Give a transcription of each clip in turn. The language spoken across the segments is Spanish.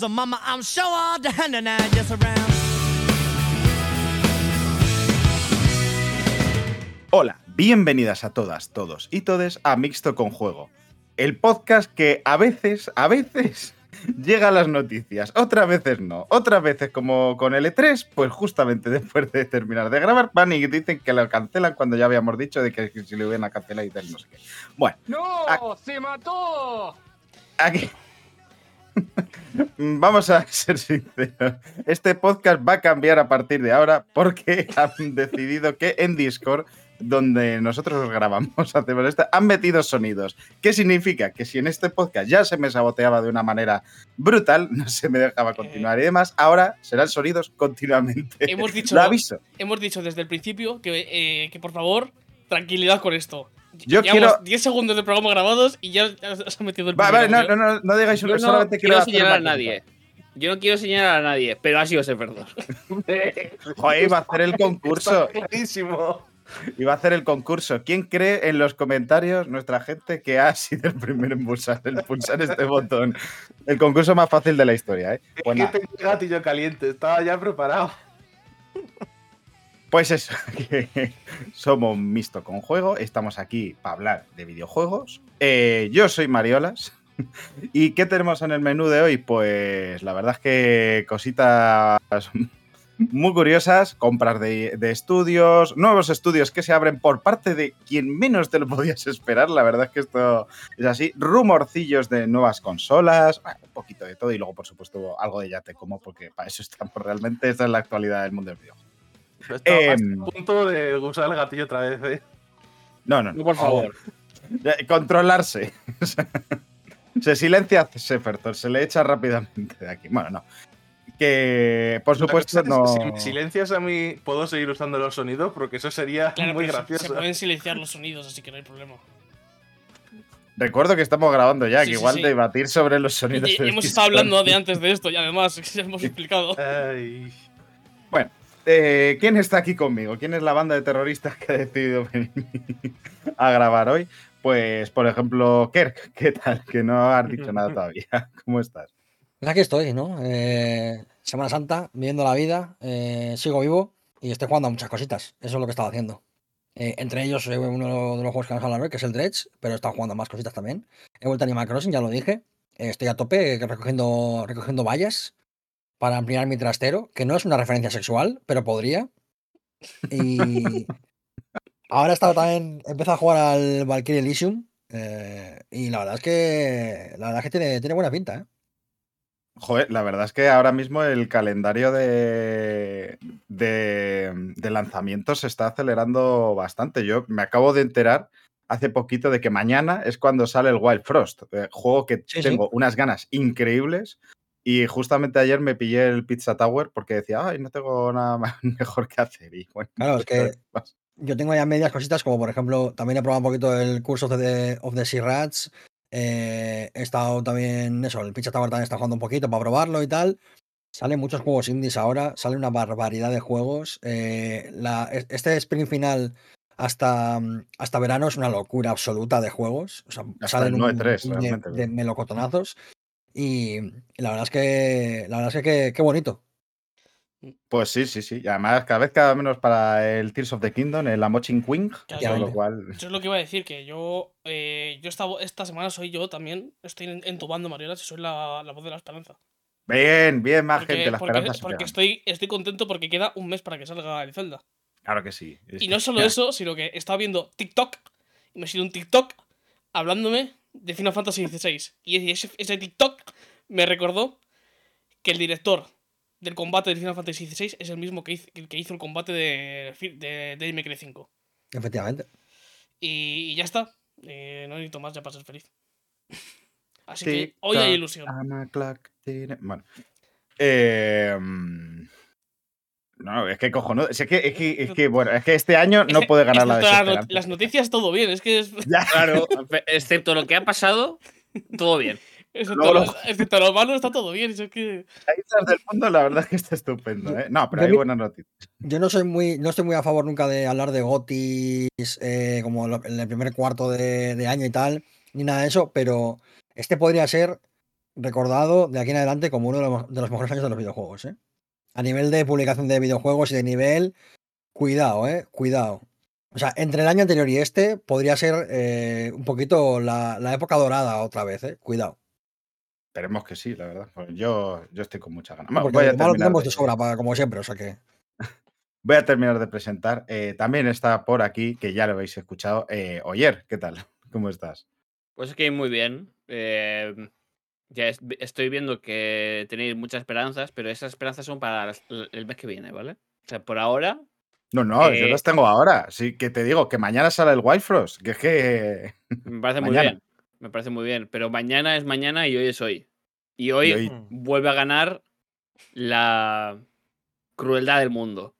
candle calls the mama. I'm sure all the hand and I just around. Hola, bienvenidas a todas, todos y todes a Mixto con Juego, el podcast que a veces, a veces llega a las noticias, otras veces no, otras veces como con el E3, pues justamente después de terminar de grabar van y dicen que lo cancelan cuando ya habíamos dicho de que si lo iban a cancelar y tal, no sé qué. Bueno, ¡No! ¡Se mató! aquí... Vamos a ser sinceros. Este podcast va a cambiar a partir de ahora porque han decidido que en Discord, donde nosotros grabamos, hacemos esto, han metido sonidos. ¿Qué significa? Que si en este podcast ya se me saboteaba de una manera brutal, no se me dejaba continuar y demás, ahora serán sonidos continuamente. Hemos dicho, Lo aviso. hemos dicho desde el principio que, eh, que por favor, tranquilidad con esto. Yo Llevamos quiero- 10 segundos de programa grabados y ya os han metido el Va- Vale, primer no, no, no, no digáis Yo no quiero, señalar a nadie. Yo no quiero señalar a nadie, pero ha sido Sefer 2. Joder, iba a hacer el concurso. Clarísimo. Iba a hacer el concurso. ¿Quién cree en los comentarios, nuestra gente, que ha sido el primero en pulsar, en pulsar este botón? El concurso más fácil de la historia, ¿eh? Pues, que nada, tengo el gatillo caliente, estaba ya preparado. Pues eso, que somos Mixto con Juego, estamos aquí para hablar de videojuegos. Eh, yo soy Mariolas. ¿Y qué tenemos en el menú de hoy? Pues la verdad es que cositas muy curiosas, compras de, estudios, nuevos estudios que se abren por parte de quien menos te lo podías esperar. La verdad es que esto es así. Rumorcillos de nuevas consolas, bueno, un poquito de todo y luego, por supuesto, algo de ya te como, porque para eso estamos realmente. Esta es la actualidad del mundo del videojuego. Em. a punto de usar el gatillo otra vez, ¿eh? No, no, no. Por favor. Eh, Controlarse. se silencia Sefertor, se le echa rápidamente de aquí. Bueno, no. Que, por supuesto, no. Si me silencias a mí, puedo seguir usando los sonidos porque eso sería Claro, muy pero se- gracioso. Se pueden silenciar los sonidos, así que no hay problema. Recuerdo que estamos grabando ya, Sí, que sí, igual sí. debatir sobre los sonidos. Y- hemos estado hablando de antes de esto y además ya hemos explicado. Ay. Bueno, eh, ¿quién está aquí conmigo? ¿Quién es la banda de terroristas que ha decidido venir a grabar hoy? Pues, por ejemplo, Kerk, ¿qué tal? Que no has dicho nada todavía. ¿Cómo estás? Pues aquí estoy, ¿no? Eh, Semana Santa, viviendo la vida, eh, sigo vivo y estoy jugando a muchas cositas. Eso es lo que estaba haciendo. Eh, entre ellos, eh, uno de los juegos que vamos a hablar hoy, que es el Dredge, pero he estado jugando a más cositas también. He vuelto a Animal Crossing, ya lo dije. Eh, estoy a tope eh, recogiendo, recogiendo vallas para ampliar mi trastero, que no es una referencia sexual, pero podría. Y ahora he estado también, he empezado a jugar al Valkyrie Elysium. eh, y la verdad es que la verdad es que tiene, tiene buena pinta, ¿eh? Joder, la verdad es que ahora mismo el calendario de, de, de lanzamientos se está acelerando bastante. Yo me acabo de enterar hace poquito de que mañana es cuando sale el Wild Frost, eh, juego que Sí, sí. tengo unas ganas increíbles. Y justamente ayer me pillé el Pizza Tower porque decía, ay, no tengo nada más- mejor que hacer. Y bueno, Claro, es que pues, yo tengo ya medias cositas, como por ejemplo, también he probado un poquito el curso of the, of the Sea Rats. eh, he estado también, eso, el Pizza Tower también está jugando un poquito para probarlo y tal. Salen muchos juegos indies ahora, sale una barbaridad de juegos. eh, la- es- este sprint final hasta, mm, hasta verano es una locura absoluta de juegos. O sea, Hasta salen el un 9-3 montón de, realmente, de melocotonazos. Y, la verdad es que, la verdad es que qué- bonito. pues sí, sí, sí. Y además, cada vez cada menos para el Tears of the Kingdom, el Amochin Queen, lo cual. Eso es lo que iba a decir, que yo, eh, yo esta, esta semana soy yo también, estoy en- entubando Mariolas y soy la, la voz de la esperanza. Bien, bien, más Porque, gente, la porque- esperanza porque estoy, estoy contento porque queda un mes para que salga el Zelda. Claro que sí. Y que- no solo eso, sino que estaba viendo TikTok y me ha sido un TikTok hablándome de Final Fantasy XVI. Y ese, ese TikTok me recordó que el director del combate de Final Fantasy XVI es el mismo que hizo, el que hizo el combate de, de, de Cry 5. Efectivamente. Y, y ya está. Eh, no necesito más ya para ser feliz. Así que hoy hay ilusión. Bueno. Eh, no, es que cojonudo. Es que, es que, es que, bueno, es que este año no puede ganar la desesperanza. Las noticias todo bien, es que es, Ya. Claro, excepto lo que ha pasado, todo bien. excepto, lo, excepto lo malo está todo bien. Es que... Las islas del mundo, la verdad es que está estupendo. ¿eh? No, pero hay buenas noticias. Yo no soy muy, no estoy muy a favor nunca de hablar de gotis eh, como en el primer cuarto de, de año y tal, ni nada de eso, pero este podría ser recordado de aquí en adelante como uno de los, de los mejores años de los videojuegos. ¿eh? A nivel de publicación de videojuegos y de nivel, cuidado, ¿eh? Cuidado. O sea, entre el año anterior y este podría ser eh, un poquito la, la época dorada otra vez, ¿eh? Cuidado. Esperemos que sí, la verdad. Pues yo, yo estoy con mucha ganas. Porque voy, a de malo terminar tenemos de, de sobra, para- como siempre, o sea que. voy a terminar de presentar. Eh, también está por aquí, que ya lo habéis escuchado, eh, Oyer, ¿qué tal? ¿Cómo estás? Pues es que muy bien. eh, ya es- estoy viendo que tenéis muchas esperanzas, pero esas esperanzas son para las- el mes que viene, ¿vale? O sea, por ahora, No, no, yo Eh, las tengo ahora. Sí, que te digo que mañana sale el Wild Frost, que es que. me parece muy bien. Me parece muy bien. Pero mañana es mañana y hoy es hoy. Y hoy, Y hoy- vuelve a ganar la crueldad del mundo.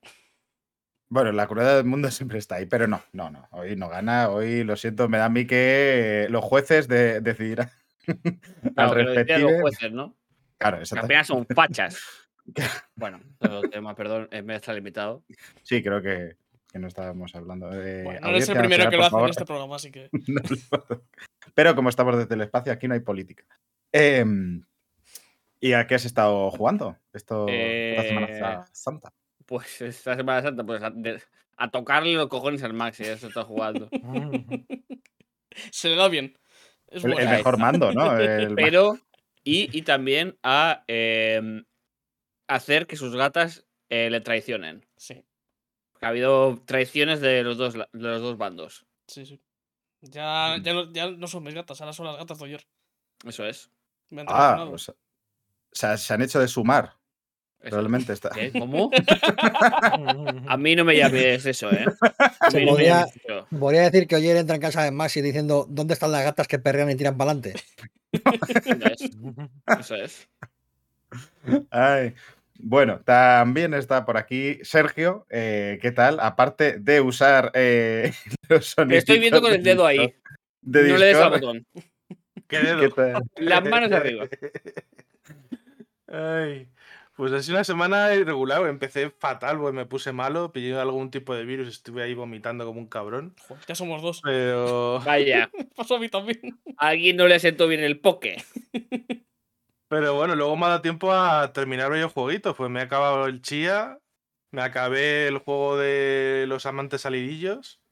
Bueno, la crueldad del mundo siempre está ahí, pero no, no, no. Hoy no gana. Hoy, lo siento, me da a mí que los jueces de- decidirán. Claro, al decían los jueces, ¿no? Claro, apenas son fachas. Bueno, otro tema, perdón, eh, me está limitado. Sí, creo que, que no estábamos hablando de. Bueno, no eres el primero que lo hace en este programa, así que. No Pero como estamos desde el espacio, aquí no hay política. Em, ¿Y a qué has estado jugando? Esto esta Semana Eh, Sa- Santa. Pues esta Semana Santa, pues a, de- a tocarle los cojones al Maxi, eso está jugando. Se le da bien. Es El, mejor mando, ¿no? El Pero, y, y también a em, hacer que sus gatas eh, le traicionen. Sí, Ha habido traiciones de los dos, de los dos bandos. sí, sí. Ya, ya, no, ya no son mis gatas, ahora son las gatas de ayer. Eso es. Me han Ah, o sea, se han hecho de sumar. Eso. Probablemente está. ¿Qué? ¿Cómo? A mí no me llames eso, ¿eh? Se no podría- llames eso. Podría decir que ayer entra en casa de Maxi diciendo ¿Dónde están las gatas que perrean y tiran para adelante? Eso es. Eso es. Ay. Bueno, también está por aquí Sergio. eh, ¿Qué tal? Aparte de usar eh, los Te estoy viendo con el de dedo ahí. De No le des al botón. ¿Qué ¿qué dedo? tal? Las manos arriba. Ay, pues ha sido una semana irregular. Empecé fatal, pues me puse malo, pillé algún tipo de virus, estuve ahí vomitando como un cabrón. Joder, ya somos dos. Pero, Vaya. Pasó a mí también. A alguien no le sentó bien el poke. pero bueno, luego me ha dado tiempo a terminar varios jueguitos. Pues me he acabado el Chia, me acabé el juego de los amantes salidillos.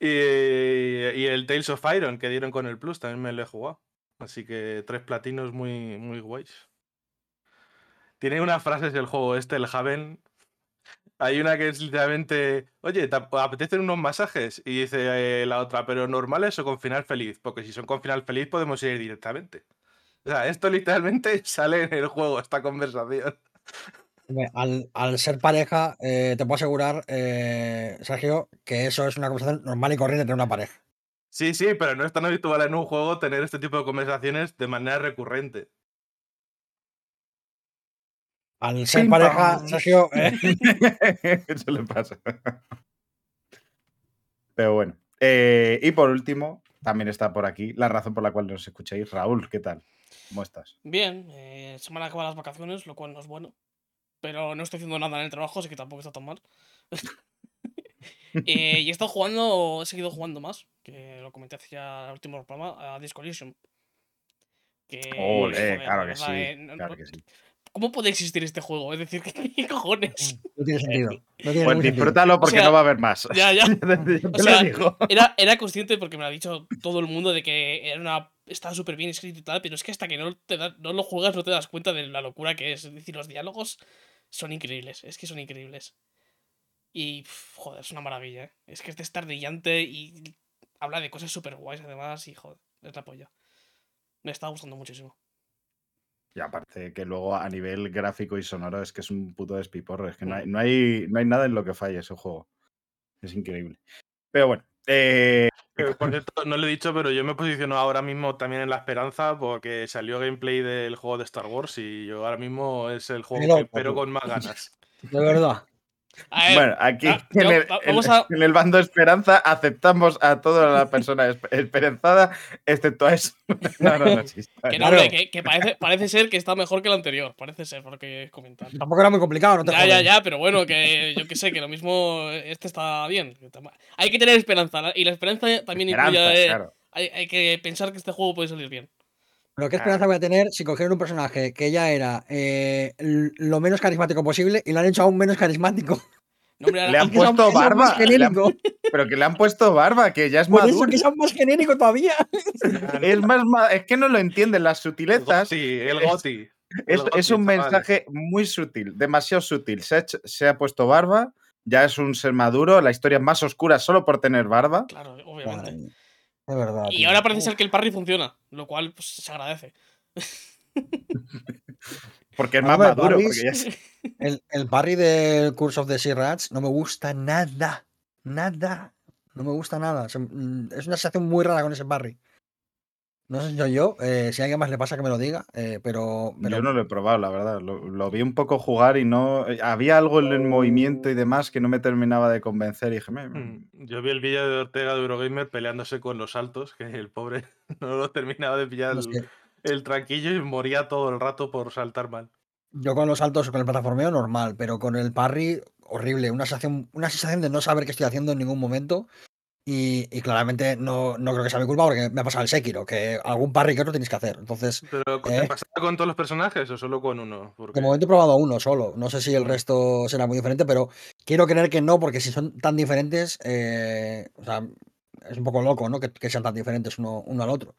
Y, y el Tales of Iron que dieron con el Plus, también me lo he jugado. Así que tres platinos muy, muy guays. Tiene unas frases el juego este, el Haven. Hay una que es literalmente, oye, ¿te ap- apetecen unos masajes? Y dice eh, la otra, pero normales o con final feliz, porque si son con final feliz podemos ir directamente. O sea, esto literalmente sale en el juego, esta conversación. Al ser pareja, eh, te puedo asegurar, eh, Sergio, que eso es una conversación normal y corriente entre una pareja. Sí, sí, pero no es tan habitual en un juego tener este tipo de conversaciones de manera recurrente. Al ser pareja. Sergio, eh, Eso le pasa. Pero bueno. eh, y por último, también está por aquí la razón por la cual nos escucháis. Raúl, ¿qué tal? ¿Cómo estás? Bien, eh, se me han acabado las vacaciones, lo cual no es bueno. Pero no estoy haciendo nada en el trabajo, así que tampoco está tan mal. Eh, y he estado jugando, he seguido jugando más, que lo comenté hacia el último programa, a Disco Elysium. Que, Ole, joder, claro que verdad, sí. eh, no- Claro que sí. ¿Cómo puede existir este juego? Es decir, ¿qué cojones? no tiene sentido. No tiene Pues sentido. disfrútalo porque O sea, no va a haber más. Ya, ya. O sea. Era, era consciente porque me lo ha dicho todo el mundo de que era una, estaba súper bien escrito y tal, pero es que hasta que no, te da- no lo juegas no te das cuenta de la locura que es. Es decir, los diálogos son increíbles, es que son increíbles. Y, joder, es una maravilla, ¿eh? Es que es destardillante y habla de cosas súper guays además y, joder, es la polla. Me está gustando muchísimo. Y aparte que luego a nivel gráfico y sonoro es que es un puto despiporro. Es que no hay, no hay, no hay nada en lo que falle ese juego. Es increíble. Pero bueno. eh, Eh, Por cierto, no lo he dicho, pero yo me posiciono ahora mismo también en la esperanza porque salió gameplay del juego de Star Wars y yo ahora mismo es el juego Pero- que espero con más ganas. De verdad. A ver, bueno, aquí ah, en, yo- el, va- en- vamos a- en el bando Esperanza aceptamos a toda la persona esp- esperanzada, excepto a eso. No, no, no, sí, está que no, claro. hombre, que, que parece, parece ser que está mejor que el anterior, parece ser, por lo que comentan. Tampoco era muy complicado, no te Ya, ya, ya, pero bueno, que yo que sé, que lo mismo este está bien. Hay que tener esperanza, ¿la- y la esperanza también Esperanza, incluye. claro. hay, hay que pensar que este juego puede salir bien. Pero qué Ah. esperanza voy a tener si cogieron un personaje que ya era eh, lo menos carismático posible y lo han hecho aún menos carismático. No, hombre, ahora- Le han Que puesto que barba. le han- pero que le han puesto barba, que ya es Por eso maduro. que sea más genérico todavía. Es más, es que no lo entienden las sutilezas. El es- Goti. Es, El es Goti, un chaval. mensaje muy sutil, demasiado sutil. Se ha, hecho- se ha puesto barba, ya es un ser maduro, la historia es más oscura solo por tener barba. Claro, obviamente. De verdad. Y tío. ahora parece ser que el parry funciona, lo cual pues, se agradece. Porque es más ver, maduro. Barris- porque ya es- El, el parry del Curse of the Sea Rats no me gusta nada. Nada. No me gusta nada. Es una sensación muy rara con ese parry. No sé si yo, yo eh, si a alguien más le pasa que me lo diga, eh, pero, pero Yo no lo he probado, la verdad. Lo, lo vi un poco jugar y no. eh, Había algo en el movimiento y demás que no me terminaba de convencer. Y dije, "Me- Mm, Yo vi el vídeo de Ortega de Eurogamer peleándose con los saltos, que el pobre no lo terminaba de pillar no el, sé, el tranquillo y moría todo el rato por saltar mal. yo con los saltos, con el plataformeo normal, pero con el parry horrible. Una sensación, una sensación de no saber qué estoy haciendo en ningún momento. Y, y claramente no, no creo que sea mi culpa porque me ha pasado el Sekiro, que algún parry que otro tienes que hacer. Entonces, ¿Pero Eh. te pasaba con todos los personajes o solo con uno? Porque De momento he probado uno solo. No sé si el resto será muy diferente, pero quiero creer que no, porque si son tan diferentes, eh, o sea, es un poco loco, ¿no? Que, que sean tan diferentes uno, uno al otro.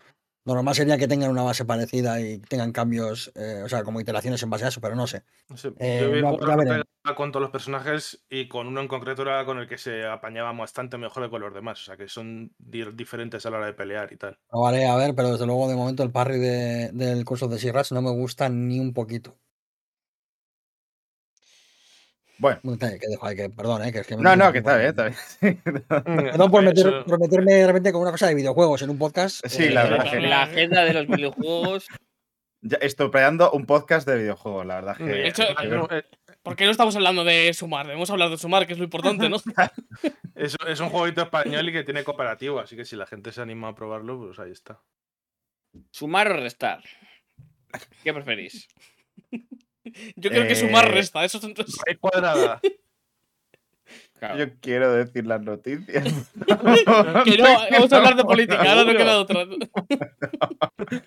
Lo normal sería que tengan una base parecida y tengan cambios, eh, o sea, como iteraciones en base a eso, pero no sé. no sé, Eh, yo vi veremos. Ortega con todos los personajes y con uno en concreto era con el que se apañaba bastante mejor que con los demás. O sea, que son di- diferentes a la hora de pelear y tal. Lo haré a ver, pero desde luego de momento el parry de- del curso de Sierras no me gusta ni un poquito. Bueno. Que dejo ahí, que perdón, eh, que es que me No, no, que está en- bien, está bien. Perdón por, meter- Eso- por meterme de repente con una cosa de videojuegos en un podcast. Sí, eh, la Eh, verdad que- La agenda de los videojuegos. Ya estropeando un podcast de videojuegos, la verdad. Mm, Que, De hecho, eh, ¿Por qué no estamos hablando de sumar? Debemos hablar de sumar, que es lo importante, ¿no? es, es un jueguito español y que tiene cooperativo, así que si la gente se anima a probarlo, pues ahí está. ¿Sumar o restar? ¿Qué preferís? Yo creo que sumar Eh, resta. Eso es- es- Raíz cuadrada. Claro. Yo quiero decir las noticias. que no, vamos a hablar de política, ahora no queda otra.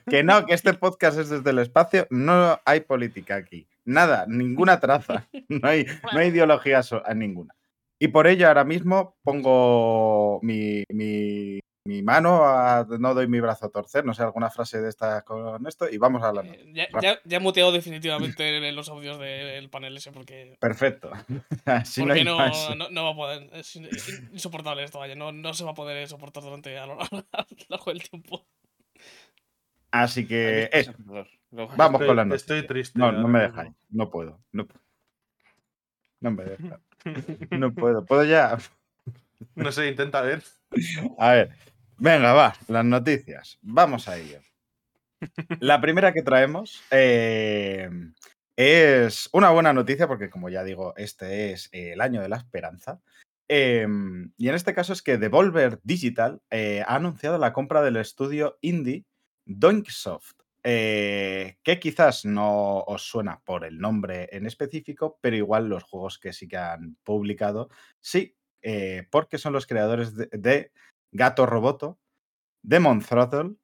Que no, que este podcast es desde el espacio. No hay política aquí. Nada, ninguna traza. No hay, no hay ideología so- ninguna. Y por ello ahora mismo pongo mi, mi- mi mano, a- no doy mi brazo a torcer, no sé, alguna frase de esta con esto, y vamos a hablar. Eh, Ya, ya, ya he muteado definitivamente los audios del panel ese porque, Perfecto. Así porque no, no, no va a poder. Es in- in- insoportable esto, vaya. No, no se va a poder soportar durante a lo, largo del tiempo. Así que eso. Lo- Vamos Estoy- con las noticias. Estoy triste. No, no me dejáis. No puedo. No, no me dejan. No puedo. ¿Puedo ya? No sé, intenta ver. A ver. Venga, va. Las noticias. Vamos a ello. La primera que traemos eh, es una buena noticia porque, como ya digo, este es el año de la esperanza. Eh, y en este caso es que Devolver Digital eh, ha anunciado la compra del estudio indie Doinksoft, eh, que quizás no os suena por el nombre en específico, pero igual los juegos que sí que han publicado, sí, porque son los creadores de Gato Roboto, Demon Throttle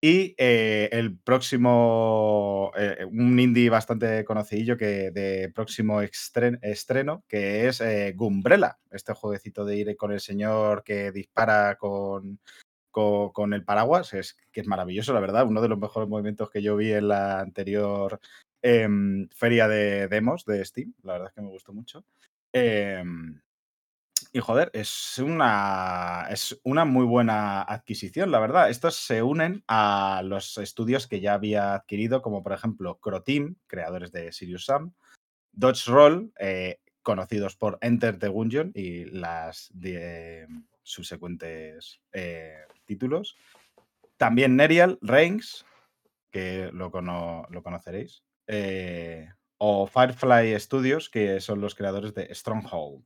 y eh, el próximo, eh, un indie bastante conocidillo que de próximo estren- estreno, que es eh, Gumbrella, este jueguecito de ir con el señor que dispara con, co- con, el paraguas, es que es maravilloso, la verdad, uno de los mejores movimientos que yo vi en la anterior em, feria de demos de Steam, la verdad es que me gustó mucho. Y joder, es una, es una muy buena adquisición, la verdad. Estos se unen a los estudios que ya había adquirido, como por ejemplo Croteam, creadores de Sirius Sam, Dodge Roll, eh, conocidos por Enter the Gungeon y las subsecuentes eh, títulos. También Nerial, Reigns, que lo, lo conoceréis. eh, o Firefly Studios, que son los creadores de Stronghold.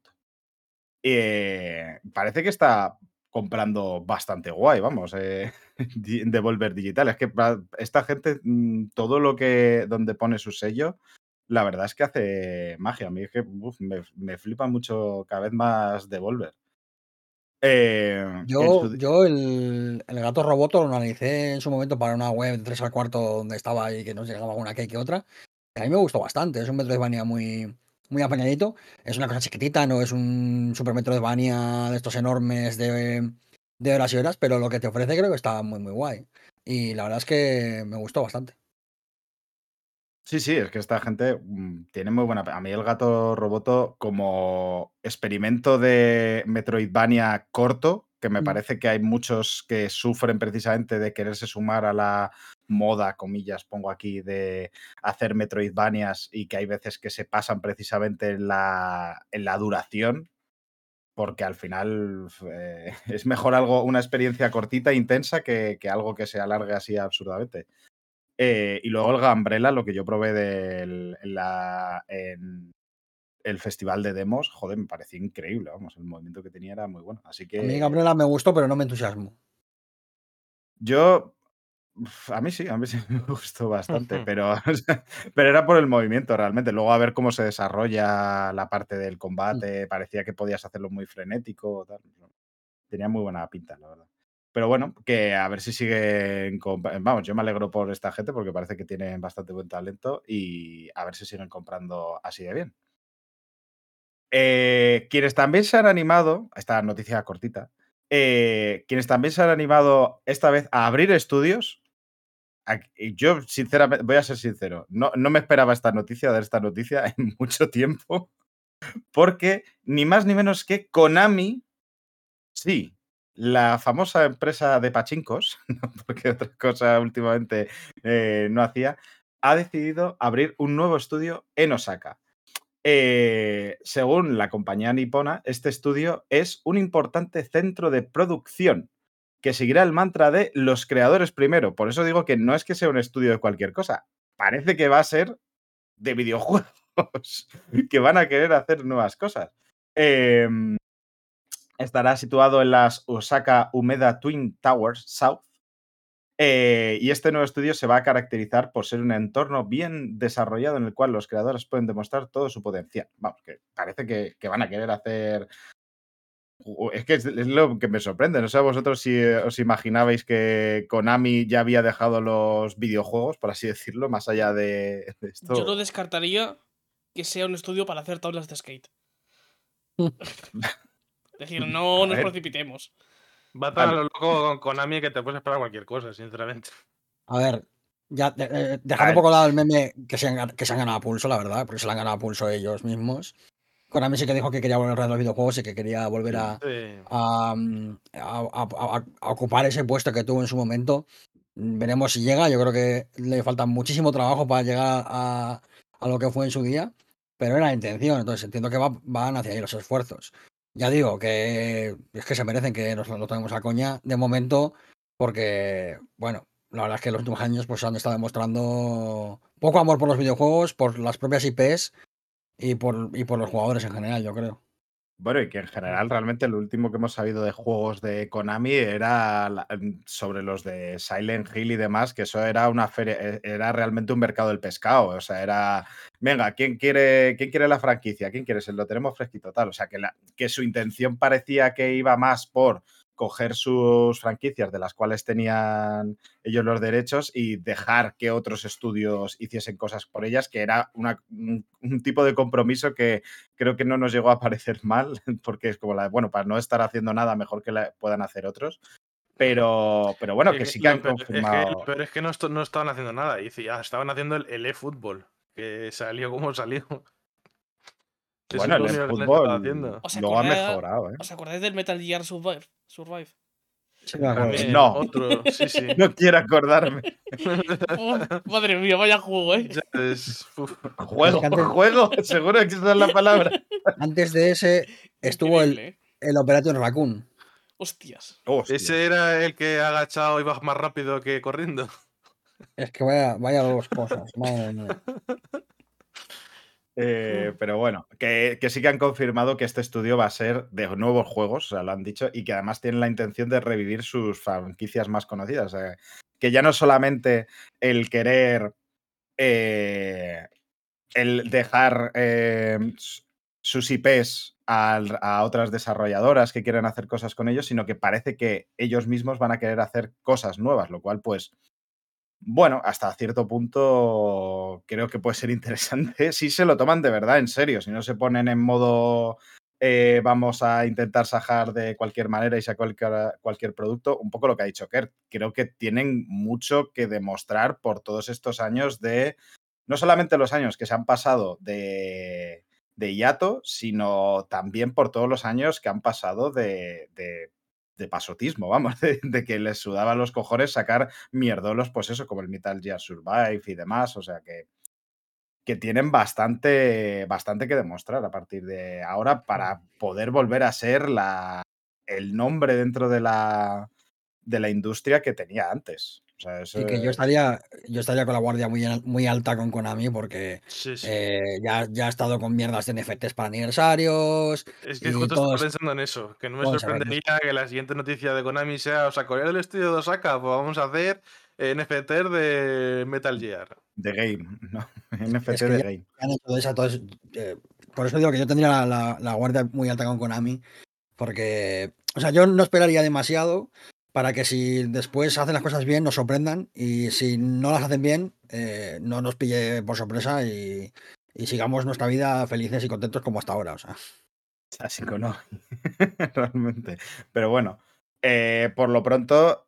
Eh, parece que está comprando bastante guay, vamos, eh, Devolver Digital. Es que esta gente, mm, todo lo que, donde pone su sello, la verdad es que hace magia. A mí es que uf, me, me flipa mucho cada vez más Devolver. Eh, Yo, su- yo el, el gato roboto lo analicé en su momento para una web de 3 al cuarto donde estaba y que nos llegaba una que que otra. a mí me gustó bastante. Es un Metroidvania muy, muy apañadito. Es una cosa chiquitita, no es un Super Metroidvania de estos enormes de, de horas y horas, pero lo que te ofrece creo que está muy, muy guay. Y la verdad es que me gustó bastante. Sí, sí, es que esta gente mm, tiene muy buena. A mí el gato roboto, como experimento de Metroidvania corto, que me Mm. parece que hay muchos que sufren precisamente de quererse sumar a la moda, comillas, pongo aquí, de hacer Metroidvanias y que hay veces que se pasan precisamente en la, en la duración. Porque al final eh, es mejor algo, una experiencia cortita e intensa que, que algo que se alargue así absurdamente. Eh, y luego el Gambrela, lo que yo probé del, en, la, en el festival de demos, joder, me pareció increíble, vamos, el movimiento que tenía era muy bueno. Así que A mí Gabriela me gustó, pero no me entusiasmo. yo, a mí sí, a mí sí me gustó bastante, pero, o sea, pero era por el movimiento realmente. Luego a ver cómo se desarrolla la parte del combate, parecía que podías hacerlo muy frenético, tal. tenía muy buena pinta, la verdad. Pero bueno, que a ver si siguen. Vamos, yo me alegro por esta gente porque parece que tienen bastante buen talento y a ver si siguen comprando así de bien. Eh, quienes también se han animado, esta noticia cortita, eh, quienes también se han animado esta vez a abrir estudios, yo sinceramente, voy a ser sincero, no, no me esperaba esta noticia, dar esta noticia en mucho tiempo, porque ni más ni menos que Konami, sí, la famosa empresa de pachincos, porque otra cosa últimamente eh, no hacía, ha decidido abrir un nuevo estudio en Osaka. Eh, según la compañía nipona, este estudio es un importante centro de producción que seguirá el mantra de los creadores primero. Por eso digo que no es que sea un estudio de cualquier cosa. Parece que va a ser de videojuegos, que van a querer hacer nuevas cosas. Eh, estará situado en las Osaka Umeda Twin Towers South. Eh, y este nuevo estudio se va a caracterizar por ser un entorno bien desarrollado en el cual los creadores pueden demostrar todo su potencial. Vamos, que parece que van a querer hacer. Es que es, es lo que me sorprende. No sé a vosotros si eh, os imaginabais que Konami ya había dejado los videojuegos, por así decirlo, más allá de, de esto. Yo no descartaría que sea un estudio para hacer tablas de skate. es decir, no A nos ver. precipitemos. Va tan a lo loco con Konami que te puedes esperar cualquier cosa, sinceramente. A ver, ya de- eh, dejando ver. un poco lado el meme que se, han, que se han ganado a pulso, la verdad, porque se lo han ganado a pulso ellos mismos. Konami sí que dijo que quería volver a los videojuegos y que quería volver a, Sí. a, mm, a- ocupar ese puesto que tuvo en su momento. Mm, Veremos si llega. Yo creo que le falta muchísimo trabajo para llegar a, a lo que fue en su día, pero era la intención. Entonces entiendo que va- van hacia ahí los esfuerzos. Ya digo que es que se merecen que nos lo tomemos a coña de momento, porque, bueno, la verdad es que los últimos años pues han estado demostrando poco amor por los videojuegos, por las propias IPs y por, y por los jugadores en general, yo creo. Bueno, y que en general realmente lo último que hemos sabido de juegos de Konami era mm, sobre los de Silent Hill y demás, que eso era una feria, e- era realmente un mercado del pescado. O sea, era, venga, ¿quién quiere, quién quiere la franquicia? ¿Quién quiere? Se lo tenemos fresquito tal. O sea, que, la- que su intención parecía que iba más por coger sus franquicias de las cuales tenían ellos los derechos y dejar que otros estudios hiciesen cosas por ellas, que era una- un, un tipo de compromiso que creo que no nos llegó a parecer mal, porque es como la, bueno, para no estar haciendo nada, mejor que la puedan hacer otros. Pero, pero bueno, que sí que han es que- confirmado. pero es que no, estaban haciendo nada. Dice, ya estaban haciendo el, el eFootball, que salió como salió. Bueno, el fútbol haciendo. ¿Os luego ha mejorado, ¿eh? ¿Os acordáis del Metal Gear Survive? Survive? También, No. Otro, sí, sí. No quiero acordarme. Uf, madre mía, vaya juego, ¿eh? Ya es- uf. Juego, que antes- juego, seguro que esa es la palabra. Antes de ese estuvo el, ¿eh? el Operation Raccoon. Hostias. Hostia. Ese era el que agachado iba más rápido que corriendo. Es que vaya, vaya dos cosas. Madre mía. Eh, pero bueno, que, que sí que han confirmado que este estudio va a ser de nuevos juegos, o sea, lo han dicho, y que además tienen la intención de revivir sus franquicias más conocidas. o sea, que ya no solamente el querer eh, el dejar eh, sus IPs al- a otras desarrolladoras que quieren hacer cosas con ellos, sino que parece que ellos mismos van a querer hacer cosas nuevas, lo cual, pues, bueno, hasta cierto punto creo que puede ser interesante si se lo toman de verdad en serio, si no se ponen en modo eh, vamos a intentar sajar de cualquier manera y sacar cualquier, producto, un poco lo que ha dicho Kert. Creo que tienen mucho que demostrar por todos estos años de, no solamente los años que se han pasado de, de hiato, sino también por todos los años que han pasado de, de, de pasotismo, vamos, de, de, que les sudaba los cojones sacar mierdolos, pues eso, como el Metal Gear Survive y demás, o sea que que tienen bastante, bastante que demostrar a partir de ahora para poder volver a ser la, el nombre dentro de la, de la industria que tenía antes. O sea, eso Y que yo es- estaría, yo estaría con la guardia muy, muy alta con Konami porque Sí, sí. eh, ya, ya ha estado con mierdas de NFTs para aniversarios. es que y justo todo estaba es- pensando en eso, que no me sorprendería que la siguiente noticia de Konami sea, o sea, Corea del Estudio de Osaka, pues vamos a hacer NFT de Metal Gear. de game, ¿no? NFT es que de ya- game. han hecho eh, por eso digo que yo tendría la, la- la guardia muy alta con Konami, porque, o sea, yo no esperaría demasiado para que si después hacen las cosas bien nos sorprendan y si no las hacen bien eh, no nos pille por sorpresa y, sigamos nuestra vida felices y contentos como hasta ahora. O sea, que no, realmente. Pero bueno, eh, por lo pronto,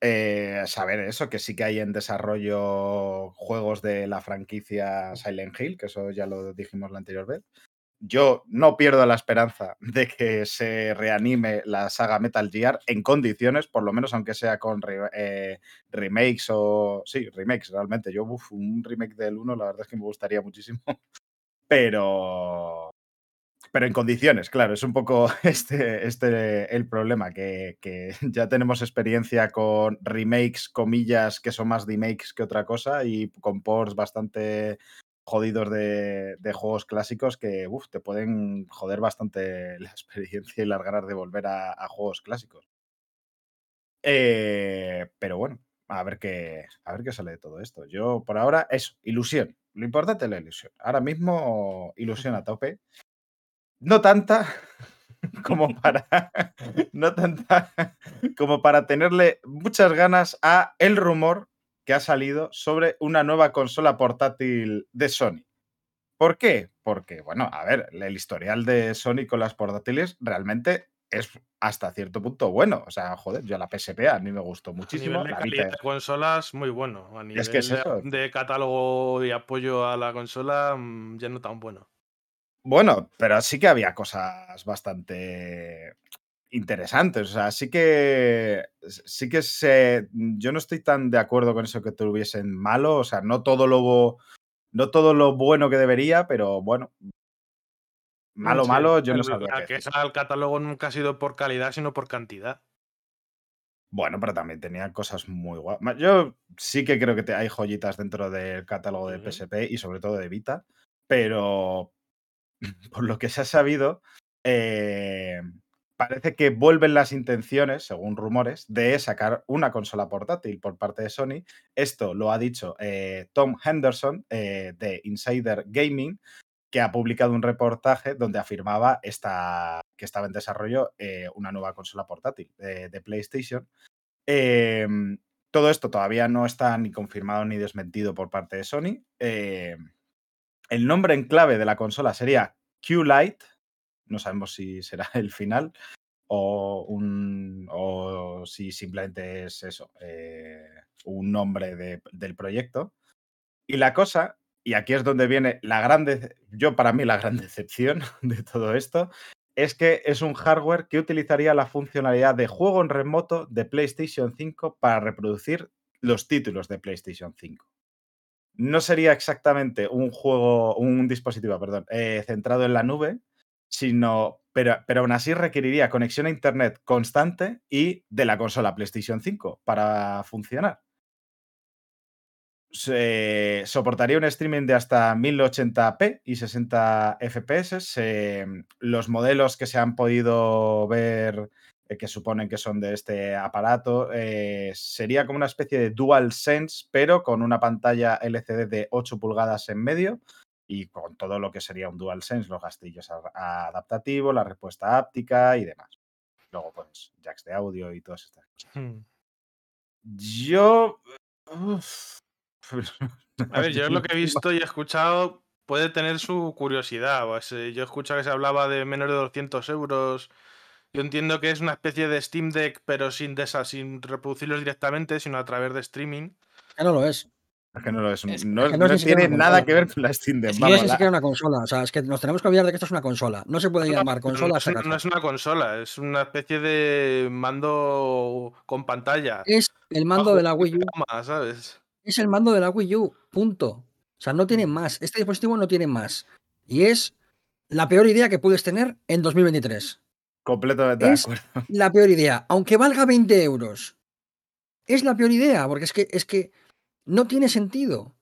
eh, saber eso, que sí que hay en desarrollo juegos de la franquicia Silent Hill, que eso ya lo dijimos la anterior vez. Yo no pierdo la esperanza de que se reanime la saga Metal Gear en condiciones, por lo menos aunque sea con eh, remakes o... Sí, remakes realmente. Yo, uf, un remake del 1, la verdad es que me gustaría muchísimo. Pero... Pero en condiciones, claro, es un poco este, este el problema, que, que ya tenemos experiencia con remakes, comillas, que son más remakes que otra cosa, y con ports bastante jodidos de, de juegos clásicos que uf, te pueden joder bastante la experiencia y las ganas de volver a, a juegos clásicos. Eh, pero bueno, a ver, qué, a ver qué sale de todo esto. Yo, por ahora, eso, ilusión. Lo importante es la ilusión. Ahora mismo, ilusión a tope. No tanta como para. No tanta como para tenerle muchas ganas a el rumor que ha salido sobre una nueva consola portátil de Sony. ¿Por qué? Porque, bueno, a ver, el historial de Sony con las portátiles realmente es hasta cierto punto bueno. O sea, joder, yo la PSP a mí me gustó A muchísimo. nivel de La calidad Vita- de consolas, muy bueno. A nivel Es que es de- eso. de catálogo y apoyo a la consola, mm, ya no tan bueno. Bueno, pero sí que había cosas bastante interesantes. O sea, sí que. Sí que se. Yo no estoy tan de acuerdo con eso que tuviesen malo. O sea, no todo lo. No todo lo bueno que debería, pero bueno. Malo, Sí, malo, yo no qué decir. queja al catálogo nunca ha sido por calidad, sino por cantidad. Bueno, pero también tenía cosas muy guapas. Yo sí que creo que hay joyitas dentro del catálogo de. PSP y sobre todo de Vita, pero por lo que se ha sabido, eh, parece que vuelven las intenciones, según rumores, de sacar una consola portátil por parte de Sony. Esto lo ha dicho eh, Tom Henderson eh, de Insider Gaming, que ha publicado un reportaje donde afirmaba esta, que estaba en desarrollo eh, una nueva consola portátil de, PlayStation. Eh, todo esto todavía no está ni confirmado ni desmentido por parte de Sony. Eh, el nombre en clave de la consola sería Q-Lite. No sabemos si será el final o, un, o si simplemente es eso, eh, un nombre de- del proyecto. Y la cosa, y aquí es donde viene la gran, yo para mí la gran decepción de todo esto, es que es un hardware que utilizaría la funcionalidad de juego en remoto de PlayStation 5 para reproducir los títulos de PlayStation 5. No sería exactamente un juego, un dispositivo, perdón, eh, centrado en la nube, sino, pero, pero aún así requeriría conexión a Internet constante y de la consola PlayStation 5 para funcionar soportaría un streaming de hasta 1080p y 60 FPS. los modelos que se han podido ver, eh, que suponen que son de este aparato, eh, sería como una especie de dual sense, pero con una pantalla LCD de 8 pulgadas en medio, y con todo lo que sería un DualSense, los gastillos adaptativos, la respuesta áptica y demás. Luego, pues, jacks de audio y todas estas cosas. Hmm. Yo. uf, A ver, yo lo que he visto y he escuchado puede tener su curiosidad. Pues, eh, yo he escuchado que se hablaba de menos de 200 euros. Yo entiendo que es una especie de Steam Deck, pero sin, desa- sin reproducirlos directamente, sino a través de streaming. Ya no lo es. Es que no, lo es, Es- no, es que no tiene nada consola. que ver con la Steam Deck. Es que vamos, es la- una consola. O sea, es que nos tenemos que olvidar de que esto es una consola. No se puede No, llamar consola no, no es una consola, es una especie de mando con pantalla. Es el mando de la Wii U. Cama, ¿sabes? Es el mando de la Wii U. Punto. O sea, no tiene más. Este dispositivo no tiene más. Y es la peor idea que puedes tener en 2023. Completamente de es- acuerdo. La peor idea. Aunque valga 20 euros. Es la peor idea. Porque es que, es que no tiene sentido.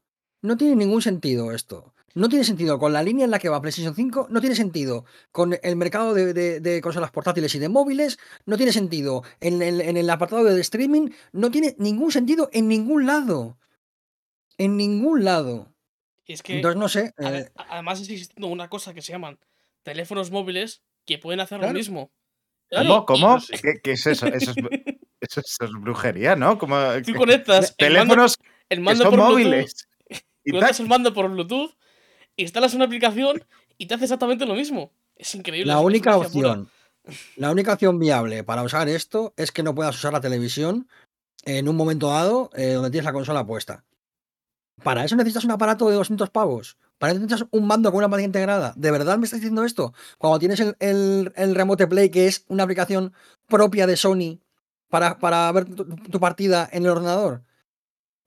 No tiene ningún sentido esto. No tiene sentido con la línea en la que va PlayStation 5, no tiene sentido con el mercado de, de- de consolas portátiles y de móviles, no tiene sentido en el, en el apartado de streaming, no tiene ningún sentido en ningún lado. En ningún lado. Y es que Entonces, no sé. a- eh, además está existiendo una cosa que se llaman teléfonos móviles que pueden hacer Claro. lo mismo. ¿Cómo? ¿Cómo? ¿Qué, qué es eso? Eso es, eso brujería, ¿no? Como, Tú conectas el mando, el que mando son por móviles. Bluetooth, Y conectas el mando por Bluetooth, instalas una aplicación y te hace exactamente lo mismo. Es increíble. La es- única pura. opción, la única opción viable para usar esto es que no puedas usar la televisión en un momento dado eh, donde tienes la consola puesta. Para eso necesitas un aparato de 200 pavos. Para eso necesitas un mando con una pantalla integrada. ¿De verdad me estás diciendo esto? Cuando tienes el, el- el Remote Play, que es una aplicación propia de Sony para, para ver tu, tu partida en el ordenador.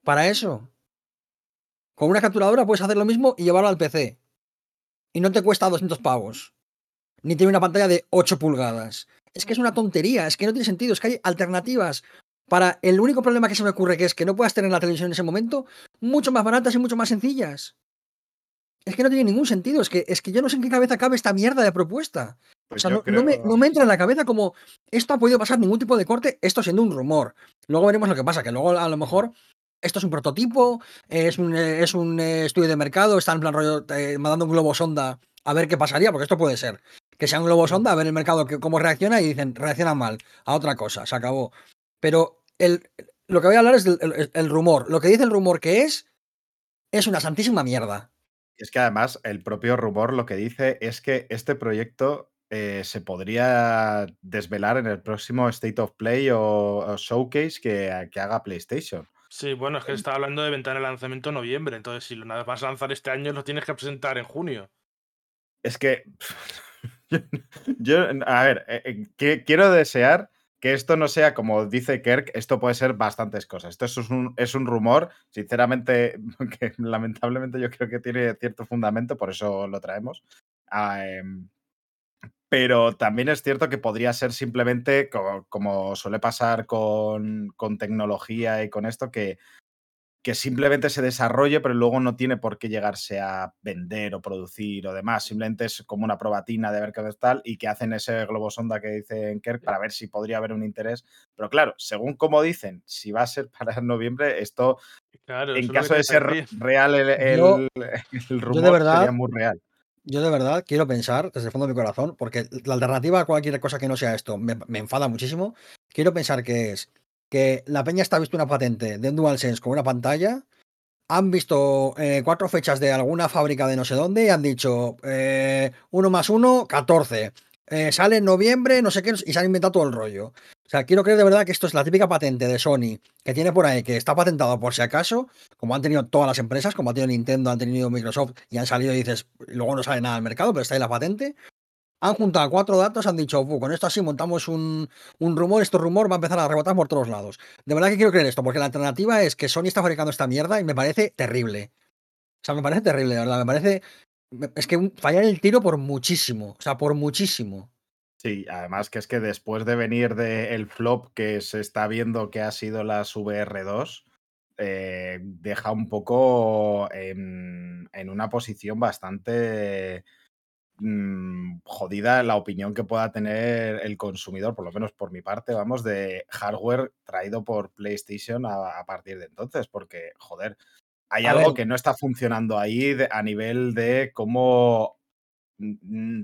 Para eso. Con una capturadora puedes hacer lo mismo y llevarlo al PC. Y no te cuesta 200 pavos ni tiene una pantalla de 8 pulgadas. Es que es una tontería, es que no tiene sentido, es que hay alternativas para el único problema que se me ocurre, que es que no puedas tener la televisión en ese momento, mucho más baratas y mucho más sencillas. Es que no tiene ningún sentido, es que, es que yo no sé en qué cabeza cabe esta mierda de propuesta. Pues o sea, yo no, no me, no me entra en la cabeza como esto ha podido pasar ningún tipo de corte, esto siendo un rumor. Luego veremos lo que pasa, que luego a lo mejor esto es un prototipo, es un, eh, eh, estudio de mercado, está en plan mandando un globo sonda a ver qué pasaría, porque esto puede ser. Que sea un globo sonda, a ver el mercado que, cómo reacciona y dicen, reacciona mal, a otra cosa, se acabó. Pero el, lo que voy a hablar es del el- el rumor. Lo que dice el rumor que es, es una santísima mierda. Es que además el propio rumor lo que dice es que este proyecto eh, se podría desvelar en el próximo State of Play o, o Showcase que, que haga PlayStation. Sí, bueno, es que está hablando de ventana de lanzamiento en noviembre. Entonces, si lo nada vas a lanzar este año, lo tienes que presentar en junio. Es que yo, a ver, eh, eh, quiero desear que esto no sea como dice Kirk, esto puede ser bastantes cosas. Esto es un, es un rumor, sinceramente, que lamentablemente yo creo que tiene cierto fundamento, por eso lo traemos. Ah, em, pero también es cierto que podría ser simplemente, co- como, suele pasar con, con tecnología y con esto, que, que simplemente se desarrolle, pero luego no tiene por qué llegarse a vender o producir o demás. Simplemente es como una probatina de ver qué tal y que hacen ese globo sonda que dice Kerk para ver si podría haber un interés. Pero claro, según como dicen, si va a ser para noviembre, esto, Claro, en caso de ser real el, el- Yo- el rumor, de verdad- sería muy real. Yo de verdad quiero pensar, desde el fondo de mi corazón, porque la alternativa a cualquier cosa que no sea esto me, enfada muchísimo. Quiero pensar que es que la peña está visto una patente de un DualSense con una pantalla, han visto eh, cuatro fechas de alguna fábrica de no sé dónde y han dicho eh, uno más uno, 14. Eh, sale en noviembre, no sé qué, y se han inventado todo el rollo. O sea, quiero creer de verdad que esto es la típica patente de Sony que tiene por ahí, que está patentado por si acaso, como han tenido todas las empresas, como ha tenido Nintendo, han tenido Microsoft y han salido y dices, luego no sale nada al mercado, pero está ahí la patente. Han juntado cuatro datos, han dicho, "Bu, con esto así montamos un, un rumor, este rumor va a empezar a rebotar por todos lados. De verdad que quiero creer esto, porque la alternativa es que Sony está fabricando esta mierda y me parece terrible. O sea, me parece terrible, de verdad, me parece... Es que fallar el tiro por muchísimo, o sea, por muchísimo. Sí, además que es que después de venir del flop que se está viendo que ha sido las VR2, eh, deja un poco en, en una posición bastante mm, jodida la opinión que pueda tener el consumidor, por lo menos por mi parte, vamos, de hardware traído por PlayStation a, a partir de entonces, porque, joder, hay A algo ver. que no está funcionando ahí de- a nivel de cómo. mm,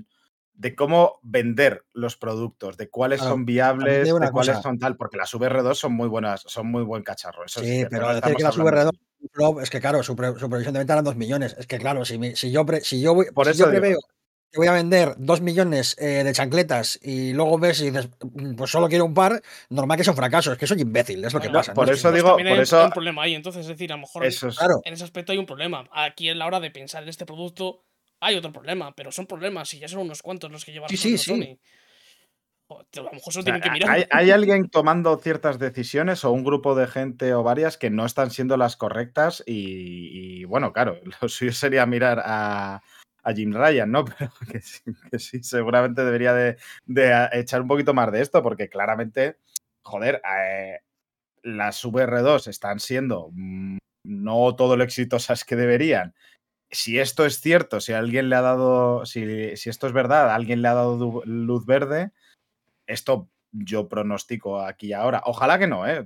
de cómo vender los productos, de cuáles Claro, son viables, de cuáles cosa. son tal, porque las VR2 son muy buenas, son muy buen cacharro. Eso es Sí, pero decir estamos que las hablando de- VR2 Flop, es que claro, su, pre- su previsión de venta eran 2 millones. Es que claro, si, si yo, pre- si yo, voy, Por si eso yo preveo que voy a vender 2 millones eh, de chancletas y luego ves y dices, "Mm, pues solo quiero un par, normal que sea un fracaso. Es que soy imbécil, es lo que pasa. por ¿no? eso digo, también por hay, eso- hay un problema ahí. Entonces, es decir, a lo mejor Eso es- Claro, en ese aspecto hay un problema. Aquí en la hora de pensar en este producto hay otro problema, pero son problemas y ya son unos cuantos los que lleva Sí, sí, sí. Joder, a lo mejor se lo O sea, tienen que mirar. ¿hay, hay alguien tomando ciertas decisiones o un grupo de gente o varias que no están siendo las correctas y, y, bueno, claro, lo suyo sería mirar a, a Jim Ryan, ¿no? Pero que sí, que sí, seguramente debería de, de echar un poquito más de esto porque claramente, joder, eh, las VR2 están siendo mm, no todo lo exitosas que deberían. Si esto es cierto, si alguien le ha dado, si, esto es verdad, alguien le ha dado luz verde, esto yo pronostico aquí y ahora. Ojalá que no, ¿eh?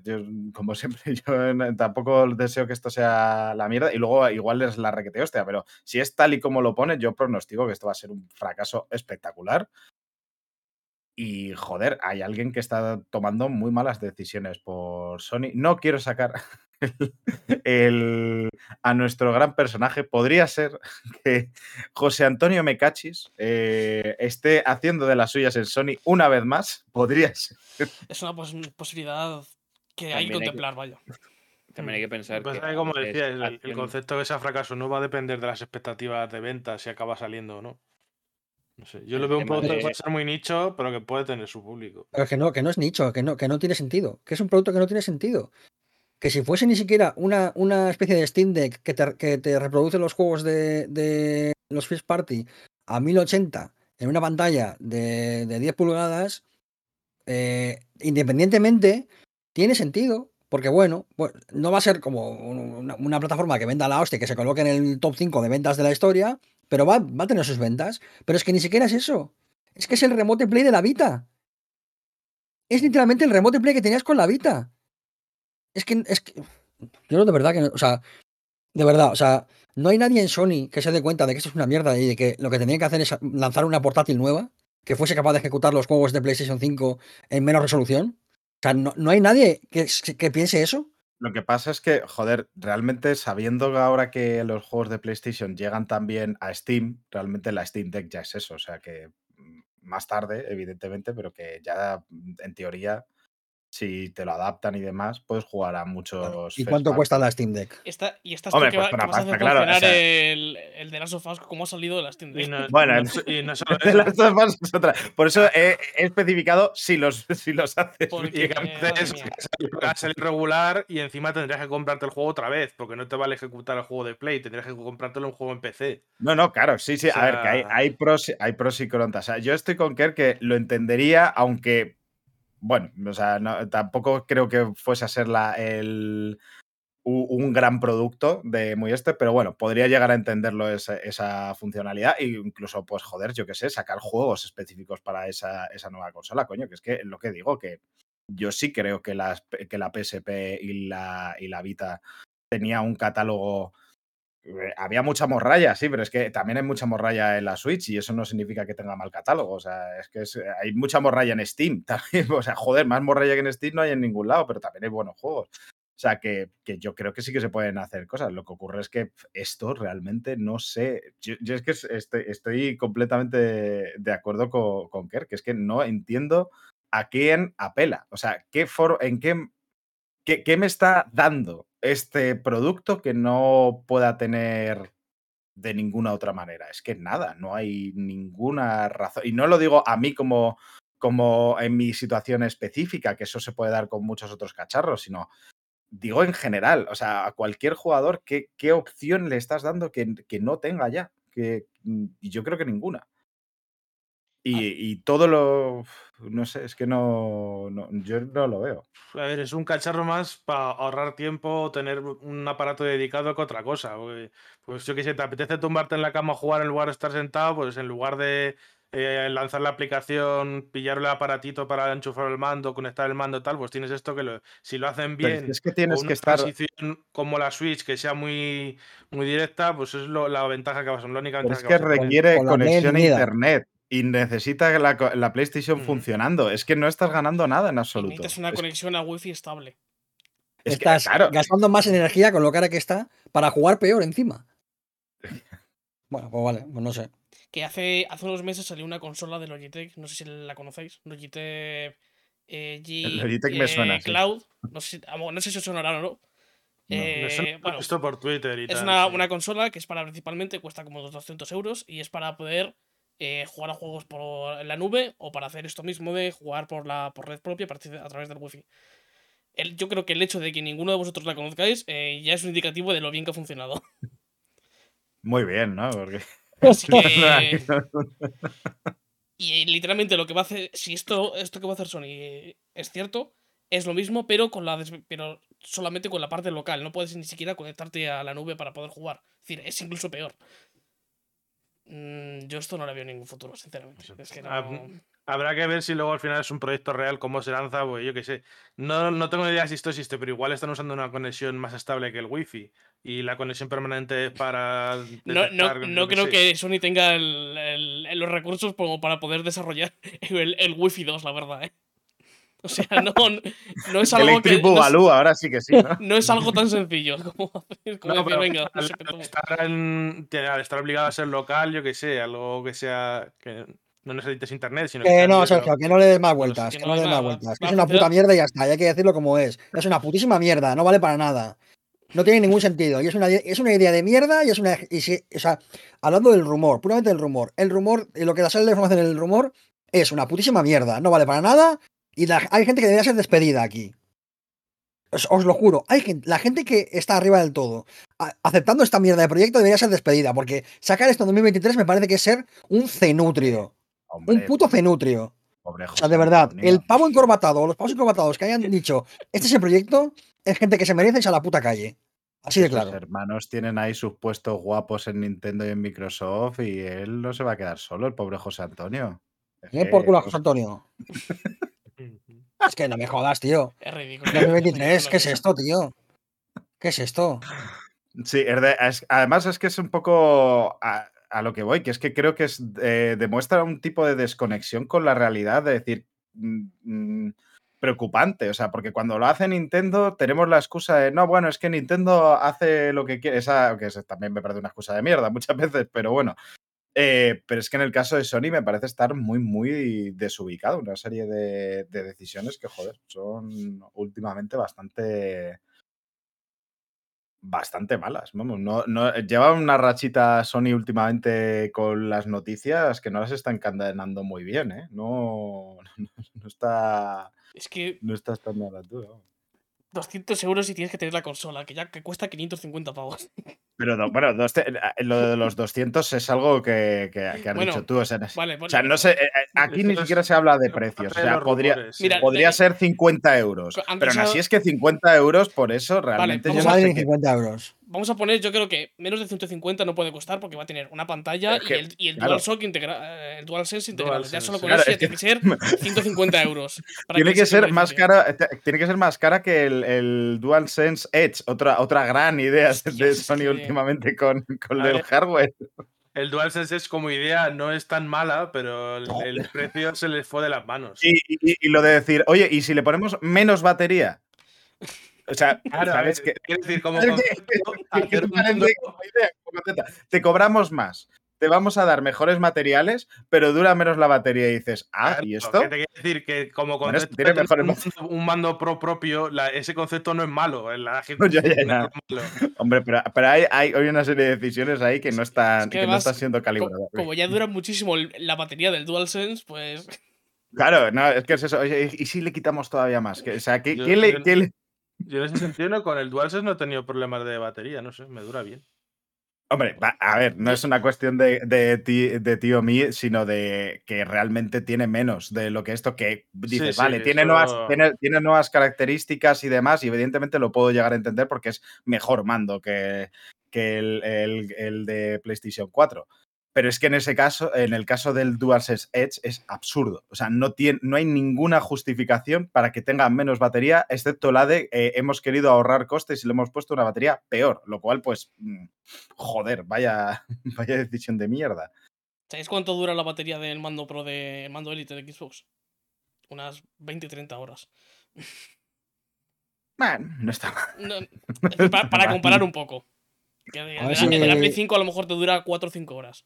Como siempre, yo tampoco deseo que esto sea la mierda y luego igual es la requete hostia, pero si es tal y como lo pone, yo pronostico que esto va a ser un fracaso espectacular. Y joder, hay alguien que está tomando muy malas decisiones por Sony. No quiero sacar el- a nuestro gran personaje. Podría ser que José Antonio Mecachis eh, esté haciendo de las suyas en Sony una vez más. Podría ser. Es una pos- posibilidad que hay que También hay que- contemplar, vaya. También hay que pensar Pues, que. como decía, el, concepto de que sea fracaso no va a depender de las expectativas de venta si acaba saliendo o no. No sé, yo lo veo un producto de- que puede ser muy nicho, pero que puede tener su público. Pero que no, que no es nicho, que no, que no tiene sentido. Que es un producto que no tiene sentido. Que si fuese ni siquiera una, una especie de Steam Deck que te, que te reproduce los juegos de, de los First Party a 1080 en una pantalla de, de 10 pulgadas, eh, independientemente, tiene sentido. Porque bueno, pues, no va a ser como un- una, una plataforma que venda la hostia, que se coloque en el top 5 de ventas de la historia, pero va, va a tener sus ventas. Pero es que ni siquiera es eso. Es que es el remote play de la Vita. Es literalmente el remote play que tenías con la Vita. Es que, es que. Yo de verdad que. o sea, de verdad, o sea, no hay nadie en Sony que se dé cuenta de que esto es una mierda y de que lo que tenían que hacer es lanzar una portátil nueva que fuese capaz de ejecutar los juegos de PlayStation 5 en menos resolución. O sea, no, no hay nadie que, que piense eso. Lo que pasa es que, joder, realmente sabiendo ahora que los juegos de PlayStation llegan también a Steam, realmente la Steam Deck ya es eso. O sea que mm, más tarde, evidentemente, pero que ya mm, en teoría, si te lo adaptan y demás, puedes jugar a muchos. ¿Y cuánto cuesta la Steam Deck? Esta, y estás Hombre, que, pues va- una que vas a hacer pasta, claro, o funcionar sea- el, el de Last of Us como ha salido de la Steam Y Deck. no, Bueno, y no- y no solo De las formas es otra. Por eso he, he especificado si los, si los haces. Porque- va a salir regular y encima tendrías que comprarte el juego otra vez, porque no te vale ejecutar el juego de Play, tendrías que comprártelo en juego en PC. No, no, claro, sí, sí. O a ver, que hay, hay pros, y- hay pros y contras. O sea, yo estoy con Kerr que lo entendería, aunque, bueno, o sea, no- tampoco creo que fuese a ser la, el, un gran producto de muy este, pero bueno, podría llegar a entenderlo esa, funcionalidad e incluso, pues, joder, yo qué sé, sacar juegos específicos para esa, esa nueva consola, coño, que es que lo que digo, que yo sí creo que, que la PSP y la, y la Vita tenía un catálogo había mucha morralla, sí, pero es que también hay mucha morralla en la Switch y eso no significa que tenga mal catálogo. O sea, es que eh, hay mucha morralla en Steam también. O sea, joder, más morralla que en Steam no hay en ningún lado, pero también hay buenos juegos. O sea, que, que yo creo que sí que se pueden hacer cosas. Lo que ocurre es que esto realmente no sé. Yo, es que es- estoy, completamente de acuerdo con, con Kerr, que es que no entiendo a quién apela. O sea, qué foro, en ¿Qué, qué me está dando este producto que no pueda tener de ninguna otra manera? Es que nada, no hay ninguna razón. Y no lo digo a mí como, como en mi situación específica, que eso se puede dar con muchos otros cacharros, sino digo en general, o sea, a cualquier jugador, ¿qué, qué opción le estás dando que, que no tenga ya? Que, yo creo que ninguna. Y, y todo lo. No sé, es que no, no- Yo no lo veo. A ver, es un cacharro más para ahorrar tiempo o tener un aparato dedicado que otra cosa. Pues yo que sé, te apetece tumbarte en la cama a jugar en lugar de estar sentado, pues en lugar de eh, lanzar la aplicación, pillar el aparatito para enchufar el mando, conectar el mando, tal, pues tienes esto que lo- si lo hacen Pero bien, es que o tienes una que estar. como la Switch que sea muy, muy directa, pues es lo- la ventaja que vas a la única Pero ventaja es que requiere conexión a internet y necesita la, PlayStation Ujú. funcionando. Es que no estás ganando nada en absoluto. necesitas una Es- conexión a wifi estable. es que, Estás claro, gastando más energía con lo cara que está para jugar peor encima. Bueno, pues vale, pues no sé. Que hace, hace unos meses salió una consola de Logitech, no sé si la conocéis, Logitech eh, G El Logitech me suena, eh, sí. Cloud, no sé, no sé si os sonará o no. No. Eh, suena bueno, esto por Twitter y es tal. una, sí. una consola que es para principalmente, cuesta como unos 200 euros y es para poder eh, jugar a juegos por la nube o para hacer esto mismo de jugar por la por red propia a, través del wifi. El, yo creo que el hecho de que ninguno de vosotros la conozcáis eh, ya es un indicativo de lo bien que ha funcionado. muy bien, ¿no? Porque Así que. Y literalmente lo que va a hacer, si esto, esto que va a hacer Sony es cierto, es lo mismo, pero con la des- pero solamente con la parte local. No puedes ni siquiera conectarte a la nube para poder jugar. Es decir, es incluso peor. Mm, yo esto no le veo ningún futuro, sinceramente. Es que no- Ah, Habrá que ver si luego al final es un proyecto real, cómo se lanza, pues yo qué sé. No, no tengo ni idea si esto existe, pero igual están usando una conexión más estable que el wifi. Y la conexión permanente es para. No, no, no creo sé. que Sony tenga el- el- los recursos como para poder desarrollar el, el Wi-Fi 2, la verdad, ¿eh? O sea, no, no es algo que. Electric no es- ahora sí que sí, ¿no? No es algo tan sencillo como, hacer- como No, decir, pero venga, no al, sé qué al tú". estar en- te- al estar obligado a ser local, yo que sé, algo que sea. que no necesites internet, sino que. No, Sergio, que no le des más vueltas, que que no no le des más vueltas. es una puta mierda y ya está, y hay que decirlo como es. Es una putísima mierda, no vale para nada. No tiene ningún sentido. Y es una, es una idea de mierda y es una. y si- o sea, hablando del rumor, puramente del rumor. El rumor, lo que da sale de información en el rumor, es una putísima mierda. No vale para nada. Y la- hay gente que debería ser despedida aquí. Os, os lo juro. Hay gente, la gente que está arriba del todo, a- aceptando esta mierda de proyecto, debería ser despedida. Porque sacar esto en 2023 me parece que es ser un cenutrio. Hombre, Un puto cenutrio. pobre O sea, de verdad, el pavo encorbatado o los pavos encorbatados que hayan dicho, este es el proyecto, es gente que se merece irse a la puta calle. Así de Sus claro. hermanos tienen ahí sus puestos guapos en Nintendo y en Microsoft y él no se va a quedar solo, el pobre José Antonio. Es que- por culo a José Antonio. Es que no me jodas, tío. Es ridículo. 2023, ¿qué es esto, tío? ¿Qué es esto? Sí, es de- es- además es que es un poco a, a lo que voy, que es que creo que es, eh, demuestra un tipo de desconexión con la realidad, de decir, mm, mm, preocupante, o sea, porque cuando lo hace Nintendo tenemos la excusa de, no, bueno, es que Nintendo hace lo que quiere, esa, que es- también me parece una excusa de mierda muchas veces, pero bueno. Eh, pero es que en el caso de Sony me parece estar muy, muy desubicado, una serie de, de decisiones que, joder, son últimamente bastante bastante malas. Vamos, no, no, lleva una rachita Sony últimamente con las noticias que no las está encadenando muy bien, ¿eh? No, no, no está, Es que no está estando a la altura. Vamos. 200 euros y tienes que tener la consola, que ya que cuesta 550 pavos. Pero no, bueno, dos- eh, lo de los 200 es algo que, que- que has Bueno, dicho tú. O sea, Vale, o vale, sea, no sé, eh, eh, aquí ni siquiera se habla de precios. O sea, podría. Mira, podría de- ser 50 euros. Pero aún así es que 50 euros por eso realmente vamos yo No a- no vale sé ni qué- 50 euros. Vamos a poner, yo creo que menos de 150 no puede costar porque va a tener una pantalla Es que, y el, y el claro. DualShock integra eh, el DualSense integrado. Ya solo con Claro, eso es ya que- tiene que ser 150 euros. para Tiene que ser más cara, tiene que ser más cara que el, el DualSense Edge, otra, otra gran idea de Sony que- últimamente con, con el hardware. El DualSense es como idea, no es tan mala, pero el, el precio se les fue de las manos. Y, y- y lo de decir, oye, ¿y si le ponemos menos batería? O sea, Claro, ¿sabes qué? decir, como ¿Qué- concepto, qué- qué hacer te cobramos más, te vamos a dar mejores materiales, pero dura menos la batería y dices, ah, Claro, ¿y esto? que te quiero decir que como Bueno, concepto tiene mejores un, mando, un mando pro propio, la- ese concepto no es malo. La Ya, ejecución ya, no es ya. lo malo. Hombre, pero, pero hay, hay, hay una serie de decisiones ahí que no están, que que no están siendo calibradas. como ya dura muchísimo la batería del DualSense, pues Claro, no, es que es eso. Oye, ¿y si le quitamos todavía más? Que- O sea, ¿qué, Yo- qué le, yo- qué le- Yo en ese sentido no, con el DualSense no he tenido problemas de batería, no sé, me dura bien. Hombre, va, a ver, no es una cuestión de, de, ti, de tío mí, sino de que realmente tiene menos de lo que esto que dices, sí, vale, tiene, eso- nuevas, tiene, tiene nuevas características y demás, y evidentemente lo puedo llegar a entender porque es mejor mando que, que el, el- el de PlayStation 4. Pero es que en ese caso, en el caso del DualSense Edge, es absurdo. O sea, no, tiene, no hay ninguna justificación para que tenga menos batería, excepto la de eh, hemos querido ahorrar costes y le hemos puesto una batería peor. Lo cual, pues, mm, joder, vaya, vaya decisión de mierda. ¿Sabéis cuánto dura la batería del mando Pro de mando Elite de Xbox? Unas 20-30 horas. Bueno, no está mal. No, es decir, para, para comparar un poco. Que de, A ver de la- de la si- Play 5 a lo mejor te dura 4 o 5 horas.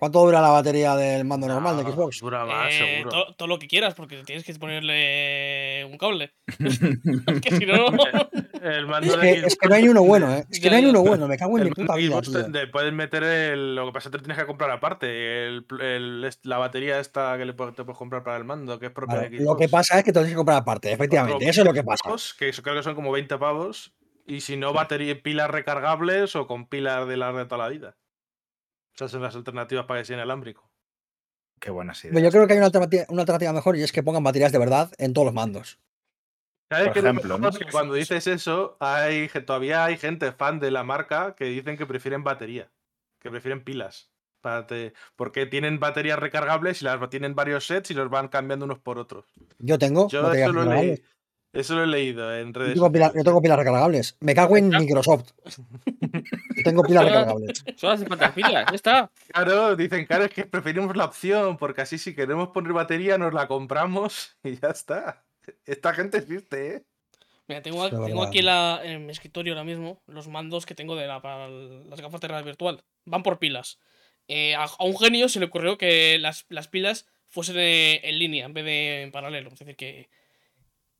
¿Cuánto dura la batería del mando normal de Xbox? Dura más, Eh, seguro. to- todo lo que quieras, porque tienes que ponerle un cable. Es que si no. El mando Es de que, es que no hay uno bueno, ¿eh? Es que Ya, no hay uno bueno, me cago en el mi puta vida, Xbox te, puedes meter el. Lo que pasa es que te tienes que comprar aparte. El, el- est- la batería esta que le te puedes comprar para el mando, que es propia de lo que Xbox. pasa es que te lo tienes que comprar aparte, efectivamente. Otro Eso es lo que pasa. Que eso creo que son como 20 pavos. Y si no, batería, pilas recargables o con pilas de las de toda la vida. Esas son las alternativas para que sea inalámbrico. Qué buenas Pero yo ideas. creo que hay una alternativa, una alternativa mejor y es que pongan baterías de verdad en todos los mandos. ¿Sabes Por ejemplo, mejor? ¿no? Que cuando dices eso, hay, todavía hay gente fan de la marca que dicen que prefieren batería, que prefieren pilas. para te- porque tienen baterías recargables y las tienen varios sets y los van cambiando unos por otros. Yo tengo Yo eso lo, leído, eso lo he leído en Yo redes tengo, pilas, yo tengo pilas recargables. Me cago en Microsoft. Yo tengo pilas recargables. Solo hace falta pilas, ya está. Claro, dicen, claro, es que preferimos la opción, porque así si queremos poner batería nos la compramos y ya está. Esta gente existe, ¿eh? Mira, tengo, tengo aquí en, la- en mi escritorio ahora mismo los mandos que tengo de la, para las gafas de realidad virtual. Van por pilas. Eh, a, a un genio se le ocurrió que las, las pilas fuesen eh, en línea en vez de en paralelo. Es decir, que,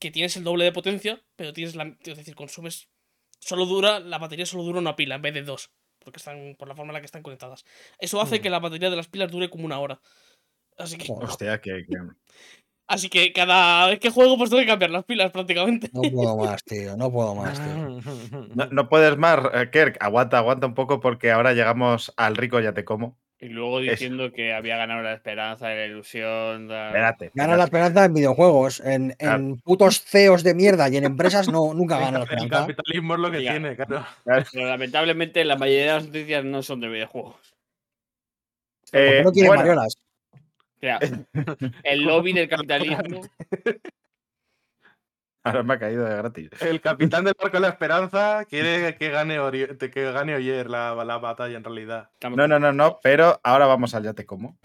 que tienes el doble de potencia, pero tienes la. Es decir, consumes. Solo dura. La batería solo dura una pila en vez de dos. Porque están. Por la forma en la que están conectadas. Eso hace Mm. que la batería de las pilas dure como una hora. Así que. Hostia, que, que- Así que cada vez que juego, pues tengo que cambiar las pilas prácticamente. No puedo más, tío. No puedo más, tío. No, no puedes más, eh, Kirk. Aguanta, aguanta un poco porque ahora llegamos al rico ya te como. Y luego diciendo que había ganado la esperanza, la ilusión. la- Espérate. Gana la espérate. esperanza en videojuegos. En, Claro. en putos CEOs de mierda y en empresas no, nunca gana la cap- el esperanza. capitalismo es lo que Diga. tiene, claro. Pero lamentablemente la mayoría de las noticias no son de videojuegos. Eh, no quieren bueno, mariolas. O sea, el lobby del capitalismo. Ahora me ha caído de gratis. El capitán del barco de la esperanza quiere que gane, Ori- que gane Oyer la, la batalla en realidad. No, no, no, no, pero ahora vamos al ya te como.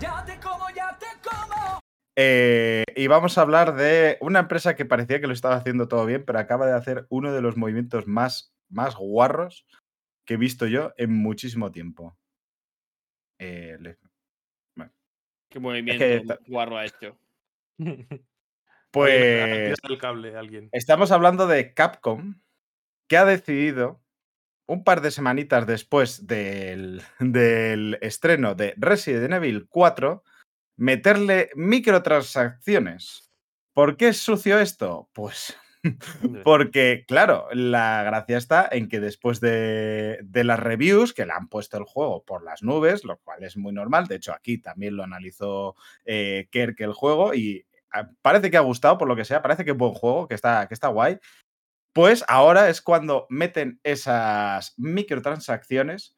Ya te como, ya te como. Eh, y vamos a hablar de una empresa que parecía que lo estaba haciendo todo bien, pero acaba de hacer uno de los movimientos más, más guarros que he visto yo en muchísimo tiempo. Eh, le- ¿Qué movimiento guarro ha hecho? pues el cable alguien. estamos hablando de Capcom, que ha decidido, un par de semanitas después del, del estreno de Resident Evil 4, meterle microtransacciones. ¿Por qué es sucio esto? Pues Porque, claro, la gracia está en que después de, de las reviews que le han puesto el juego por las nubes, lo cual es muy normal, de hecho aquí también lo analizó eh, Kerk el juego y parece que ha gustado, por lo que sea, parece que es buen juego, que está, que está guay, pues ahora es cuando meten esas microtransacciones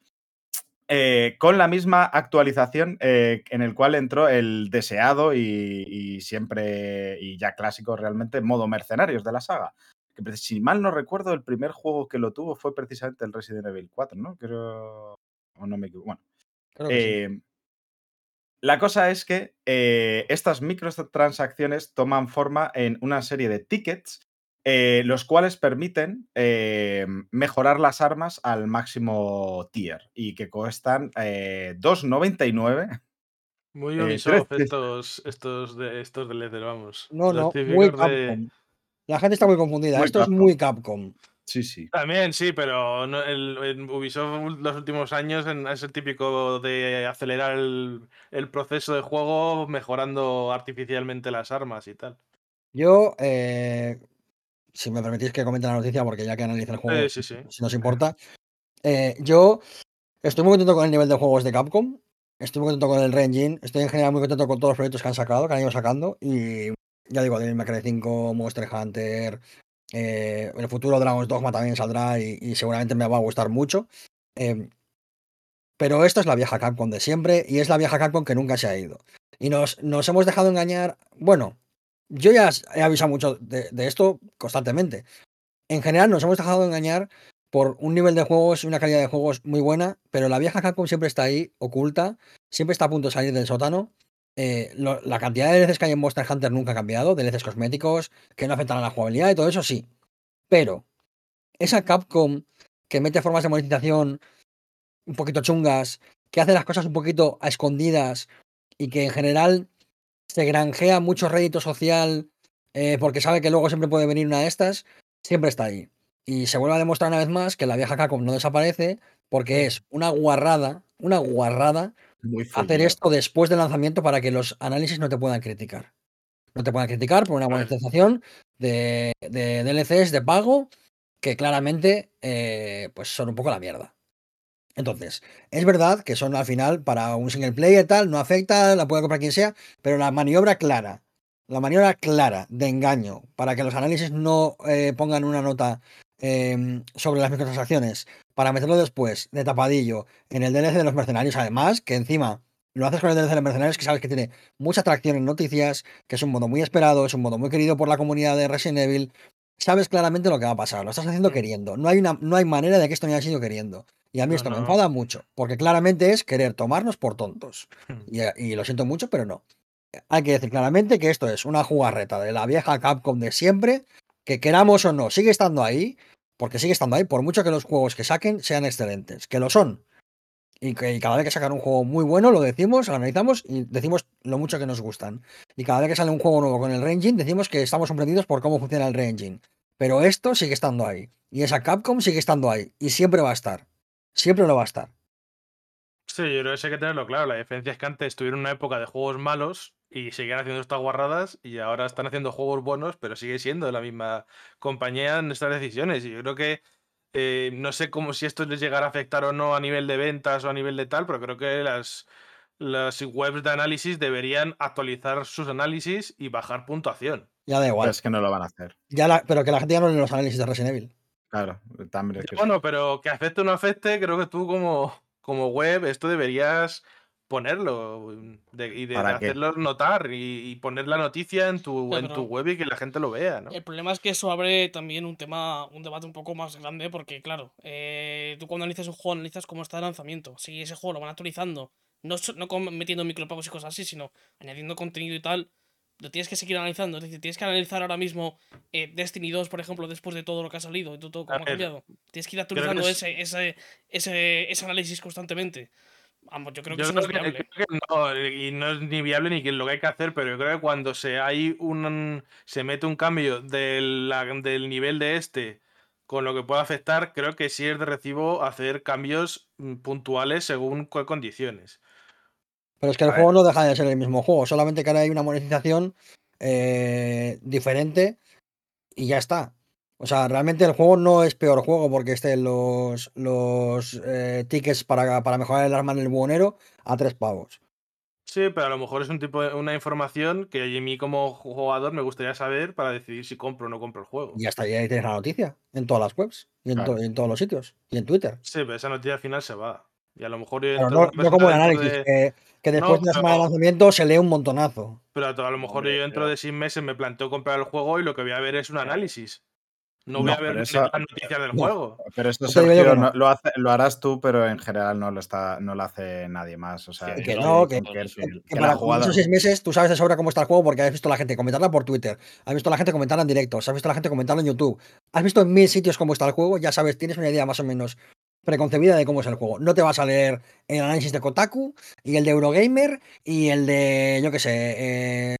eh, con la misma actualización eh, en el cual entró el deseado y, y siempre, y ya clásico realmente, modo mercenarios de la saga. Que si mal no recuerdo, el primer juego que lo tuvo fue precisamente el Resident Evil 4, ¿no? Creo... O no me equivoco. Bueno, Creo que sí. La cosa es que eh, estas microtransacciones toman forma en una serie de tickets, eh, los cuales permiten eh, mejorar las armas al máximo tier y que cuestan eh, 2,99. Muy Eh, Ubisoft trece. estos, estos, de, estos de Leather, vamos. No, Los no, muy de-. La gente está muy confundida. Muy Esto Capcom. es muy Capcom. Sí, sí. También, sí, pero no- el, en Ubisoft los últimos años en- es el típico de acelerar el, el proceso de juego mejorando artificialmente las armas y tal. Yo, eh, si me permitís que comente la noticia, porque ya que analiza el juego, Eh, sí, sí. si nos importa. eh, yo estoy muy contento con el nivel de juegos de Capcom. Estoy muy contento con el Re-Engine. Estoy en general muy contento con todos los proyectos que han sacado, que han ido sacando. Y ya digo, Devil May Cry 5, Monster Hunter. Eh, el futuro Dragon's Dogma también saldrá y, seguramente me va a gustar mucho. Eh, Pero esto es la vieja Capcom de siempre y es la vieja Capcom que nunca se ha ido. Y nos, nos hemos dejado engañar. Bueno, yo ya he avisado mucho de, de esto constantemente. En general nos hemos dejado engañar por un nivel de juegos y una calidad de juegos muy buena, pero la vieja Capcom siempre está ahí, oculta, siempre está a punto de salir del sótano. Eh, lo- la cantidad de DLCs que hay en Monster Hunter nunca ha cambiado, DLCs cosméticos, que no afectan a la jugabilidad y todo eso sí. Pero esa Capcom que mete formas de monetización un poquito chungas, que hace las cosas un poquito a escondidas y que en general se granjea mucho rédito social eh, porque sabe que luego siempre puede venir una de estas, siempre está ahí. Y se vuelve a demostrar una vez más que la vieja Capcom no desaparece porque es una guarrada, una guarrada Muy hacer esto después del lanzamiento para que los análisis no te puedan criticar. No te puedan criticar por una monetización de, de DLCs de pago que claramente eh, pues son un poco la mierda. Entonces, es verdad que son al final para un single player tal, no afecta, la puede comprar quien sea, pero la maniobra clara, la maniobra clara de engaño para que los análisis no eh, pongan una nota em, sobre las microtransacciones para meterlo después de tapadillo en el DLC de los mercenarios, además, que encima lo haces con el DLC de los mercenarios, que sabes que tiene mucha atracción en noticias, que es un modo muy esperado, es un modo muy querido por la comunidad de Resident Evil. Sabes claramente lo que va a pasar, lo estás haciendo queriendo. No hay, una, no hay manera de que esto no haya sido queriendo. Y a mí No, esto me enfada mucho, porque claramente es querer tomarnos por tontos. Hmm. Y, y lo siento mucho, pero no. Hay que decir claramente que esto es una jugarreta de la vieja Capcom de siempre, que queramos o no, sigue estando ahí, porque sigue estando ahí, por mucho que los juegos que saquen sean excelentes, que lo son. Y que cada vez que sacan un juego muy bueno, lo decimos, lo analizamos y decimos lo mucho que nos gustan. Y cada vez que sale un juego nuevo con el Re-Engine, decimos que estamos sorprendidos por cómo funciona el Re-Engine. Pero esto sigue estando ahí. Y esa Capcom sigue estando ahí. Y siempre va a estar. Siempre lo va a estar. Sí, yo creo que hay que tenerlo claro. La diferencia es que antes tuvieron una época de juegos malos y seguían haciendo estas guarradas y ahora están haciendo juegos buenos, pero sigue siendo la misma compañía en estas decisiones. Y yo creo que eh, no sé cómo si esto les llegará a afectar o no a nivel de ventas o a nivel de tal, pero creo que las, las webs de análisis deberían actualizar sus análisis y bajar puntuación. Ya da Pero igual. es que no lo van a hacer. Ya la- pero que la gente ya no lee los análisis de Resident Evil. Claro, también es que sí. Bueno, pero que afecte o no afecte, creo que tú como, como web esto deberías ponerlo de- y de, hacerlo notar y, y poner la noticia en tu, Ya, en tu web y que la gente lo vea, ¿no? El problema es que eso abre también un tema, un debate un poco más grande, porque claro, eh, tú cuando analizas un juego analizas cómo está de lanzamiento. Si ese juego lo van actualizando, no, so- no metiendo micropagos y cosas así, sino añadiendo contenido y tal, lo tienes que seguir analizando. Es decir, tienes que analizar ahora mismo eh, Destiny 2, por ejemplo, después de todo lo que ha salido y todo, todo cómo ha cambiado. Tienes que ir que actualizando es- ese, ese, ese, ese análisis constantemente. Vamos, yo creo que Yo eso no es que, viable. creo que no, y no es ni viable ni lo que hay que hacer, pero yo creo que cuando se hay un se mete un cambio del, la- del nivel de este con lo que pueda afectar, creo que sí es de recibo hacer cambios mm, puntuales según qué condiciones. Pero es que el A juego no deja de ser el mismo juego, solamente que ahora hay una monetización eh, diferente y ya está. O sea, realmente el juego no es peor juego porque estén los, los eh, tickets para, para mejorar el arma en el buhonero a tres pavos. Sí, pero a lo mejor es un tipo de, una información que a mí como jugador me gustaría saber para decidir si compro o no compro el juego. Y y ahí tienes la noticia en todas las webs y en, Claro. to- y en todos los sitios y en Twitter. Sí, pero esa noticia al final se va. Y a lo mejor yo Pero entro no, no como el análisis, de- que, que después No, de la semana de lanzamiento se lee un montonazo. Pero a lo mejor Hombre, yo dentro pero- de seis meses me planteo comprar el juego y lo que voy a ver es un análisis. No voy No, a ver pero las noticias del no. juego. Pero esto, Sergio, que no. no- lo, hace- lo harás tú, pero en general no lo está, no lo hace nadie más. O sea, Sí, que no, que- que- para jugada- esos seis meses tú sabes de sobra cómo está el juego porque has visto a la gente comentarla por Twitter, has visto a la gente comentarla en directo, has visto a la gente comentarla en YouTube, has visto en mil sitios cómo está el juego, ya sabes, tienes una idea más o menos preconcebida de cómo es el juego. No te vas a leer el análisis de Kotaku y el de Eurogamer y el de, yo qué sé, eh,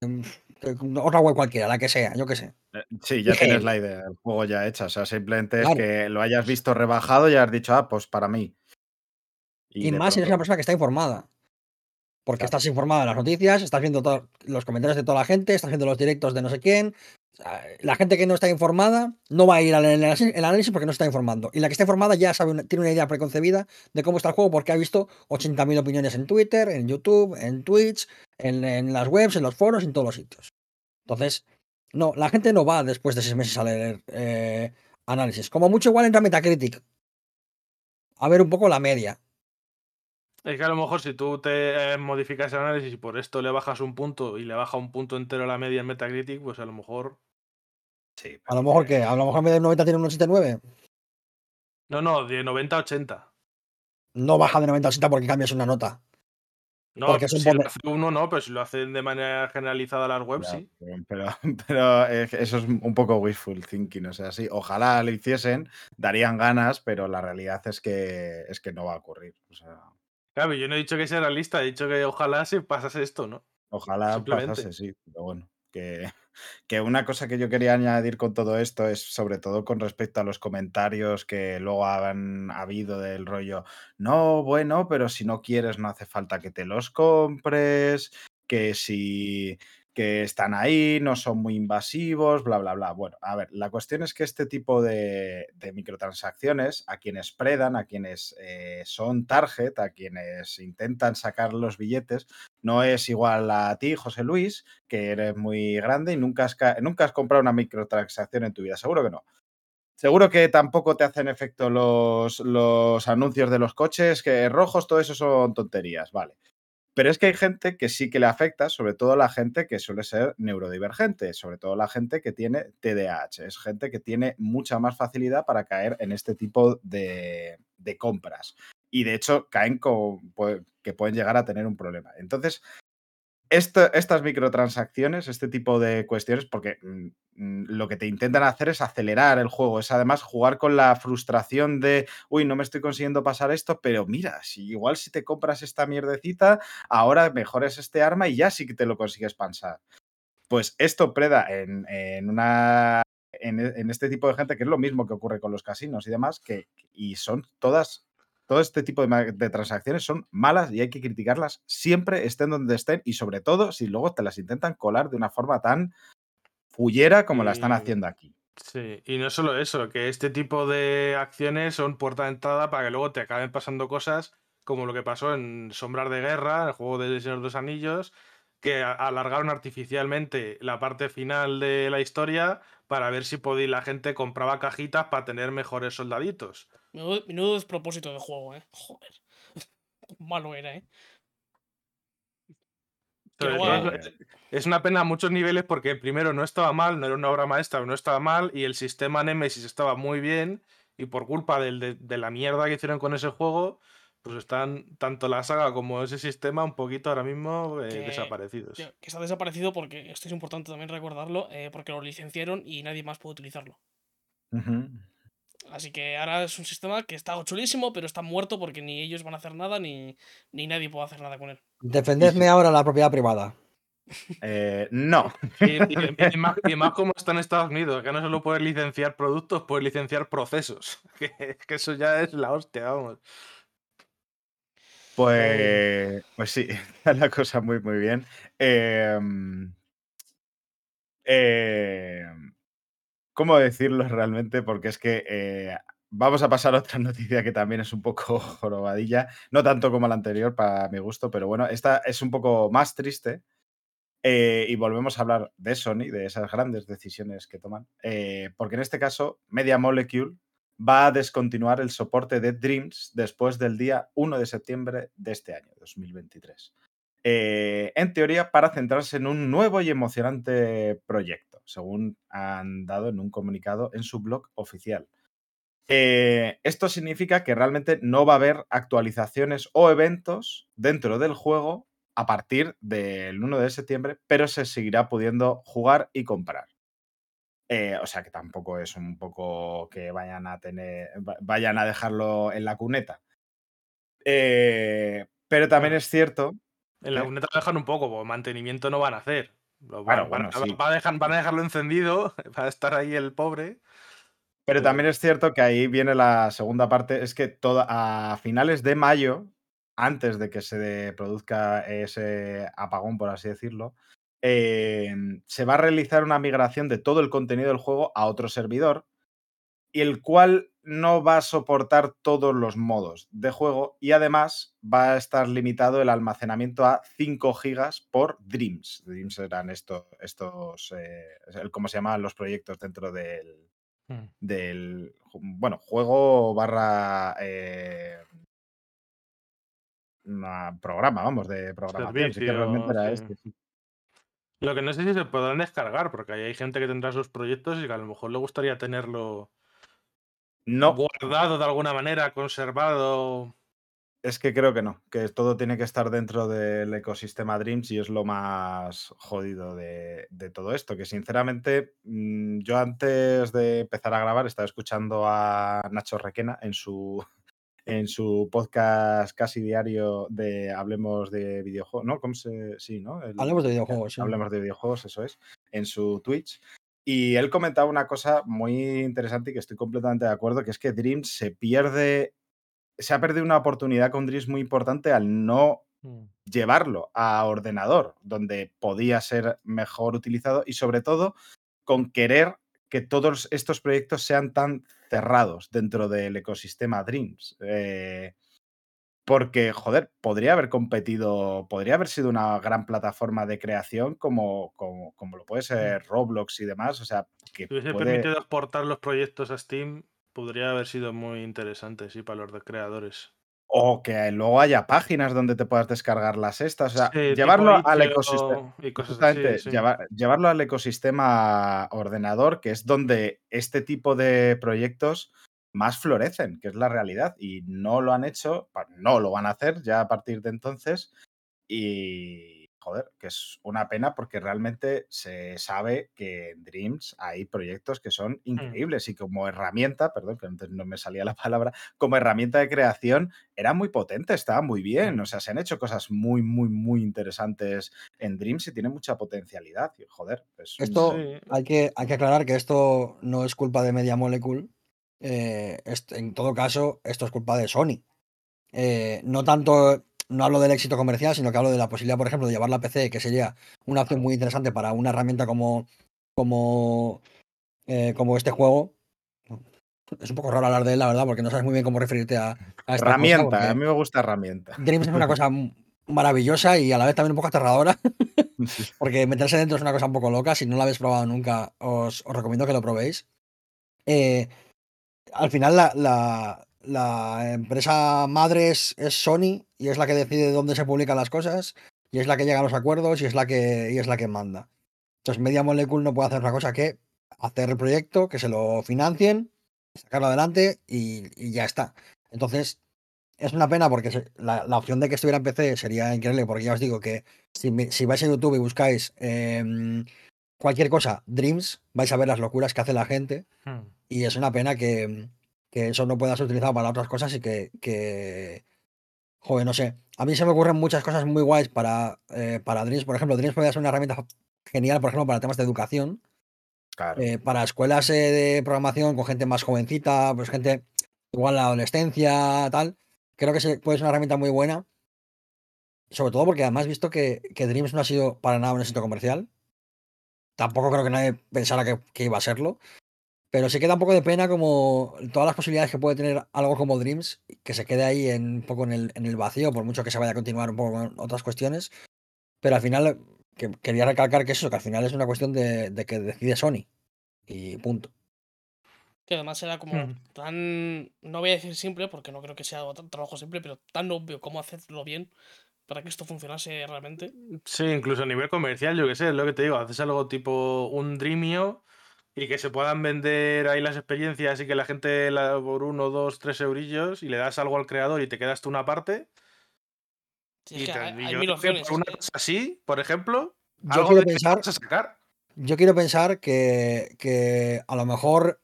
otra web cualquiera, la que sea, yo qué sé. Eh, Sí, ya Dije- tienes la idea del juego ya hecha. O sea, simplemente es Claro. que lo hayas visto rebajado y has dicho, ah, pues para mí. Y, más si eres una persona que está informada. Porque Claro. estás informada de las noticias, estás viendo los comentarios de toda la gente, estás viendo los directos de no sé quién. La gente que no está informada no va a ir al análisis el análisis porque no está informando. Y la que está informada ya sabe, tiene una idea preconcebida de cómo está el juego porque ha visto 80.000 opiniones en Twitter, en YouTube, en Twitch, en, en las webs, en los foros, en todos los sitios. Entonces, no, la gente no va después de seis meses a leer eh, análisis. Como mucho igual entra Metacritic. A ver un poco la media. Es que a lo mejor si tú te eh, modificas el análisis y por esto le bajas un punto y le baja un punto entero a la media en Metacritic, pues a lo mejor. Sí, A lo mejor que, a lo mejor en vez de 90 tiene un 89. No, no, de 90 a 80. No baja de 90 a 80 porque cambias una nota. No, Porque es un si lo poder- hace uno no, pero si lo hacen de manera generalizada las webs, sí. pero, pero, eso es un poco wishful thinking. O sea, sí, ojalá lo hiciesen, darían ganas, pero la realidad es que, es que no va a ocurrir. O sea, Claro, yo no he dicho que sea realista, he dicho que ojalá se pasase esto, ¿no? ojalá pasase, sí. Pero bueno, que, que una cosa que yo quería añadir con todo esto es sobre todo con respecto a los comentarios que luego han habido del rollo, no, bueno, pero si no quieres no hace falta que te los compres, que si que están ahí, no son muy invasivos, bla, bla, bla. Bueno, a ver, la cuestión es que este tipo de, microtransacciones, a quienes predan, a quienes eh, son target, a quienes intentan sacar los billetes, no es igual a ti, José Luis, que eres muy grande y nunca has, ca- nunca has comprado una microtransacción en tu vida, seguro que no. Seguro que tampoco te hacen efecto los, los anuncios de los coches, que rojos, todo eso son tonterías, vale. Pero es que hay gente que sí que le afecta, sobre todo la gente que suele ser neurodivergente, sobre todo la gente que tiene TDAH. Es gente que tiene mucha más facilidad para caer en este tipo de, de compras. Y de hecho caen con, que pueden llegar a tener un problema. Entonces, estas microtransacciones, este tipo de cuestiones, porque mm, mm, lo que te intentan hacer es acelerar el juego, es además jugar con la frustración de, uy, no me estoy consiguiendo pasar esto, pero mira, si igual si te compras esta mierdecita, ahora mejoras este arma y ya sí que te lo consigues pasar. Pues esto preda en, una... E- en este tipo de gente, que es lo mismo que ocurre con los casinos y demás, que, y son todas todo este tipo de, transacciones son malas y hay que criticarlas siempre, estén donde estén, y sobre todo si luego te las intentan colar de una forma tan fullera como la están haciendo aquí. Sí, y no solo eso, que este tipo de acciones son puerta de entrada para que luego te acaben pasando cosas como lo que pasó en Sombras de Guerra, el juego de Señor de los Anillos, que alargaron artificialmente la parte final de la historia para ver si podía, la gente compraba cajitas para tener mejores soldaditos. Menudo, menudo despropósito de juego, ¿eh? Joder. Malo era, ¿eh? Guay. es- es una pena a muchos niveles porque primero no estaba mal, no era una obra maestra, no estaba mal, y el sistema Nemesis estaba muy bien, y por culpa del- de, de la mierda que hicieron con ese juego, pues están tanto la saga como ese sistema un poquito ahora mismo eh, Que- desaparecidos. Que está desaparecido porque, esto es importante también recordarlo, eh, porque lo licenciaron y nadie más puede utilizarlo. Así que ahora es un sistema que está chulísimo, pero está muerto porque ni ellos van a hacer nada ni, ni nadie puede hacer nada con él. Defendedme ahora la propiedad privada. Eh, no. Y, y- y más, y más como está en Estados Unidos, que no solo puedes licenciar productos, puedes licenciar procesos. Que, que eso ya es la hostia, vamos. Pues, pues sí, está la cosa muy, muy bien. Em, ¿Cómo decirlo realmente? Porque es que eh, vamos a pasar a otra noticia que también es un poco jorobadilla, no tanto como la anterior para mi gusto, pero bueno, esta es un poco más triste. eh, y volvemos a hablar de Sony, de esas grandes decisiones que toman, eh, porque en este caso Media Molecule va a descontinuar el soporte de Dreams después del día 1 de septiembre de este año, 2023. Eh, en teoría, para centrarse en un nuevo y emocionante proyecto, según han dado en un comunicado en su blog oficial. Eh, esto significa que realmente no va a haber actualizaciones o eventos dentro del juego a partir del 1 de septiembre, pero se seguirá pudiendo jugar y comprar. Eh, o sea que tampoco es un poco que vayan a tener, va- vayan a dejarlo en la cuneta. Eh, pero también es cierto En la cuneta lo dejan un poco, porque mantenimiento no van a hacer. Lo Claro, van, van- bueno, sí. va a dejar- van a dejarlo encendido, va a estar ahí el pobre. Pero también es cierto que ahí viene la segunda parte, es que toda, a finales de mayo, antes de que se produzca ese apagón, por así decirlo, eh, se va a realizar una migración de todo el contenido del juego a otro servidor, y el cual no va a soportar todos los modos de juego y además va a estar limitado el almacenamiento a 5 gigas por Dreams. Dreams eran esto- estos, eh, ¿cómo se llaman los proyectos dentro del, del ju- bueno, juego barra eh, una programa, vamos, de programación. Sí que Servicio, realmente era sí. este. Lo que no sé si se podrán descargar, porque ahí hay gente que tendrá sus proyectos y que a lo mejor le gustaría tenerlo No, guardado de alguna manera, conservado. Es que creo que no, que todo tiene que estar dentro del ecosistema Dreams y es lo más jodido de, de todo esto. Que sinceramente, mm, yo antes de empezar a grabar estaba escuchando a Nacho Requena en su, en su podcast casi diario de Hablemos de videojuegos, ¿no? ¿Cómo se...? Sí, ¿no? El- Hablemos de videojuegos, sí. Hablemos de videojuegos, eso es, en su Twitch. Y él comentaba una cosa muy interesante y que estoy completamente de acuerdo, que es que Dreams se pierde, se ha perdido una oportunidad con Dreams muy importante al no llevarlo a ordenador, donde podía ser mejor utilizado y sobre todo con querer que todos estos proyectos sean tan cerrados dentro del ecosistema Dreams. Eh, porque, joder, podría haber competido, podría haber sido una gran plataforma de creación como, como, como lo puede ser Roblox y demás. O sea, que Si hubiese puede- permitido exportar los proyectos a Steam, podría haber sido muy interesante, sí, para los creadores. O que luego haya páginas donde te puedas descargar las estas. O sea, Sí, llevarlo al ecosistema. y cosas Justamente, así, sí. lleva- llevarlo al ecosistema ordenador, que es donde este tipo de proyectos más florecen, que es la realidad. Y no lo han hecho, no lo van a hacer ya a partir de entonces. Y joder, que es una pena porque realmente se sabe que en Dreams hay proyectos que son increíbles y como herramienta, perdón, que antes no me salía la palabra, como herramienta de creación era muy potente, estaba muy bien. O sea, se han hecho cosas muy, muy, muy interesantes en Dreams y tiene mucha potencialidad. Y, joder, es un- Esto Sí. hay, que, hay que aclarar que esto no es culpa de Media Molecule. Eh, en todo caso, esto es culpa de Sony. Eh, no tanto, no hablo del éxito comercial, sino que hablo de la posibilidad, por ejemplo, de llevarla a PC, que sería una opción muy interesante para una herramienta como, como, eh, como este juego. Es un poco raro hablar de él, la verdad, porque no sabes muy bien cómo referirte a, a esta herramienta, a mí me gusta herramienta. Dreams es una cosa maravillosa y a la vez también un poco aterradora. Porque meterse dentro es una cosa un poco loca. Si no lo habéis probado nunca, os, os recomiendo que lo probéis. Eh, al final, la, la- empresa madre es, es Sony y es la que decide dónde se publican las cosas y es la que llega a los acuerdos y es la que, y es la que manda. Entonces, Media Molecule no puede hacer otra cosa que hacer el proyecto, que se lo financien, sacarlo adelante y, ya está. Entonces, es una pena porque la, la opción de que estuviera en PC sería increíble, porque ya os digo que si, si vais a YouTube y buscáis em, cualquier cosa, Dreams, vais a ver las locuras que hace la gente Hmm. Y es una pena que, que eso no pueda ser utilizado para otras cosas y que, que joder, no sé. A mí se me ocurren muchas cosas muy guays para, eh, para Dreams. Por ejemplo, Dreams podría ser una herramienta genial, por ejemplo, para temas de educación. Claro. Eh, para escuelas eh, de programación con gente más jovencita, pues gente igual la adolescencia, tal. Creo que se- puede ser una herramienta muy buena. Sobre todo porque además visto que, que Dreams no ha sido para nada un éxito comercial. Tampoco creo que nadie pensara que, que iba a serlo. Pero sí que da un poco de pena como todas las posibilidades que puede tener algo como Dreams, que se quede ahí en, un poco en el, en el vacío, por mucho que se vaya a continuar un poco con otras cuestiones. Pero al final, que, quería recalcar que eso, que al final es una cuestión de, de que decide Sony. Y punto. Que además era como Mm. tan. No voy a decir simple, porque no creo que sea tan trabajo simple, pero tan obvio cómo hacerlo bien para que esto funcionase realmente. Sí, incluso a nivel comercial, yo que sé, es lo que te digo, haces algo tipo un Dreamio y que se puedan vender ahí las experiencias y que la gente la, por uno, dos, tres eurillos y le das algo al creador y te quedas tú una parte. Es y que te- hay, y hay yo mil opciones. por una cosa así, por ejemplo, Yo algo quiero de pensar, vas a sacar. yo quiero pensar que, que a lo mejor.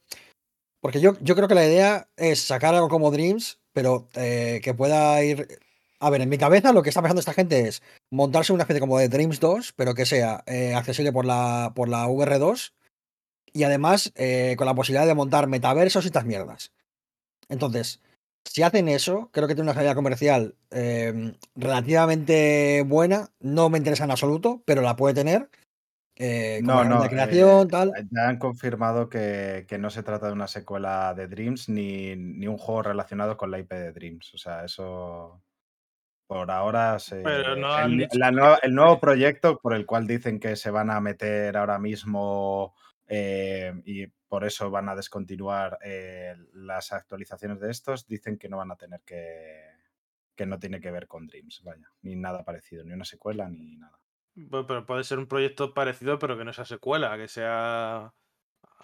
Porque yo, yo creo que la idea es sacar algo como Dreams, pero eh, que pueda ir. A ver, en mi cabeza lo que está pensando esta gente es montarse una especie como de Dreams 2, pero que sea eh, accesible por la, por la VR2 y además eh, con la posibilidad de montar metaversos y estas mierdas. Entonces, si hacen eso, creo que tiene una salida comercial eh, relativamente buena. No me interesa en absoluto, pero la puede tener. eh, No, no, de creación, tal. Ya han confirmado que, que no se trata de una secuela de Dreams ni, ni un juego relacionado con la IP de Dreams. O sea, eso por ahora se- Pero no han el, dicho la que- nueva- el nuevo proyecto por el cual dicen que se van a meter ahora mismo eh, y por eso van a descontinuar eh, las actualizaciones de estos, dicen que no van a tener que, que no tiene que ver con Dreams, vaya, ni nada parecido, ni una secuela ni nada. Bu- Pero puede ser un proyecto parecido, pero que no sea secuela, que sea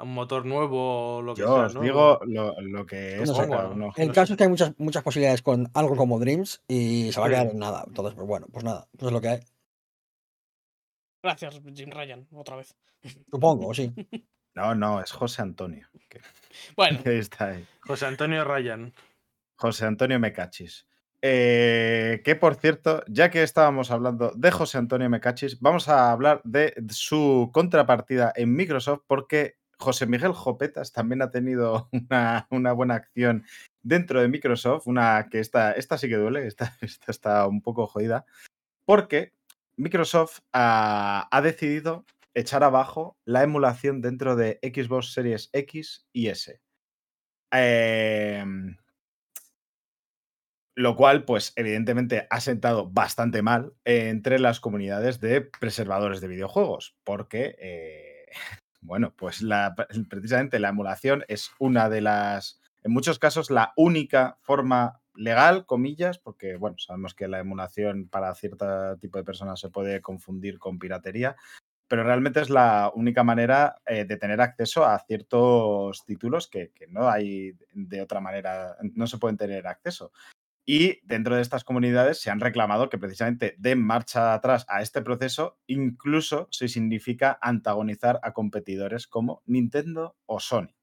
un motor nuevo o lo que Yo sea. os ¿no? digo lo, lo que es El no caso sé. es que hay muchas, muchas posibilidades con algo como Dreams y se va a quedar en nada. Entonces, pues bueno, pues nada, pues es lo que hay. Gracias, Jim Ryan, otra vez. Supongo, sí. No, no, es José Antonio. Que, Bueno, que está ahí. José Antonio Ryan. José Antonio Mecachis. Eh, que por cierto, ya que estábamos hablando de José Antonio Mecachis, vamos a hablar de su contrapartida en Microsoft porque José Miguel Jopetas también ha tenido una, una buena acción dentro de Microsoft, una que esta, esta sí que duele, esta, esta está un poco jodida, porque Microsoft ha, decidido echar abajo la emulación dentro de Xbox Series X y S. Em, lo cual, pues, evidentemente ha sentado bastante mal entre las comunidades de preservadores de videojuegos, porque, eh, bueno, pues precisamente la emulación es una de las, en muchos casos, la única forma legal, comillas, porque, bueno, sabemos que la emulación para cierto tipo de personas se puede confundir con piratería, pero realmente es la única manera eh, de tener acceso a ciertos títulos que, que no hay de otra manera, no se pueden tener acceso. Y dentro de estas comunidades se han reclamado que precisamente den marcha atrás a este proceso, incluso si significa antagonizar a competidores como Nintendo o Sony.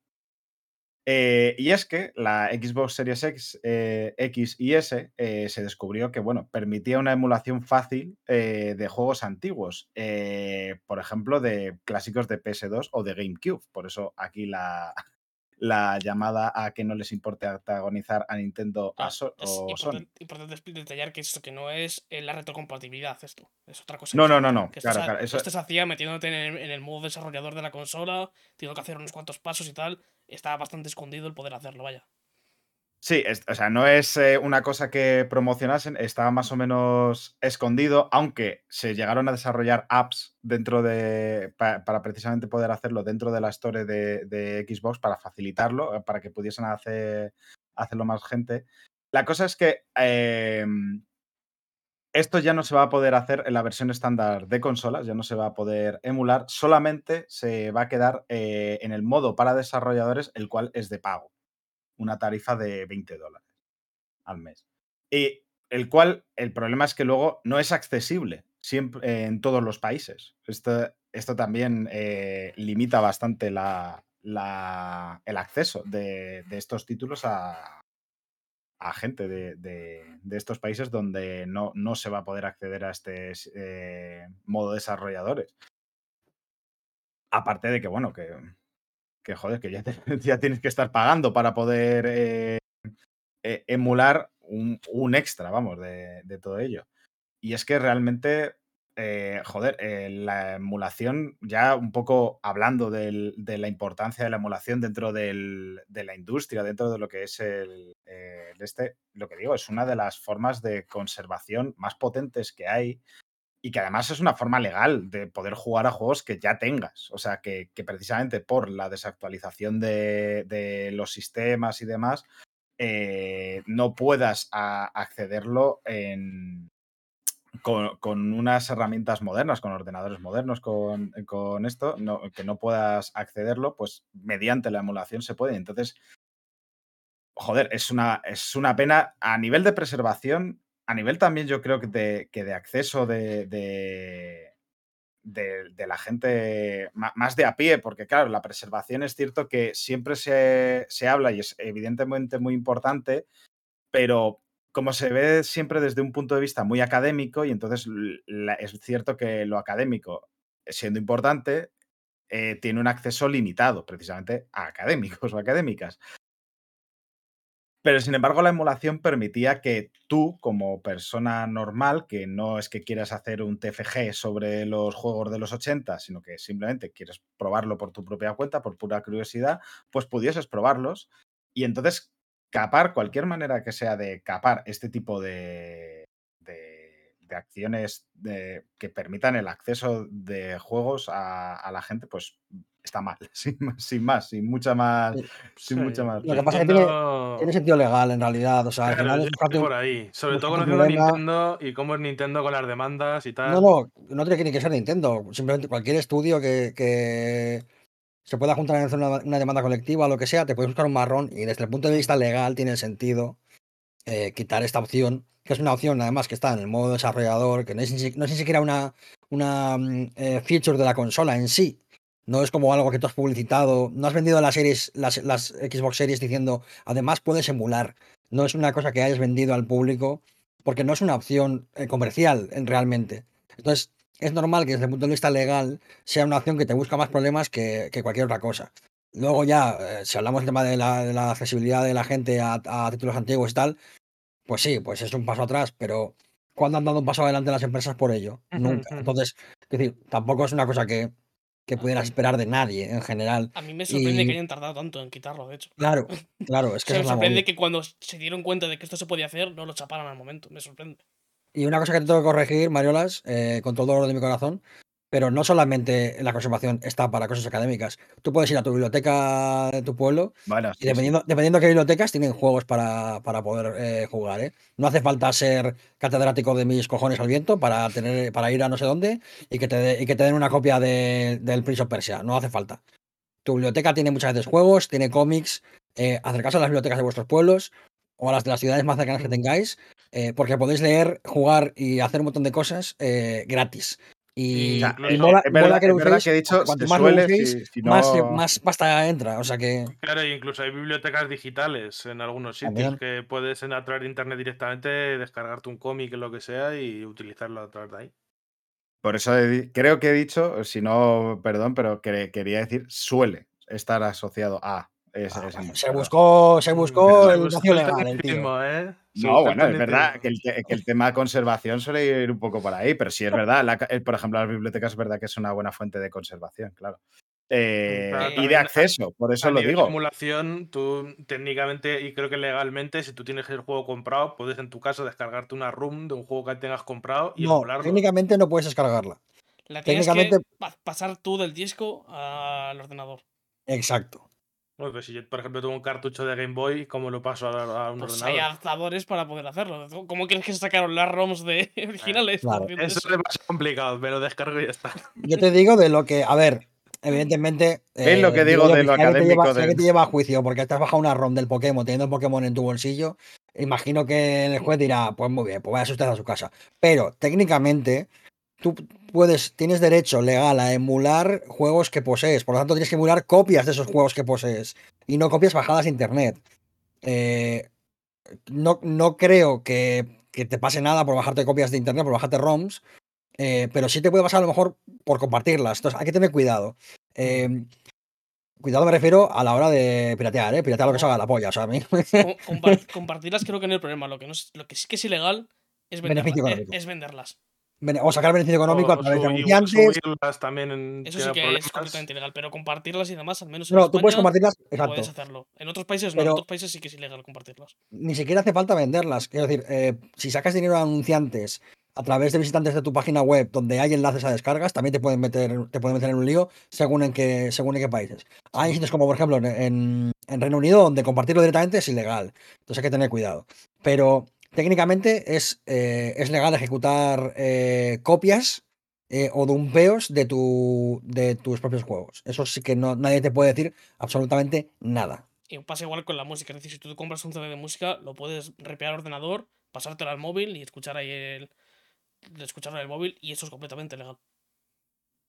Eh, y es que la Xbox Series X, eh, X y S eh, se descubrió que bueno, permitía una emulación fácil de juegos antiguos, por ejemplo, de clásicos de PS2 o de GameCube. Por eso aquí la, la llamada a que no les importe antagonizar a Nintendo a So- es o Sony. importante, importante detallar que esto que no es eh, la retrocompatibilidad, esto. Es otra cosa. No, no, no, no, que esto claro, se- claro, eso- Esto se hacía metiéndote en el, en el modo desarrollador de la consola, teniendo que hacer unos cuantos pasos y tal. Está bastante escondido el poder hacerlo, vaya. Sí, o sea, no es eh, una cosa que promocionasen, estaba más o menos escondido, aunque se llegaron a desarrollar apps dentro de. pa- para precisamente poder hacerlo dentro de la store de, de Xbox para facilitarlo, eh, para que pudiesen hacer, hacerlo más gente. La cosa es que em, esto ya no se va a poder hacer en la versión estándar de consolas, ya no se va a poder emular, solamente se va a quedar eh, en el modo para desarrolladores, el cual es de pago una tarifa de 20 dólares al mes. Y el cual, el problema es que luego no es accesible siempre en todos los países. Esto, esto también eh, limita bastante la, la- el acceso de, de estos títulos a, a gente de, de- de estos países donde no, no se va a poder acceder a este eh, modo desarrolladores. Aparte de que, bueno, que, que joder, que ya, tienes que estar pagando para poder eh, eh, emular un, un extra, vamos, de, de todo ello. Y es que realmente, eh, joder, eh, la emulación, ya un poco hablando de la importancia de la emulación dentro del- de la industria, dentro de lo que es el este, lo que digo, es una de las formas de conservación más potentes que hay y que además es una forma legal de poder jugar a juegos que ya tengas. O sea, que, precisamente por la desactualización de, los sistemas y demás, eh, no puedas accederlo con unas herramientas modernas, con ordenadores modernos, con, con esto, no- que no puedas accederlo, pues mediante la emulación se puede. Entonces, joder, es una, es una pena a nivel de preservación, a nivel también yo creo que de, acceso de, de, la gente más de a pie, porque claro, la preservación es cierto que siempre se, se habla y es evidentemente muy importante, pero como se ve siempre desde un punto de vista muy académico, y entonces es cierto que lo académico, siendo importante, eh, tiene un acceso limitado precisamente a académicos o académicas. Pero sin embargo, la emulación permitía que tú, como persona normal, que no es que quieras hacer un TFG sobre los juegos de los 80, sino que simplemente quieres probarlo por tu propia cuenta, por pura curiosidad, pues pudieses probarlos. Y entonces capar, cualquier manera que sea de capar este tipo de, de- acciones que permitan el acceso de juegos a, a la gente, pues está mal, sin más, sin, más, sin mucha más. Sin Sí, mucha más. Lo que pasa es que tiene- Tiene sentido legal en realidad. O sea, al Claro, es por ahí. Sobre todo conociendo a problema. Nintendo y cómo es Nintendo con las demandas y tal. No, no, no tiene que ni que ser Nintendo. Simplemente cualquier estudio que, que se pueda juntar en hacer una, una demanda colectiva o lo que sea, te puedes buscar un marrón y desde el punto de vista legal tiene sentido eh, quitar esta opción, que es una opción además que está en el modo desarrollador, que no es, no es ni siquiera una, una mm, eh, feature de la consola en sí. No es como algo que tú has publicitado, no has vendido las series, las, las Xbox Series diciendo, además puedes emular. No es una cosa que hayas vendido al público, porque no es una opción eh, comercial en- realmente. Entonces, es normal que desde el punto de vista legal sea una opción que te busca más problemas que, que cualquier otra cosa. Luego ya, eh, si hablamos del tema de la, de la accesibilidad de la gente a, a títulos antiguos y tal, pues sí, pues es un paso atrás, pero ¿cuándo han dado un paso adelante las empresas por ello? Nunca. Entonces, es decir, tampoco es una cosa que, que pudieras esperar de nadie en general. A mí me sorprende Y- que hayan tardado tanto en quitarlo, de hecho. Claro, claro, es que O sea, esa me es sorprende que cuando se dieron cuenta de que esto se podía hacer, no lo chaparan al momento. Me sorprende. Y una cosa que te tengo que corregir, Mariolas, eh, con todo el dolor de mi corazón, pero no solamente la conservación está para cosas académicas. Tú puedes ir a tu biblioteca de tu pueblo Bueno, y sí. dependiendo, dependiendo de qué bibliotecas, tienen juegos para, para poder eh, jugar. ¿eh? No hace falta ser catedrático de mis cojones al viento para, tener, para ir a no sé dónde y que te, de- y que te den una copia de- del Prince of Persia. No hace falta. Tu biblioteca tiene muchas veces juegos, tiene cómics. Eh, a las bibliotecas de vuestros pueblos o a las de las ciudades más cercanas que tengáis, eh, porque podéis leer, jugar y hacer un montón de cosas eh, gratis. Y, Y y ya, mola, es mola verdad- que lo es verdad uséis, que he dicho, cuanto más lo suele, uséis, si- si más, no- más pasta entra. O sea que Claro, e incluso hay bibliotecas digitales en algunos sitios También. que puedes a través de internet directamente descargarte un cómic, lo que sea, y utilizarlo a través de ahí. Por eso he creo que he dicho, si no, perdón, pero que- quería decir suele estar asociado a. ah, bueno, se buscó, se buscó Se el buscó vacío legal, el tío. ¿eh? No, bueno, es verdad que el, te- que el tema de conservación suele ir un poco por ahí, pero sí es verdad, la el- por ejemplo, las bibliotecas es verdad que es una buena fuente de conservación, claro. Eh, y de acceso, por eso a lo digo. de emulación, tú técnicamente y creo que legalmente, si tú tienes el juego comprado, puedes en tu caso descargarte una ROM de un juego que tengas comprado y No, emularlo. técnicamente no puedes descargarla. La tienes Técnicamente- que pasar tú del disco al ordenador. Exacto. Bueno, pues si yo, por ejemplo, tengo un cartucho de Game Boy, ¿cómo lo paso a, a un Pues hay ordenador? adaptadores para poder hacerlo. ¿Cómo quieres que se sacaron las ROMs de originales? claro. haciendo Eso es demasiado complicado, me lo descargo y ya está. Yo te digo de lo que, a ver, evidentemente. eh, ¿Ves lo que digo de lo si alguien te académico lleva- de- alguien te lleva a juicio porque te has bajado una ROM del Pokémon teniendo Pokémon en tu bolsillo, imagino que el juez dirá, pues muy bien, pues vaya usted a su casa. Pero técnicamente, tú puedes, tienes derecho legal a emular juegos que posees, por lo tanto tienes que emular copias de esos juegos que posees y no copias bajadas de internet. Eh, no, no creo que, que te pase nada por bajarte copias de internet, por bajarte ROMs, eh, pero sí te puede pasar a lo mejor por compartirlas. Entonces hay que tener cuidado. Eh, cuidado me refiero a la hora de piratear, ¿eh? Piratear lo que salga la polla. O sea, a mí. Com- compar- compartirlas creo que no hay problema. Lo que, no es, lo que sí que es ilegal es, venderla- es- es venderlas. O sacar beneficio económico a través de anunciantes. subirlas también en Eso sí que es completamente ilegal, pero compartirlas y demás, al menos en No, tú puedes España, compartirlas, puedes exacto. hacerlo. En otros países no, Pero- en otros países sí que es ilegal compartirlas. Ni siquiera hace falta venderlas. Quiero decir, eh, si sacas dinero a anunciantes a través de visitantes de tu página web donde hay enlaces a descargas, también te pueden meter, te pueden meter en un lío según en qué, según en qué países. Hay sitios como, por ejemplo, en, en- en Reino Unido donde compartirlo directamente es ilegal. Entonces hay que tener cuidado. Pero técnicamente es, eh, es legal ejecutar eh, copias eh, o dumpeos de, tu, de tus propios juegos. Eso sí que no, nadie te puede decir absolutamente nada. Y pasa igual con la música. Es decir, si tú compras un CD de música, lo puedes repear al ordenador, pasártelo al móvil y escuchar ahí el. escucharlo en el móvil y eso es completamente legal.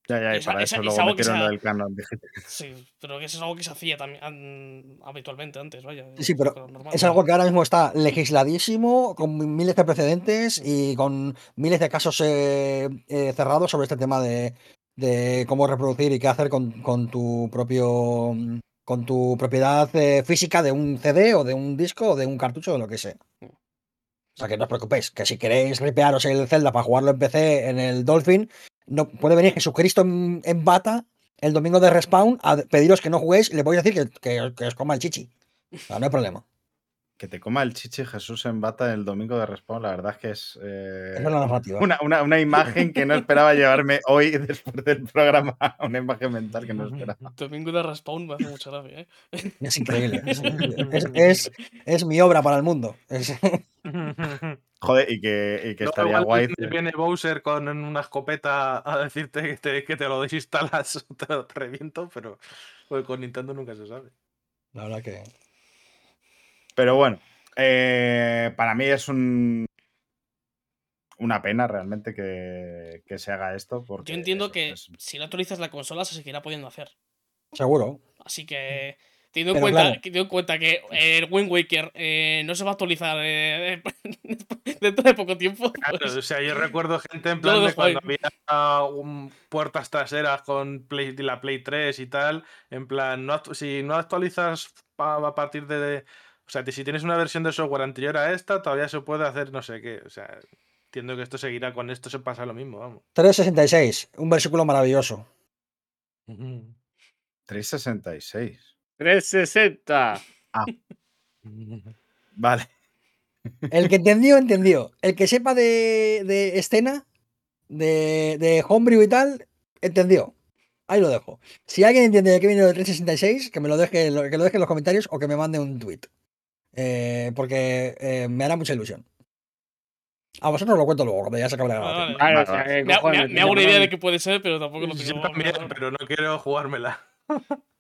Ya, ya, y Esa- para esa- eso es luego algo que metieron lo del canon digital. Sí, pero que eso es algo que se hacía también an- habitualmente antes, vaya. Sí, pero normal. Es algo que ahora mismo está legisladísimo, con miles de precedentes y con miles de casos eh, eh, cerrados sobre este tema de, de cómo reproducir y qué hacer con, con tu propio con tu propiedad eh, física de un CD o de un disco o de un cartucho o de lo que sea. O sea que no os preocupéis, que si queréis ripearos el Zelda para jugarlo en PC en el Dolphin, no puede venir Jesucristo en, en bata el domingo de respawn a pediros que no juguéis y le podéis decir que, que- que os coma el chichi. O sea, no hay problema. Que te coma el chichi Jesús en bata el domingo de Respawn, la verdad es que es eh, es la narrativa. una, una- una imagen que no esperaba llevarme hoy después del programa. Una imagen mental que no esperaba. Domingo de Respawn me hace mucha gracia, ¿eh? Es increíble. Es, es- es- es mi obra para el mundo. Joder, y que, y que Luego estaría igual guay. viene- Viene Bowser con una escopeta a decirte que te, que te lo desinstalas o te lo reviento, pero pues, con Nintendo nunca se sabe. la verdad que. Pero bueno, eh, para mí es un, una pena realmente que, que se haga esto. Porque Yo entiendo eso, que es- si no actualizas la consola se seguirá pudiendo hacer. Seguro. Así que teniendo en, cuenta, claro. que teniendo en cuenta que eh, el Wind Waker eh, no se va a actualizar eh, dentro de poco tiempo, Claro, pues, o sea, yo recuerdo gente en plan de cuando había ah, un- puertas traseras con Play, la Play 3 y tal, en plan, no si no actualizas a, a partir de, de- O sea, si tienes una versión de software anterior a esta, todavía se puede hacer no sé qué. O sea, entiendo que esto seguirá con esto, se pasa lo mismo, vamos. 366, un versículo maravilloso. 366. 360. Vale. El que entendió, entendió. El que sepa de, de escena, de, de homebrew y tal, entendió. Ahí lo dejo. Si alguien entiende de qué viene el 366, que me lo deje, que lo deje en los comentarios o que me mande un tweet. Eh, porque eh, me hará mucha ilusión. A vosotros os lo cuento luego, cuando ya se acabe la Ah, grabación. vale. Claro, o sea, ¿qué me, hago una idea de qué puede ser, pero tampoco lo Yo tengo. también, pero no quiero jugármela.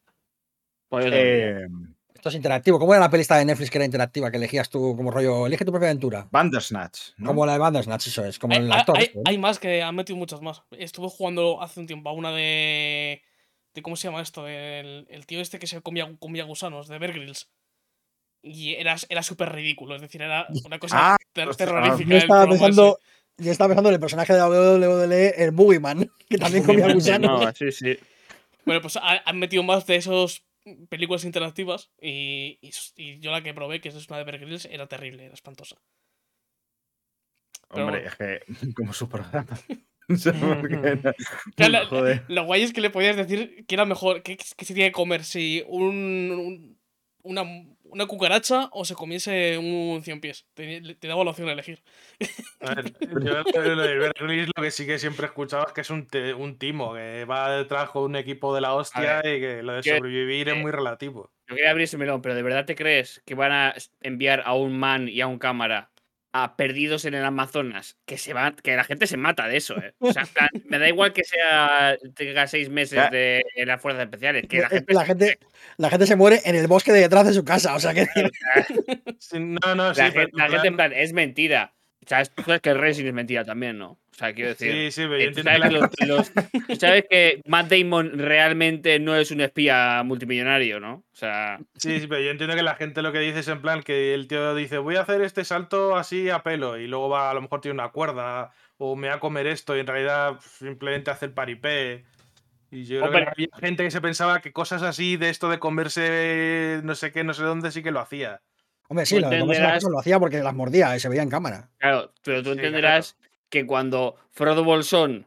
Pues. Eh, Esto es interactivo. ¿Cómo era la pelista de Netflix que era interactiva? Que elegías tú como rollo, elige tu propia aventura. Bandersnatch. ¿no? Como la de Bandersnatch, eso es. Como Hay, el hay- actor. hay- este, hay más que han metido muchas más. Estuve jugando hace un tiempo a una de. de ¿Cómo se llama esto? El, el tío este que se comía, comía gusanos, de Bear Grylls. Y era, era súper ridículo, es decir, era una cosa Ah, ter- terrorífica. Yo estaba pensando, yo estaba pensando en el personaje de la WWE, el Boogeyman, que también comía gusanos. no, sí, sí. Bueno, pues ha- han metido más de esos películas interactivas y, y, y yo la que probé, que es una de Bear Grylls, era terrible, era espantosa. pero Hombre, es que como su programa. Claro. Lo guay es que le podías decir que era mejor, que, que se tiene que comer, si un, un- una, una cucaracha o se comiese un cien pies. Te, te daba la opción de elegir. A ver, yo lo de lo que sí que siempre he escuchado es que es un, te- un timo, que va detrás con un equipo de la hostia y que lo de que- sobrevivir es muy relativo. Yo quería abrir ese melón, pero ¿de verdad te crees que van a enviar a un man y a un cámara a perdidos en el Amazonas? Que se van, que la gente se mata de eso, ¿eh? O sea, plan, me da igual que sea tenga seis meses Ya. de en las fuerzas especiales, que la gente, la, gente, la gente se muere en el bosque de detrás de su casa. O sea que no, no, sí, la, pero gente, la en gente en plan- plan, es mentira. O sea, tú sabes que el Racing es mentira también, ¿no? O sea, quiero decir. Sí, sí, pero yo eh, entiendo sabes, que los- los- tú sabes que Matt Damon realmente no es un espía multimillonario, ¿no? O sea, Sí, sí, pero yo entiendo que la gente lo que dice es en plan que el tío dice voy a hacer este salto así a pelo y luego va, a lo mejor tiene una cuerda o me va a comer esto y en realidad pues, simplemente hace el paripé. Y yo creo que había gente que se pensaba que cosas así de esto de comerse no sé qué, no sé dónde, sí que lo hacía. Hombre, sí, Tú lo, entenderás- hacía porque las mordía y se veía en cámara. Claro, pero tú Sí, entenderás que cuando Frodo Bolsón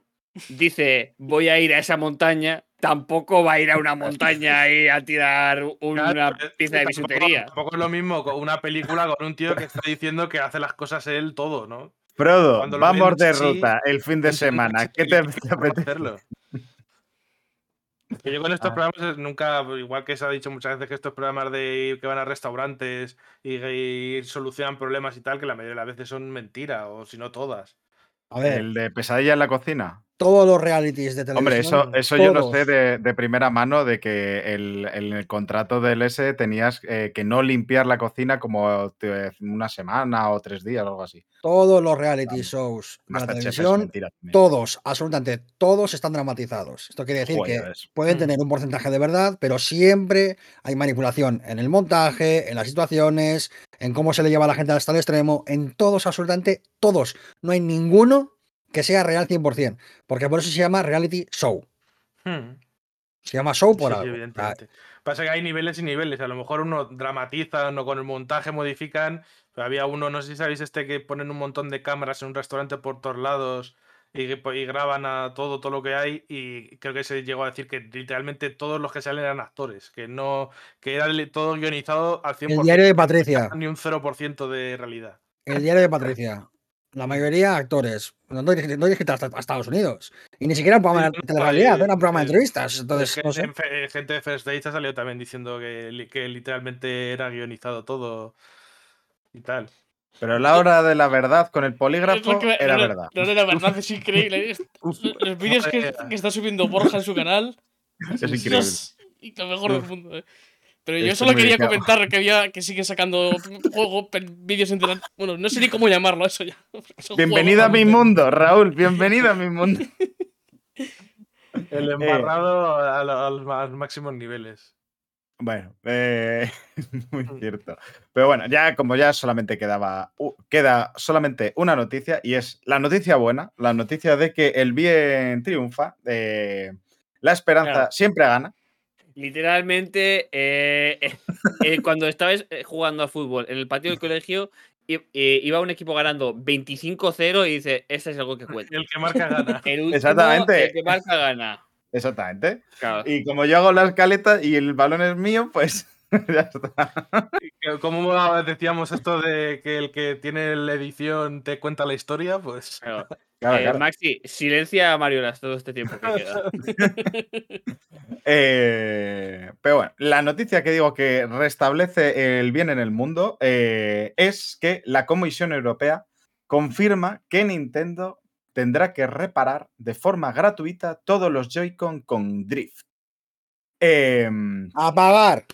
dice voy a ir a esa montaña, tampoco va a ir a una montaña y a tirar una Claro, pieza de bisutería. Tampoco es lo mismo con una película con un tío que está diciendo que hace las cosas él todo, ¿no? Frodo, Cuando vamos ven de ruta el fin de semana. ¿Qué te, apetece? hacerlo. Que yo con estos Ah. programas nunca, igual que se ha dicho muchas veces que estos programas de que van a restaurantes y, y solucionan problemas y tal, que la mayoría de las veces son mentiras, o si no todas. A ver, El de pesadilla en la cocina. Todos los realities de televisión. Hombre, eso, eso yo lo sé de, de primera mano, de que el, en el contrato del S tenías eh, que no limpiar la cocina como te- una semana o tres días o algo así. Todos los reality shows de la televisión, mentira todos, absolutamente todos están dramatizados. Esto quiere decir Joder, que es- pueden tener un porcentaje de verdad, pero siempre hay manipulación en el montaje, en las situaciones, en cómo se le lleva a la gente hasta el extremo, en todos, absolutamente todos. No hay ninguno que sea real 100%, porque por eso se llama reality show. Hmm. Se llama show por Sí, sí, algo. evidentemente. Pasa que hay niveles y niveles. A lo mejor uno dramatizan o con el montaje modifican. Pero había uno, no sé si sabéis este, que ponen un montón de cámaras en un restaurante por todos lados y, y graban a todo, todo lo que hay. Y creo que se llegó a decir que literalmente todos los que salen eran actores, que no, que era todo guionizado al 100%. El diario de Patricia. Ni un 0% de realidad. El diario de Patricia. La mayoría actores. No no no hasta, hasta Estados Unidos. Y ni siquiera un programa de eh, era un programa de eh, entrevistas. Entonces, no sé. eh, gente de First Dates ha salido también diciendo que, que literalmente era guionizado todo y tal. Pero la hora de la verdad con el polígrafo me- era verdad. No, no, la verdad es increíble. Los vídeos que, que está subiendo Borja en su canal. Es increíble. Dios, y lo mejor del mundo. eh. Pero yo Esto solo quería comentar que había que siguen sacando juego, vídeos entre Bueno, no sé ni cómo llamarlo eso ya. Bienvenido a mi mundo, Raúl. Bienvenido a mi mundo. El embarrado a, lo- a los máximos niveles. Bueno, eh, muy cierto. Pero bueno, ya como ya solamente quedaba, queda solamente una noticia y es la noticia buena, la noticia de que el bien triunfa, eh, la esperanza Claro. siempre gana. Literalmente, eh, eh, eh, cuando estabas jugando a fútbol en el patio del colegio, iba un equipo ganando 25-0 y dice, este es algo que cuenta. El que marca gana. El último, Exactamente. el que marca gana. Exactamente. Claro. Y como yo hago la escaleta y el balón es mío, pues ya está. Como decíamos esto de que el que tiene la edición te cuenta la historia, pues claro. Claro, Eh, claro. Maxi, silencia a Mariolas todo este tiempo que queda. Eh, pero bueno, la noticia que digo que restablece el bien en el mundo eh, es que la Comisión Europea confirma que Nintendo tendrá que reparar de forma gratuita todos los Joy-Con con drift. Em, A pagar.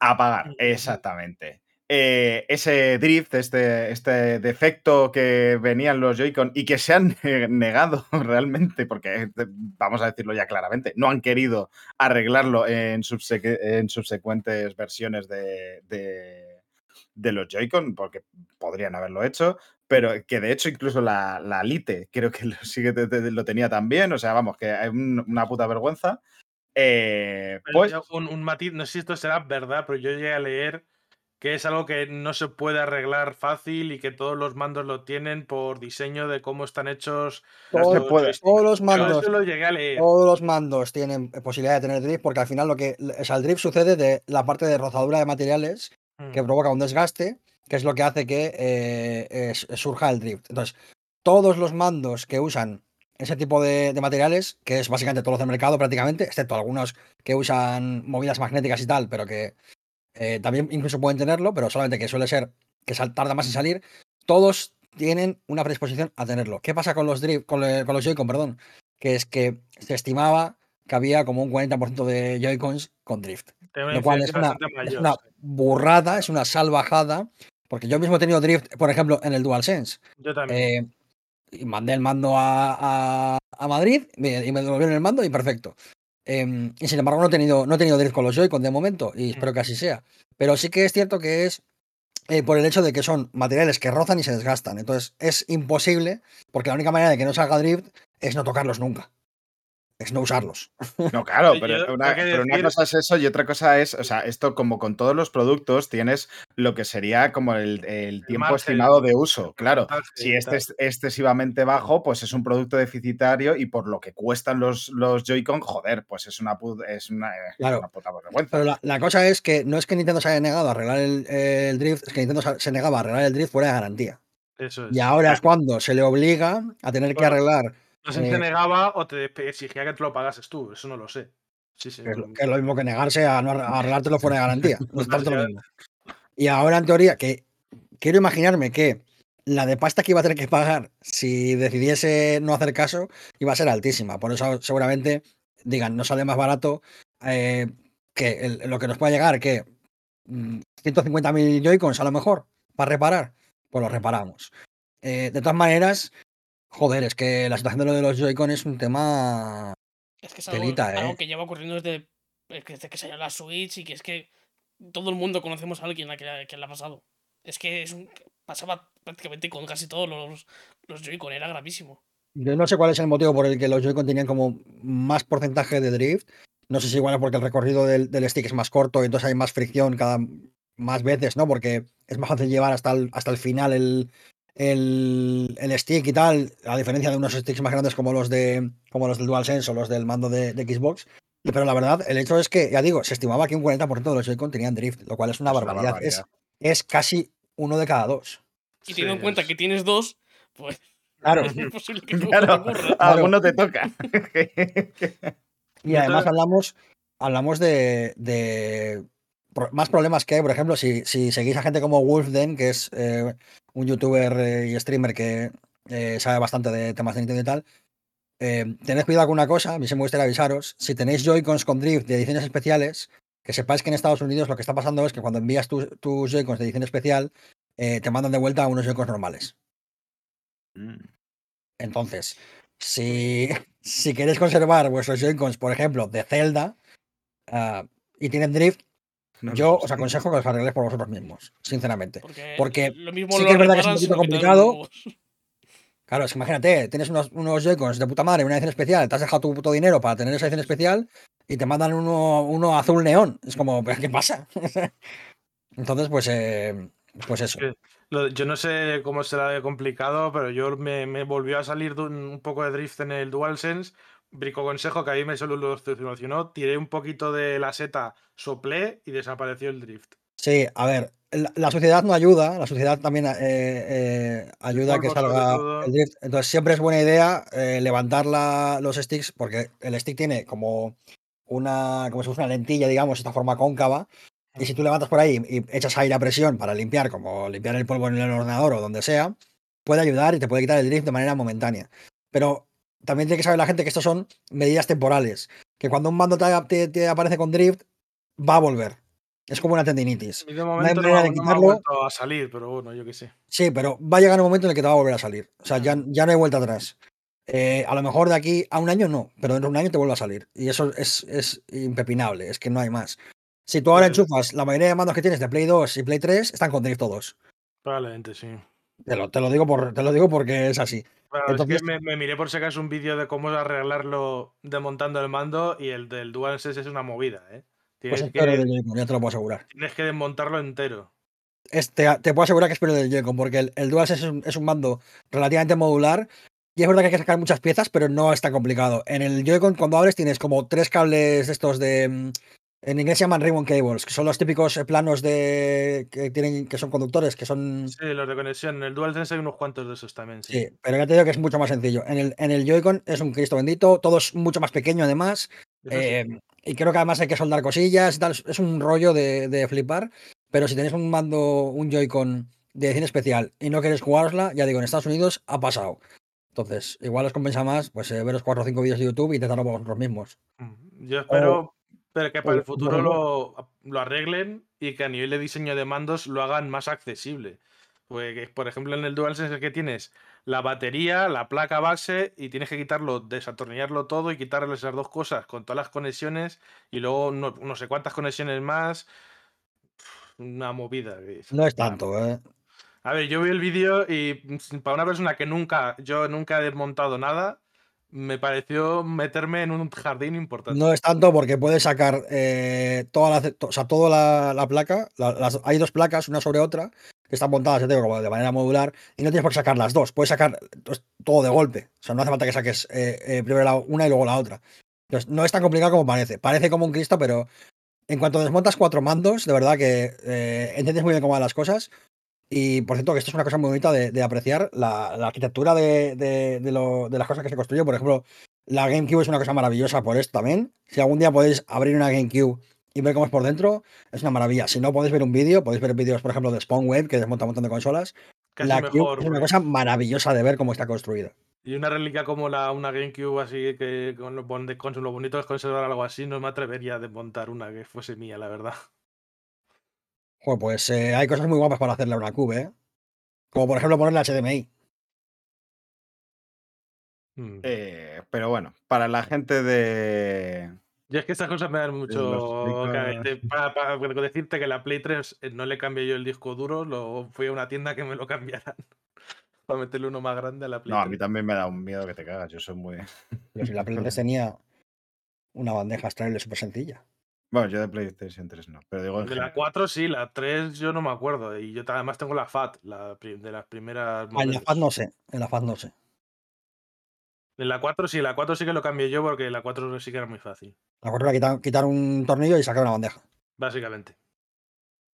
a pagar, exactamente. Eh, ese drift, este, este defecto que venían los Joy-Con y que se han negado realmente, porque eh, vamos a decirlo ya claramente, no han querido arreglarlo en, subseque- en subsecuentes versiones de, de- de los Joy-Con, porque podrían haberlo hecho, pero que de hecho incluso la, la Lite creo que lo, sigue, lo tenía también, o sea, vamos, que es un- una puta vergüenza. Eh, pues, un matiz, no sé si esto será verdad, pero yo llegué a leer que es algo que no se puede arreglar fácil y que todos los mandos lo tienen por diseño de cómo están hechos. Todos los mandos. eso lo llegué a leer. Todos los mandos tienen posibilidad de tener drift porque al final lo que. O sea, el drift sucede de la parte de rozadura de materiales Mm. que provoca un desgaste, que es lo que hace que eh, es- surja el drift. Entonces, todos los mandos que usan ese tipo de, de materiales, que es básicamente todos los del mercado prácticamente, excepto algunos que usan movidas magnéticas y tal, pero que eh, también incluso pueden tenerlo, pero solamente que suele ser que tarda más en salir, todos tienen una predisposición a tenerlo. ¿Qué pasa con los drift, con, le- con los Joy-Con, perdón? Que es que se estimaba que había como un 40% de Joy-Cons con drift. Lo cual es una, es una burrada, es una salvajada, porque yo mismo he tenido drift, por ejemplo, en el DualSense. Yo también. Eh, y mandé el mando a, a- a Madrid me- y me devolvieron el mando y perfecto. Em, y sin embargo, no he tenido, no he tenido drift con los Joy-Con de momento y espero que así sea. Pero sí que es cierto que es eh, por el hecho de que son materiales que rozan y se desgastan. Entonces es imposible, porque la única manera de que no salga drift es no tocarlos nunca. Es no usarlos. No, claro, pero, yo una, pero cosa es eso y otra cosa es, o sea, esto como con todos los productos tienes lo que sería como el, el tiempo margen, estimado de uso. Claro, si este es excesivamente bajo, pues es un producto deficitario y por lo que cuestan los, los Joy-Con, joder, pues es una, es una, eh, Claro. una puta vergüenza. Pero la, la cosa es que no es que Nintendo se haya negado a arreglar el, el drift, es que Nintendo se- negaba a arreglar el drift fuera de garantía. Eso es. Y ahora es cuando se le obliga a tener que arreglar, No sé si eh, te negaba o te exigía que te lo pagases tú, eso no lo sé. Sí, sí. que es, lo, que es lo mismo que negarse a no arreglártelo fuera de garantía. No es tanto lo Demasiado. mismo. Y ahora, en teoría, que quiero imaginarme que la de pasta que iba a tener que pagar si decidiese no hacer caso iba a ser altísima. Por eso seguramente digan, no sale más barato eh, que el- lo que nos pueda llegar, que mm, 150.000 Joy-Cons a lo mejor para reparar, pues lo reparamos. Eh, de todas maneras, joder, es que la situación de lo de los Joy-Con es un tema Es que es algo, Telita, algo ¿eh? que lleva ocurriendo desde, desde que salió la Switch y que es que todo el mundo conocemos a alguien a que, que le ha pasado. Es que es un- pasaba prácticamente con casi todos los, los Joy-Con, era gravísimo. Yo no sé cuál es el motivo por el que los Joy-Con tenían como más porcentaje de drift. No sé si igual es porque el recorrido del, del stick es más corto y entonces hay más fricción cada más veces, ¿no? Porque es más fácil llevar hasta el, hasta el final el, el, el stick y tal, a diferencia de unos sticks más grandes como los de como los del DualSense o los del mando de, de Xbox. Pero la verdad, el hecho es que, ya digo, se estimaba que un 40% de los Joy-Con tenían drift, lo cual es una Es una barbaridad. Es, es casi uno de cada dos. Y teniendo en cuenta es- que tienes dos, pues Claro. es posible que Claro, a alguno te toca. Y además hablamos, hablamos de, más problemas que hay, por ejemplo, si, si seguís a gente como Wolfden, que es eh, un youtuber eh, y streamer que eh, sabe bastante de temas de Nintendo y tal, eh, tened cuidado con una cosa, a mí se me gustaría avisaros, si tenéis Joy-Cons con drift de ediciones especiales, que sepáis que en Estados Unidos lo que está pasando es que cuando envías tus, tus Joy-Cons de edición especial, te mandan de vuelta a unos Joy-Cons normales. Mm. Entonces, si, si queréis conservar vuestros Joy-Cons, por ejemplo, de Zelda, ah, y tienen drift, yo lo os aconsejo que os arregléis por vosotros mismos, sinceramente. Porque, Porque lo mismo sí lo que es verdad que es un poquito complicado. Claro, es que imagínate, tienes unos, unos Joy-Cons de puta madre, una edición especial, te has dejado tu puto dinero para tener esa edición especial y te mandan uno, uno azul neón. Es como, ¿pero ¿qué pasa? Entonces, pues, eh, pues eso. Lo- yo no sé cómo será de complicado, pero yo me, me volvió a salir un poco de drift en el DualSense. Brico consejo que a mí me solucionó. Tiré un poquito de la seta, soplé y desapareció el drift. Sí, a ver, la, la suciedad no ayuda, la suciedad también eh, eh, ayuda a que salga el drift. Entonces siempre es buena idea eh, levantar la- los sticks porque el stick tiene como una, como si fuese una lentilla, digamos, esta forma cóncava. Y si tú levantas por ahí y echas aire a presión para limpiar, como limpiar el polvo en el ordenador o donde sea, puede ayudar y te puede quitar el drift de manera momentánea. Pero también tiene que saber la gente que estos son medidas temporales. Que cuando un mando te, te- te aparece con drift, va a volver. Es como una tendinitis. De momento no, manera de no ha quitarlo. a salir, pero bueno, yo qué sé. Sí, pero va a llegar un momento en el que te va a volver a salir. O sea, ya, ya no hay vuelta atrás. Eh, a lo mejor de aquí a un año no, pero dentro de un año te vuelve a salir. Y eso es, es impepinable, es que no hay más. Si tú ahora enchufas la mayoría de mandos que tienes de Play 2 y Play 3, están con drift todos. Probablemente sí. Te lo, te lo, digo, por, te lo digo porque es así. Bueno, Entonces- es que me, me miré por si acaso un vídeo de cómo arreglarlo desmontando el mando y el del DualSense es una movida, ¿eh? Pues Tienes, es peor que, el del Joy-Con, ya te lo puedo asegurar. tienes que desmontarlo entero. Es- te, puedo asegurar que es peor el del Joy-Con, porque el, el DualSense es un, es un mando relativamente modular. Y es verdad que hay que sacar muchas piezas, pero no es tan complicado. En el Joy-Con, cuando abres, tienes como tres cables estos de. En inglés se llaman ribbon cables, que son los típicos eh, planos de que tienen que son conductores, que son. Sí, los de conexión. En el DualSense hay unos cuantos de esos también, sí. Sí, pero ya te digo que es mucho más sencillo. En el, en el Joy-Con es un Cristo bendito, todo es mucho más pequeño además. Sí. eh, y creo que además hay que soldar cosillas y tal. Es un rollo de, de flipar. Pero si tenéis un mando, un Joy-Con de edición especial y no queréis jugárosla, ya digo, en Estados Unidos ha pasado. Entonces, igual os compensa más pues eh, veros cuatro o cinco vídeos de YouTube y intentarlo por vosotros mismos. Mm, Yo espero pero que para el futuro lo, lo arreglen y que a nivel de diseño de mandos lo hagan más accesible. Porque, por ejemplo, en el DualSense es que tienes la batería, la placa base y tienes que quitarlo, desatornillarlo todo y quitarle esas dos cosas con todas las conexiones y luego no, no sé cuántas conexiones más. Una movida. No es tanto, ¿eh? A ver, yo vi el vídeo y mm, para una persona que nunca, yo nunca he desmontado nada, me pareció meterme en un jardín importante. No es tanto porque puedes sacar eh, toda la, o sea, toda la, la placa. hay dos placas, una sobre otra, que están montadas, de manera modular, y no tienes por qué sacar las dos. Puedes sacar pues, todo de golpe. O sea, no hace falta que saques eh, eh, primero la una y luego la otra. Entonces, no es tan complicado como parece. Parece como un Cristo, pero en cuanto desmontas cuatro mandos, de verdad que entiendes muy bien cómo van las cosas. Y por cierto, que esto es una cosa muy bonita de, de apreciar, la, la arquitectura de, lo- de las cosas que se construyen. Por ejemplo, la GameCube es una cosa maravillosa por esto también. Si algún día podéis abrir una GameCube y ver cómo es por dentro, es una maravilla. Si no podéis ver un vídeo, podéis ver vídeos, por ejemplo, de Spawnwave, que desmonta un montón de consolas. Casi la mejor. Cube es una cosa maravillosa de ver cómo está construida. Y una reliquia como la, una GameCube así que con lo, con lo bonito es conservar algo así, no me atrevería a desmontar una que fuese mía, la verdad. Joder, pues eh, hay cosas muy guapas para hacerle a una Cube, ¿eh? Como por ejemplo ponerle HDMI. Mm. Eh, pero bueno, para la gente de. Y es que estas cosas me dan mucho. de- para, para decirte que la Play 3 eh, no le cambié yo el disco duro, lo fui a una tienda que me lo cambiaran. para meterle uno más grande a la Play No, a 3. mí también me da un miedo que te cagas. Yo soy muy. Pero si la Play 3 tenía una bandeja extraíble súper sencilla. Bueno, yo de PlayStation 3 no, pero digo en De la general. 4 sí, la 3 yo no me acuerdo. Y yo ta- además tengo la FAT, la pri- de las primeras. Ah, en la modelos. FAT no sé. En la FAT no sé. En la 4 sí, la 4 sí que lo cambié yo porque la 4 sí que era muy fácil. La cuatro era quitar, quitar un tornillo y sacar una bandeja. Básicamente.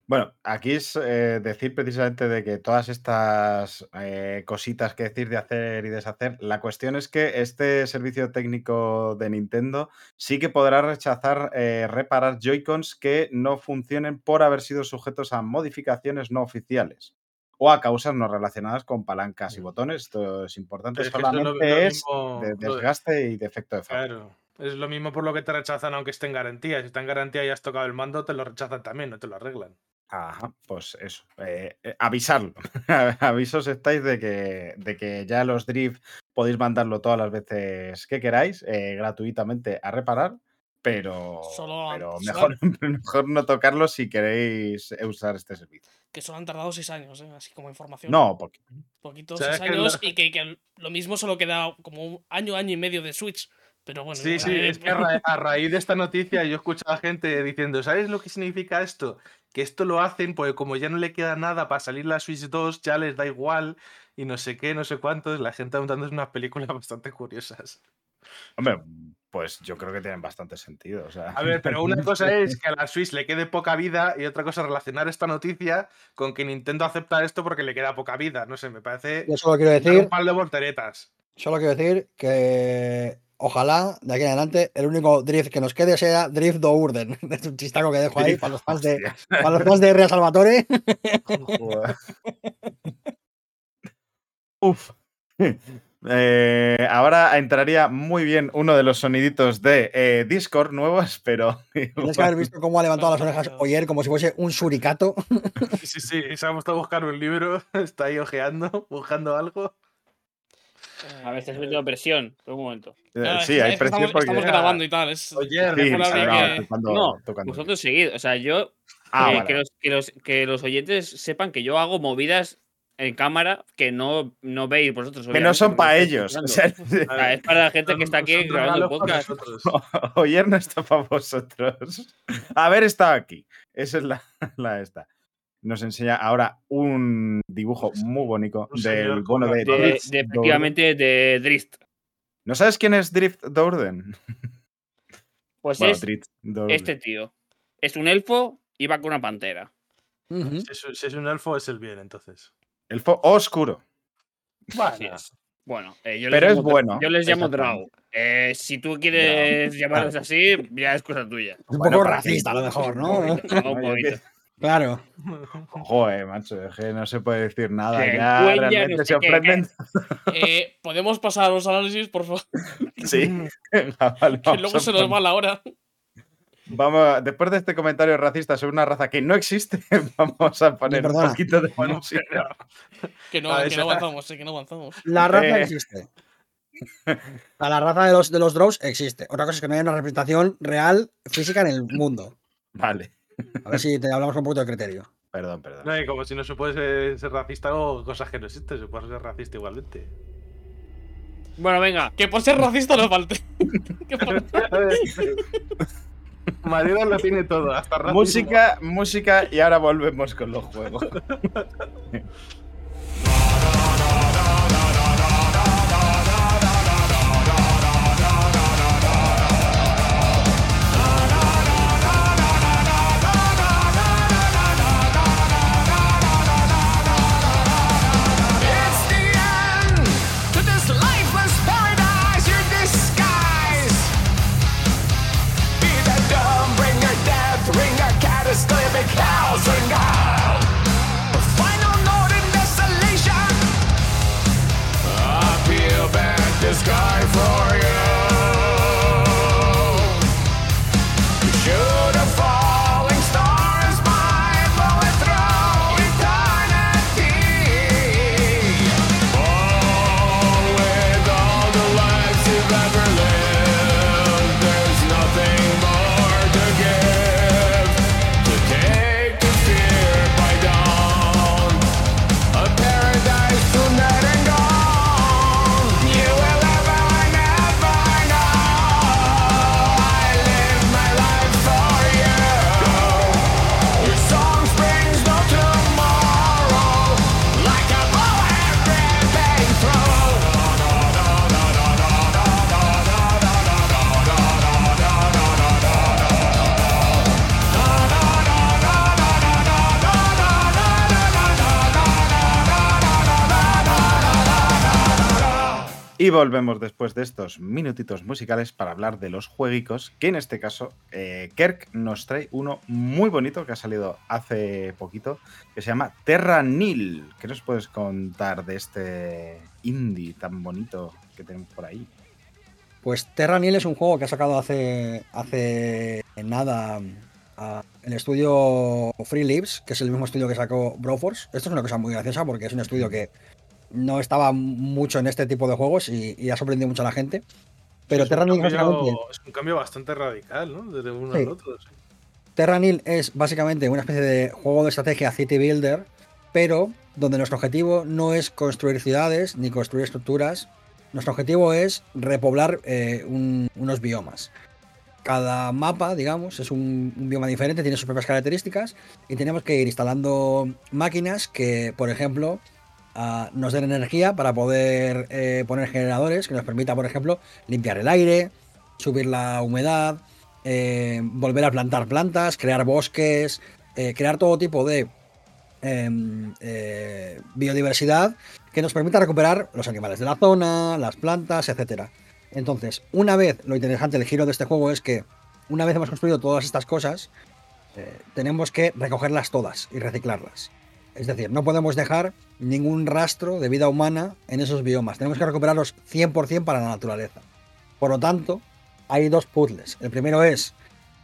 Bueno, aquí es eh, decir precisamente de que todas estas eh, cositas que decir de hacer y deshacer, la cuestión es que este servicio técnico de Nintendo sí que podrá rechazar eh, reparar Joy-Cons que no funcionen por haber sido sujetos a modificaciones no oficiales o a causas no relacionadas con palancas y Mm. botones. Esto es importante, es lo- solamente lo es mismo- de- desgaste y defecto de fábrica. Claro. Es lo mismo por lo que te rechazan aunque esté en garantía. Si está en garantía y has tocado el mando, te lo rechazan también, no te lo arreglan. Ajá, pues eso. eh, eh, avisarlo. Avisos estáis de que, de que ya los drift podéis mandarlo todas las veces que queráis, eh, gratuitamente a reparar, pero, Solo- pero solo- mejor, mejor no tocarlo si queréis usar este servicio. Que solo han tardado seis años, ¿eh? así como información. No, porque Poquitos ¿Sabes seis años y que, que lo mismo solo queda como un año, año y medio de Switch. Pero bueno, Sí, sí, es que a, ra- a raíz de esta noticia yo he escuchado a gente diciendo, ¿sabes lo que significa esto? Que esto lo hacen porque como ya no le queda nada para salir la Switch 2, ya les da igual y no sé qué, no sé cuántos, la gente montándose unas películas bastante curiosas. Hombre, pues yo creo que tienen bastante sentido. O sea, A ver, pero una cosa es que a la Switch le quede poca vida y otra cosa es relacionar esta noticia con que Nintendo acepta esto porque le queda poca vida. No sé, me parece Yo solo quiero dar un decir, par de volteretas. Solo quiero decir que ojalá de aquí en adelante el único drift que nos quede sea Drift do Urden. Es un chistaco que dejo ahí para los fans de, para los fans de Rea Salvatore. Uf. Eh, ahora entraría muy bien uno de los soniditos de eh, Discord nuevos, pero. Tienes que haber visto cómo ha levantado las orejas Oyer como si fuese un suricato. Sí, sí, sí, se ha puesto a buscar un libro, está ahí ojeando, buscando algo. A ver, estás metiendo presión. Por un momento. Eh, sí, hay es que presión estamos, porque. estamos grabando y tal. Es, Oye, Sí, que- no, tú cuando- No, tú cuando- vosotros seguid. O sea, yo. Ah, que, vale, que los, que, los, que los oyentes sepan que yo hago movidas en cámara que no, no veis vosotros. Que no son para ellos. O sea, es para la gente que está aquí grabando podcast. Oyer no está para vosotros. Haber estado aquí. Esa es la, la esta. Nos enseña ahora un dibujo muy bonito Un del bono de. De, de, efectivamente, de Drist. ¿No sabes quién es Drift Dourden? Pues Bueno, es este tío. Es un elfo y va con una pantera. Si es, si es un elfo, es el bien, entonces. Elfo oscuro. Es. Bueno, eh, yo Pero les es llamo, bueno, Yo les llamo. Drau. Eh, si tú quieres llamarlos así, ya es cosa tuya. Un Bueno, poco para racista a lo mejor, Un ¿no? poquito, un poquito. Claro. Joder, macho, es que no se puede decir nada. Que Ya cuella, realmente no se sé ofenden. Eh, Podemos pasar a los análisis, por favor. Sí. Vale, Que luego se nos va la hora. Vamos después de este comentario racista sobre una raza que no existe, vamos a poner un poquito de Bueno, música. Que no, que no avanzamos, sí, que no avanzamos. La raza Eh. existe. A la raza de los, de los drows existe. Otra cosa es que no haya una representación real física en el mundo. Vale, A ver si te hablamos con un poquito de criterio. perdón, perdón. No, y como si no se puede ser, ser racista o cosas que no existen, se puede ser racista igualmente. Bueno, venga. Que por ser racista no falte. Marido lo tiene todo, hasta racismo. Música, música y ahora volvemos con los juegos. Y volvemos después de estos minutitos musicales para hablar de los jueguicos, que en este caso eh, Kerk nos trae uno muy bonito que ha salido hace poquito, que se llama Terra Nil. ¿Qué nos puedes contar de este indie tan bonito que tenemos por ahí? Pues Terra Nil es un juego que ha sacado hace, hace nada el estudio Free Leaves, que es el mismo estudio que sacó Broforce. Esto es una cosa muy graciosa porque es un estudio que no estaba mucho en este tipo de juegos y, y ha sorprendido mucho a la gente. Pero es, Terra un Nil cambio, básicamente, es un cambio bastante radical, ¿no? Desde uno Sí. al otro. sí. Terra Nil es básicamente una especie de juego de estrategia City Builder, pero donde nuestro objetivo no es construir ciudades ni construir estructuras. Nuestro objetivo es repoblar eh, un- unos biomas. Cada mapa, digamos, es un, un bioma diferente, tiene sus propias características y tenemos que ir instalando máquinas que, por ejemplo, nos den energía para poder eh, poner generadores que nos permita, por ejemplo, limpiar el aire, subir la humedad, eh, volver a plantar plantas, crear bosques, eh, crear todo tipo de em, biodiversidad que nos permita recuperar los animales de la zona, las plantas, etcétera. Entonces, una vez, lo interesante del giro de este juego es que una vez hemos construido todas estas cosas, tenemos que recogerlas todas y reciclarlas. Es decir, no podemos dejar ningún rastro de vida humana en esos biomas. Tenemos que recuperarlos 100% para la naturaleza. Por lo tanto, hay dos puzzles. El primero es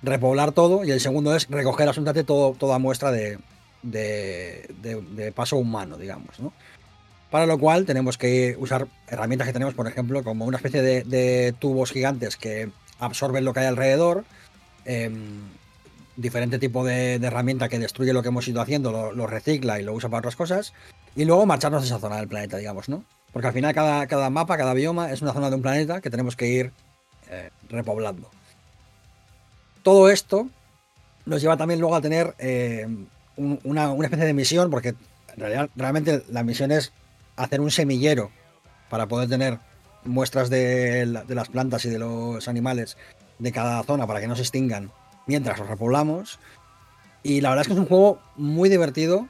repoblar todo y el segundo es recoger absolutamente todo, toda muestra de, de- paso humano, digamos. ¿no? Para lo cual tenemos que usar herramientas que tenemos, por ejemplo, como una especie de, de tubos gigantes que absorben lo que hay alrededor. em, diferente tipo de, herramienta que destruye lo que hemos ido haciendo, lo, recicla y lo usa para otras cosas. Y luego marcharnos de esa zona del planeta, digamos, ¿no? Porque al final cada, cada mapa, cada bioma es una zona de un planeta que tenemos que ir eh, repoblando. Todo esto nos lleva también luego a tener eh, un- una, una especie de misión, porque realmente la misión es hacer un semillero para poder tener muestras de las plantas y de los animales de cada zona para que no se extingan mientras los repoblamos. Y la verdad es que es un juego muy divertido.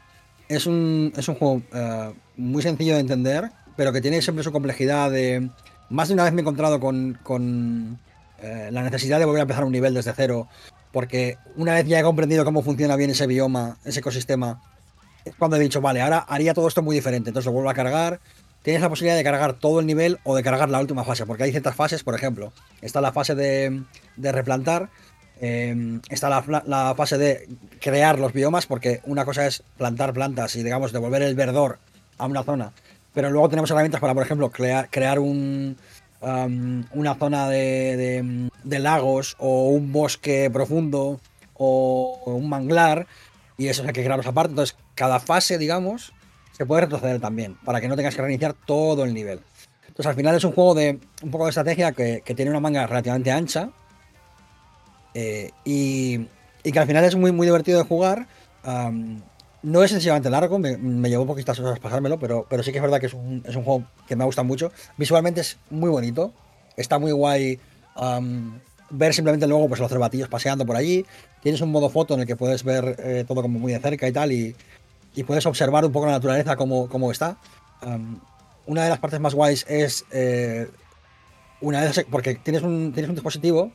Es un, es un juego eh, muy sencillo de entender, pero que tiene siempre su complejidad de... Más de una vez me he encontrado con, con, eh, la necesidad de volver a empezar un nivel desde cero, porque una vez ya he comprendido cómo funciona bien ese bioma, ese ecosistema, es cuando he dicho, vale, ahora haría todo esto muy diferente, entonces lo vuelvo a cargar. Tienes la posibilidad de cargar todo el nivel o de cargar la última fase, porque hay ciertas fases, por ejemplo, está la fase de, de replantar, eh, está la, la fase de crear los biomas, porque una cosa es plantar plantas y, digamos, devolver el verdor a una zona, pero luego tenemos herramientas para, por ejemplo, crear, un, um, una zona de, de- lagos o un bosque profundo o un manglar, y eso hay que crearlos aparte. Entonces, cada fase, digamos, se puede retroceder también, para que no tengas que reiniciar todo el nivel. Entonces, al final es un juego de un poco de estrategia que tiene una manga relativamente ancha eh, y, que al final es muy, muy divertido de jugar. No es sencillamente largo, me, me llevó poquitas horas pasármelo, pero, pero sí que es verdad que es un, es un juego que me gusta mucho. Visualmente es muy bonito, está muy guay ver simplemente luego pues, los cervatillos paseando por allí. Tienes un modo foto en el que puedes ver eh, todo como muy de cerca y tal, y, y puedes observar un poco la naturaleza como, como está. Una de las partes más guays es eh, una vez porque tienes un, tienes un dispositivo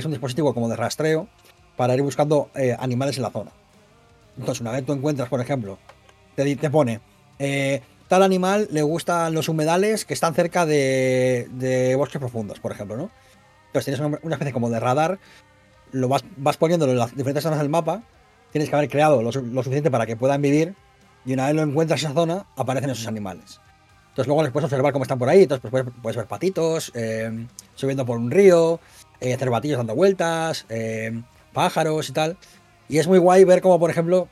es un dispositivo como de rastreo para ir buscando eh, animales en la zona. Entonces, una vez tú encuentras, por ejemplo, te, pone, eh, tal animal le gustan los humedales que están cerca de, bosques profundos, por ejemplo, ¿no? Entonces tienes una, especie como de radar, lo vas, vas poniéndolo en las diferentes zonas del mapa, tienes que haber creado lo, su- lo suficiente para que puedan vivir, y una vez lo encuentras en esa zona, aparecen esos animales. Entonces luego les puedes observar cómo están por ahí, entonces pues, puedes, puedes ver patitos, eh, subiendo por un río, eh, cervatillos dando vueltas, eh, pájaros y tal. Y es muy guay ver cómo, por ejemplo,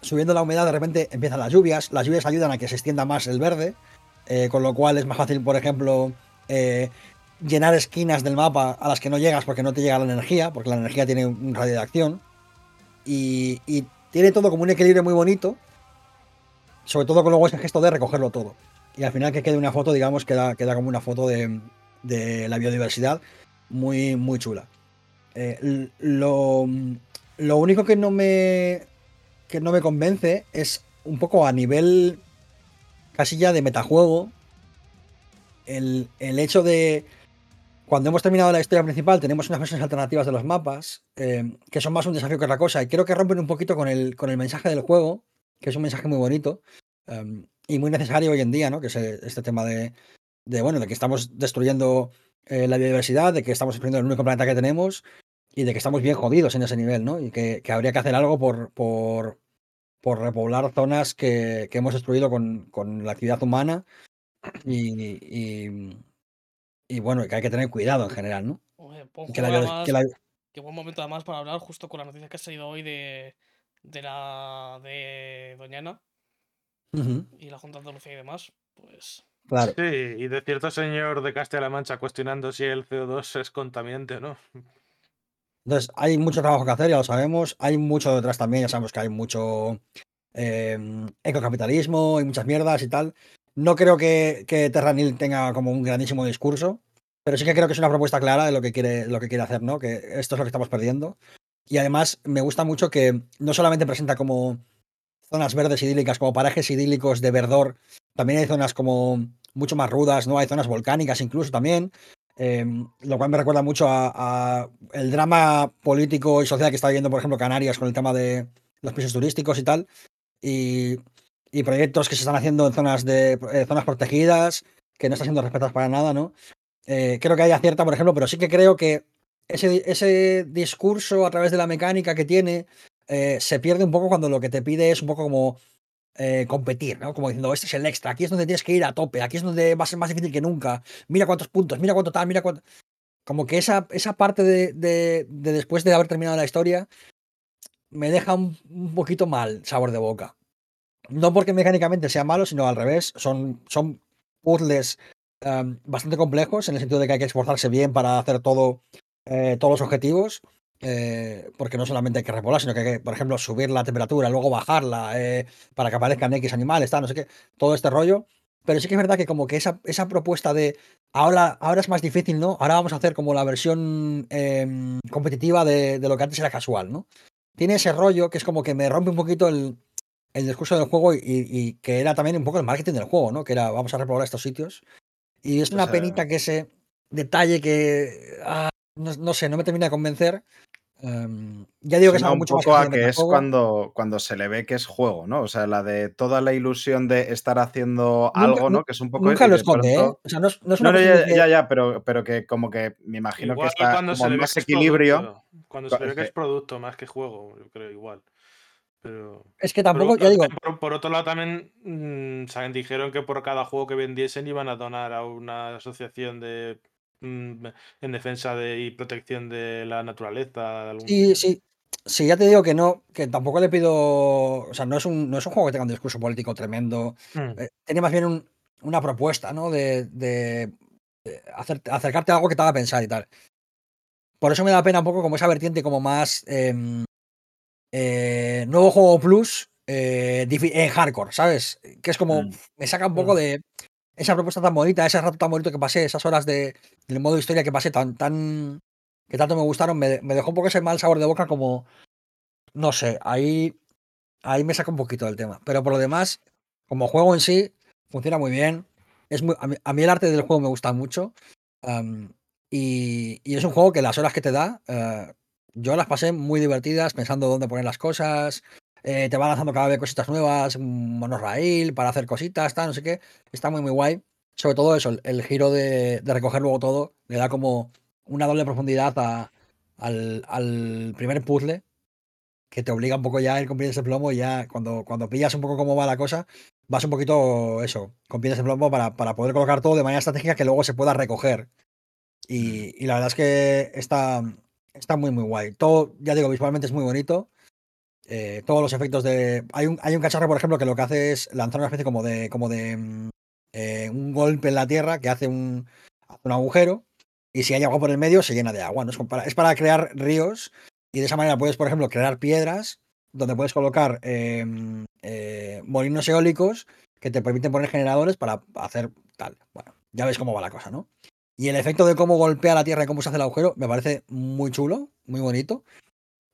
subiendo la humedad de repente empiezan las lluvias. Las lluvias ayudan a que se extienda más el verde, eh, con lo cual es más fácil, por ejemplo, eh, llenar esquinas del mapa a las que no llegas porque no te llega la energía, porque la energía tiene un radio de acción. Y, y tiene todo como un equilibrio muy bonito, sobre todo con luego ese gesto de recogerlo todo. Y al final que quede una foto, digamos, queda, queda como una foto de, de la biodiversidad muy, muy chula. Eh, lo, lo único que no me que no me convence es un poco a nivel casi ya de metajuego el, el hecho de. Cuando hemos terminado la historia principal, tenemos unas versiones alternativas de los mapas, eh, que son más un desafío que otra cosa. Y creo que rompen un poquito con el, con el mensaje del juego, que es un mensaje muy bonito em, y muy necesario hoy en día, ¿no? Que es eh, este tema de, de, bueno, de que estamos destruyendo eh, la biodiversidad, de que estamos destruyendo el único planeta que tenemos y de que estamos bien jodidos en ese nivel, ¿no? Y que, que habría que hacer algo por, por, por repoblar zonas que, que hemos destruido con, con la actividad humana y, y, y, bueno, que hay que tener cuidado en general, ¿no? Oye, buen Y Que la, juego, bio- además, que la- Qué buen momento además para hablar justo con la noticia que ha salido hoy de, de la de Doñana y la Junta de Andalucía y demás. Pues claro. Sí, y de cierto señor de Castilla-La Mancha cuestionando si el CO2 es contaminante o no. Entonces, hay mucho trabajo que hacer, ya lo sabemos. Hay mucho detrás también, ya sabemos que hay mucho eh, ecocapitalismo y muchas mierdas y tal. No creo que, que Terranil tenga como un grandísimo discurso, pero sí que creo que es una propuesta clara de lo que quiere, lo que quiere hacer, ¿no? Que esto es lo que estamos perdiendo. Y además me gusta mucho que no solamente presenta como zonas verdes idílicas, como parajes idílicos de verdor, también hay zonas como mucho más rudas, ¿no? Hay zonas volcánicas incluso también. eh, lo cual me recuerda mucho a, el drama político y social que está viviendo, por ejemplo, Canarias con el tema de los pisos turísticos y tal. Y, y proyectos que se están haciendo en zonas de eh, zonas protegidas, que no están siendo respetadas para nada, ¿no? Eh, creo que hay acierta, por ejemplo, pero sí que creo que ese, ese discurso a través de la mecánica que tiene eh, se pierde un poco cuando lo que te pide es un poco como eh, competir, ¿no? Como diciendo, este es el extra, aquí es donde tienes que ir a tope, aquí es donde va a ser más difícil que nunca, mira cuántos puntos, mira cuánto tal, mira cuánto... Como que esa, esa parte de, de- de después de haber terminado la historia me deja un, poquito mal sabor de boca. No porque mecánicamente sea malo, sino al revés, son, son puzzles em, bastante complejos en el sentido de que hay que esforzarse bien para hacer todo, eh, todos los objetivos. Eh, porque no solamente hay que repoblar, sino que hay que, por ejemplo, subir la temperatura, luego bajarla eh, para que aparezcan X animales, tal, no sé qué, todo este rollo. Pero sí que es verdad que como que esa, esa propuesta de ahora, ahora es más difícil, ¿no? Ahora vamos a hacer como la versión em, competitiva de, de lo que antes era casual, ¿no? Tiene ese rollo que es como que me rompe un poquito el, el discurso del juego y, y que era también un poco el marketing del juego, ¿no? Que era vamos a repoblar estos sitios. Y es O una sea- penita que ese detalle que ah, no, no sé, no me termina de convencer. Em, ya digo que es algo mucho más poco a sencillo de que es cuando, cuando se le ve que es juego, ¿no? O sea, la de toda la ilusión de estar haciendo Nunca- algo, ¿no? Que es un poco. Nunca lo de esconde, ¿eh? O sea, no es, no es una no, ya, que- ya, ya, pero, pero que como que me imagino Igual que está cuando se como le ve más es equilibrio. producto, Cuando se le ve que Es es producto más que juego, yo creo igual. Pero. Es que Por, tampoco, otro- ya digo, por- por otro lado, también mm, saben, dijeron que por cada juego que vendiesen iban a donar a una asociación de mm, en defensa de, y protección de la naturaleza. algún- Sí, sí. Sí, ya te digo que no, que tampoco le pido. O sea, no es un, no es un juego que tenga un discurso político tremendo. Mm. Eh, tiene más bien un- una propuesta, ¿no? De, de- de hacer- acercarte a algo que te haga pensar y tal. Por eso me da pena un poco como esa vertiente como más em, eh, nuevo juego plus eh, en hardcore, ¿sabes? Que es como, Mm. me saca un poco Mm. de esa propuesta tan bonita, ese rato tan bonito que pasé, esas horas de, del modo historia que pasé tan, tan, que tanto me gustaron, me, dejó un poco ese mal sabor de boca como, no sé, ahí, ahí me saca un poquito del tema. Pero por lo demás, como juego en sí, funciona muy bien. Es a, mí, a mí el arte del juego me gusta mucho. y es un juego que las horas que te da, eh, yo las pasé muy divertidas pensando dónde poner las cosas. Eh, te va lanzando cada vez cositas nuevas, un monorail para hacer cositas, tal, no sé qué. Está muy, muy guay. Sobre todo eso, el, el giro de, de recoger luego todo le da como una doble profundidad a- al, al primer puzzle que te obliga un poco ya a ir con pies de plomo y ya cuando, cuando pillas un poco cómo va la cosa, vas un poquito eso, con pies de plomo para, para poder colocar todo de manera estratégica que luego se pueda recoger. Y, y la verdad es que está, está muy, muy guay. Todo, ya digo, visualmente es muy bonito. Eh, todos los efectos de. Hay un, hay un cacharro, por ejemplo, que lo que hace es lanzar una especie como de. como de. mm, eh, un golpe en la tierra que hace un, un agujero. Y si hay agua por el medio, se llena de agua. ¿no? Es, para, es para crear ríos. Y de esa manera puedes, por ejemplo, crear piedras donde puedes colocar eh, molinos eólicos que te permiten poner generadores para hacer tal. Bueno, ya ves cómo va la cosa, ¿no? Y el efecto de cómo golpea la tierra y cómo se hace el agujero me parece muy chulo, muy bonito.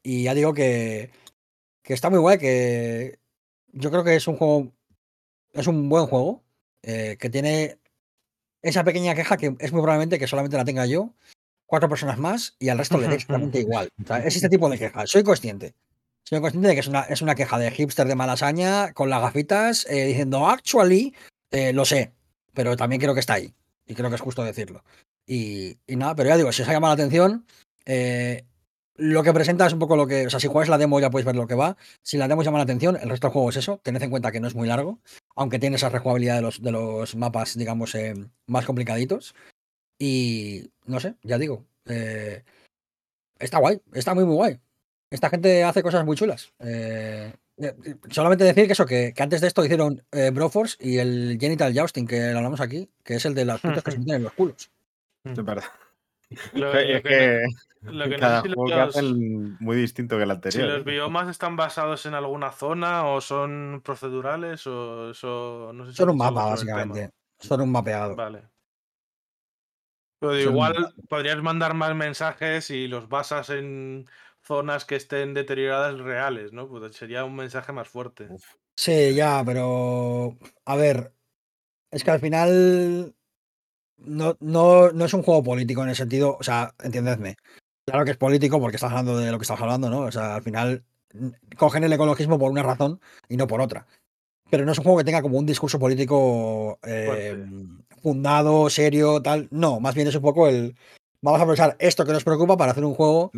Y ya digo que, que está muy guay, que yo creo que es un juego, es un buen juego, eh, que tiene esa pequeña queja que es muy probablemente que solamente la tenga yo, cuatro personas más y al resto le dé exactamente igual. O sea, es este tipo de queja. Soy consciente. Soy consciente de que es una, es una queja de hipster de malasaña con las gafitas eh, diciendo, actually, eh, lo sé, pero también creo que está ahí. Y creo que es justo decirlo. Y, y nada, pero ya digo, si os ha llamado la atención, eh, lo que presenta es un poco lo que. O sea, si juegas la demo ya puedes ver lo que va. Si la demo llama la atención, el resto del juego es eso. Tened en cuenta que no es muy largo, aunque tiene esa rejugabilidad de los, de los mapas, digamos, eh, más complicaditos. Y no sé, ya digo. eh, está guay, está muy, muy guay. Esta gente hace cosas muy chulas. Eh, solamente decir que eso, que, que antes de esto hicieron eh, Broforce y el Genital Jousting, que lo hablamos aquí, que es el de las putas que se meten en los culos. Es verdad. Lo, es lo que, que lo que no cada sé si juego que los, hacen muy distinto que el si anterior. los ¿eh? biomas están basados en alguna zona o son procedurales o eso. No sé si Son un mapa, básicamente. Son un mapeado. Vale. Pero Son igual podrías mandar más mensajes y los basas en zonas que estén deterioradas reales, ¿no? Pues sería un mensaje más fuerte. Sí, ya, pero. A ver. Es que al final. No, no, no es un juego político en el sentido. O sea, entiendedme. Claro que es político porque estás hablando de lo que estás hablando, ¿no? O sea, al final. mm, Cogen el ecologismo por una razón y no por otra. Pero no es un juego que tenga como un discurso político eh, fundado, serio, tal. No, más bien es un poco el. Vamos a aprovechar esto que nos preocupa para hacer un juego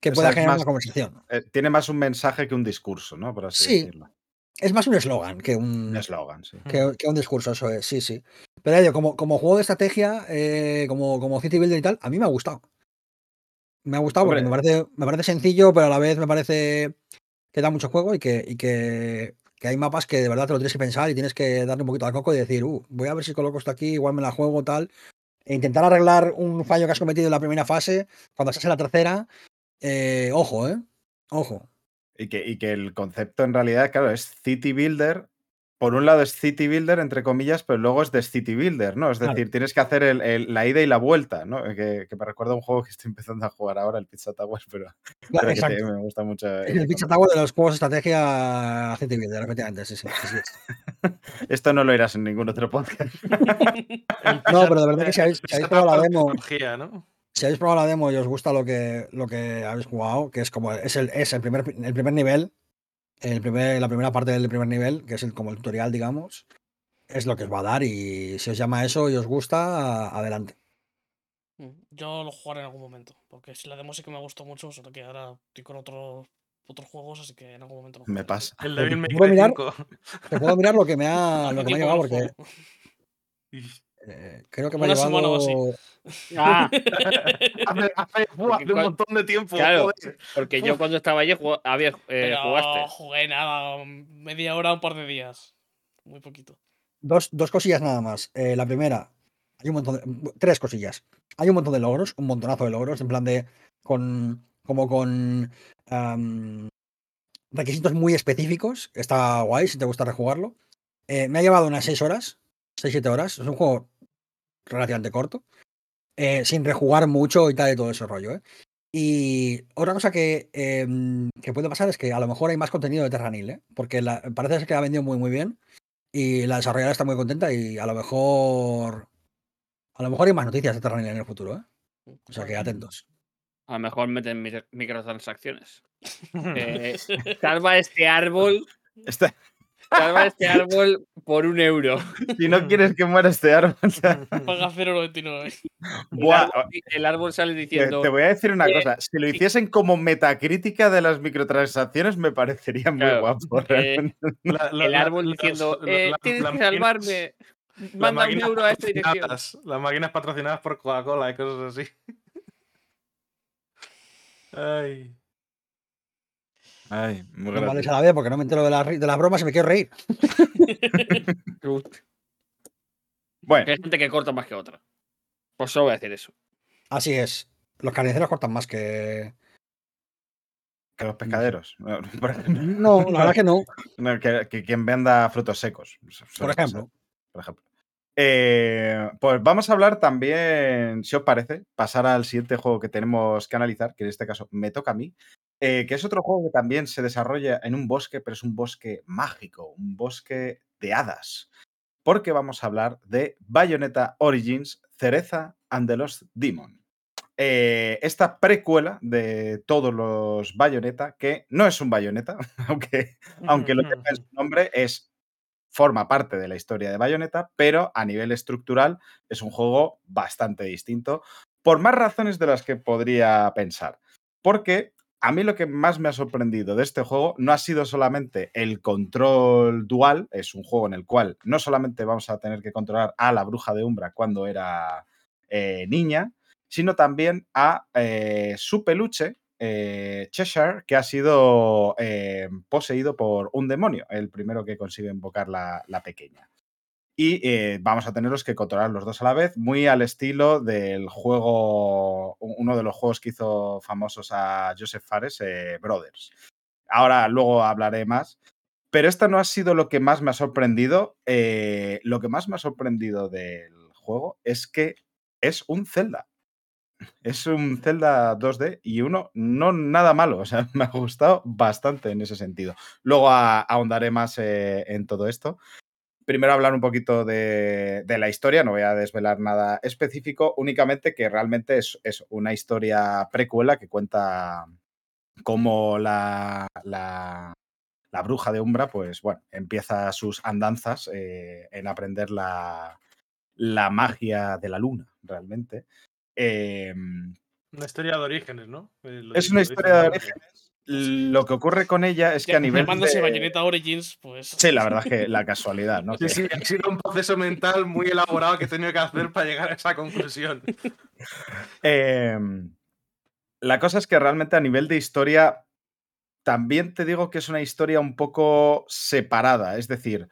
que O pueda sea, generar más- una conversación. Eh, tiene más un mensaje que un discurso, ¿no? Por así Sí. decirlo. Es más un eslogan que un. Un eslogan, sí. Que, que un discurso, eso es, sí, sí. Pero como juego de estrategia, eh, como, como City Builder y tal, a mí me ha gustado. Me ha gustado porque me parece, me parece sencillo, pero a la vez me parece que da mucho juego y que, y que, que hay mapas que de verdad te lo tienes que pensar y tienes que darle un poquito al coco y decir, uh, voy a ver si coloco esto aquí, igual me la juego, tal. E intentar arreglar un fallo que has cometido en la primera fase, cuando estás en la tercera, eh, ojo, ¿eh? Ojo. Y que, y que el concepto en realidad, claro, es City Builder. Por un lado es City Builder, entre comillas, pero luego es de City Builder, ¿no? Es Claro. decir, tienes que hacer el- el- la ida y la vuelta, ¿no? Que, que me recuerda a un juego que estoy empezando a jugar ahora, el Pizza Tower, pero, pero que te- me gusta mucho. Es el Pizza. Tower de los juegos de estrategia City Builder, efectivamente, sí, sí. sí, sí. Esto no lo irás en ningún otro podcast. No, pero de verdad que si habéis, si habéis probado la demo, si habéis probado la demo y os gusta lo que, lo que habéis jugado, que es como es el, es el primer el primer nivel, el primer, la primera parte del primer nivel, que es el, como el tutorial, digamos, es lo que os va a dar. Y si os llama eso y os gusta, adelante. Mm, Yo lo jugaré en algún momento. Porque si la demo sí que me gustó mucho, solo que ahora estoy con otros otros juegos, así que en algún momento lo Me jugaré. pasa. El Devil May ¿Puedo Cry mirar? 5. Te puedo mirar lo que me ha, lo que me ha llegado, porque. eh, creo que me ha Una semana o así. Ah, hace, hace- uf, hace un montón de tiempo. Claro. joder. porque yo cuando estaba allí jugó- había, eh, Pero jugaste. jugué nada, media hora, un par de días. Muy poquito. Dos, dos cosillas nada más. Eh, la primera, hay un montón de. Tres cosillas. Hay un montón de logros, un montonazo de logros, en plan de. con. como con. requisitos muy específicos. Está guay si te gusta rejugarlo. Eh, me ha llevado unas 6 horas. 6-7 horas. Es un juego relativamente corto. eh, sin rejugar mucho y tal y todo ese rollo, ¿eh? Y otra cosa que, em, que puede pasar es que a lo mejor hay más contenido de Terranil, ¿eh? Porque la- parece ser que ha vendido muy muy bien. Y la desarrolladora está muy contenta y a lo mejor. A lo mejor hay más noticias de Terranil en el futuro, ¿eh? O sea que atentos. A lo mejor meten mi- microtransacciones. Eh, salva este árbol. Está- Salva este árbol por un euro. si no quieres que muera este árbol, Paga 0,99. El buah, árbol, el árbol sale te, diciendo. te voy a decir una eh, cosa. Si lo hiciesen como metacrítica de las microtransacciones, me parecería muy Claro, guapo. eh, realmente. La- la- el árbol diciendo. eh, la- tienes que salvarme. Manda un euro a esta dirección. Las máquinas patrocinadas por Coca-Cola y cosas así. Ay. Ay, muy No vale a la vez porque no me entero de las, ri- de las bromas y me quiero reír. Bueno, hay gente que corta más que otra. Pues solo voy a decir eso. Así es. Los carniceros cortan más que. que los pescaderos. no, la verdad que no. No, que, que quien venda frutos secos. Por ejemplo. por ejemplo. Eh, pues vamos a hablar también, si os parece, pasar al siguiente juego que tenemos que analizar, que en este caso me toca a mí, eh, que es otro juego que también se desarrolla en un bosque, pero es un bosque mágico, un bosque de hadas. porque vamos a hablar de Bayonetta Origins, Cereza and the Lost Demon. Eh, esta precuela de todos los Bayonetta, que no es un Bayonetta, aunque, aunque lo tenga en su nombre, es, forma parte de la historia de Bayonetta, pero a nivel estructural es un juego bastante distinto, por más razones de las que podría pensar. Porque a mí lo que más me ha sorprendido de este juego no ha sido solamente el control dual, es un juego en el cual no solamente vamos a tener que controlar a la bruja de Umbra cuando era eh, niña, sino también a eh, su peluche, eh, Cheshire, que ha sido eh, poseído por un demonio, el primero que consigue invocar la, la pequeña. Y eh, vamos a tenerlos que controlar los dos a la vez, muy al estilo del juego, uno de los juegos que hizo famosos a Joseph Fares, eh, Brothers. Ahora luego hablaré más. Pero esto no ha sido lo que más me ha sorprendido. eh, lo que más me ha sorprendido del juego es que es un Zelda. Es un Zelda 2D y uno no nada malo. O sea, me ha gustado bastante en ese sentido. Luego ahondaré más eh, en todo esto primero hablar un poquito de, de la historia, no voy a desvelar nada específico, únicamente que realmente es, es una historia precuela que cuenta cómo la, la, la bruja de Umbra, pues bueno, empieza sus andanzas eh, en aprender la, la magia de la luna, realmente. Eh, Una historia de orígenes, ¿no? Eh, lo es una historia de orígenes. Lo que ocurre con ella es que Ya, a nivel llamándose de- Bayonetta Origins, pues. Sí, la verdad es que la casualidad, ¿no? Sí, sí, ha sido un proceso mental muy elaborado que he tenido que hacer para llegar a esa conclusión. Em, la cosa es que realmente a nivel de historia, también te digo que es una historia un poco separada. Es decir,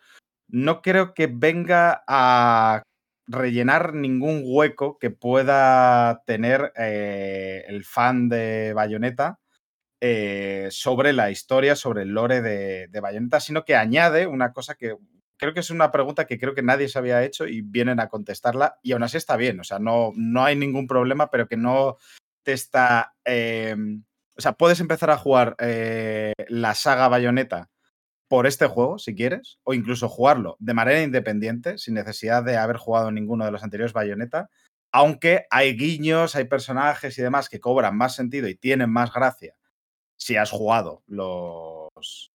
no creo que venga a rellenar ningún hueco que pueda tener eh, el fan de Bayonetta eh, sobre la historia, sobre el lore de, de Bayonetta, sino que añade una cosa que creo que es una pregunta que creo que nadie se había hecho y vienen a contestarla y aún así está bien, o sea, no, no hay ningún problema, pero que no te está... eh, o sea, puedes empezar a jugar eh, la saga Bayonetta por este juego, si quieres, o incluso jugarlo de manera independiente, sin necesidad de haber jugado ninguno de los anteriores Bayonetta, aunque hay guiños, hay personajes y demás que cobran más sentido y tienen más gracia si has jugado los,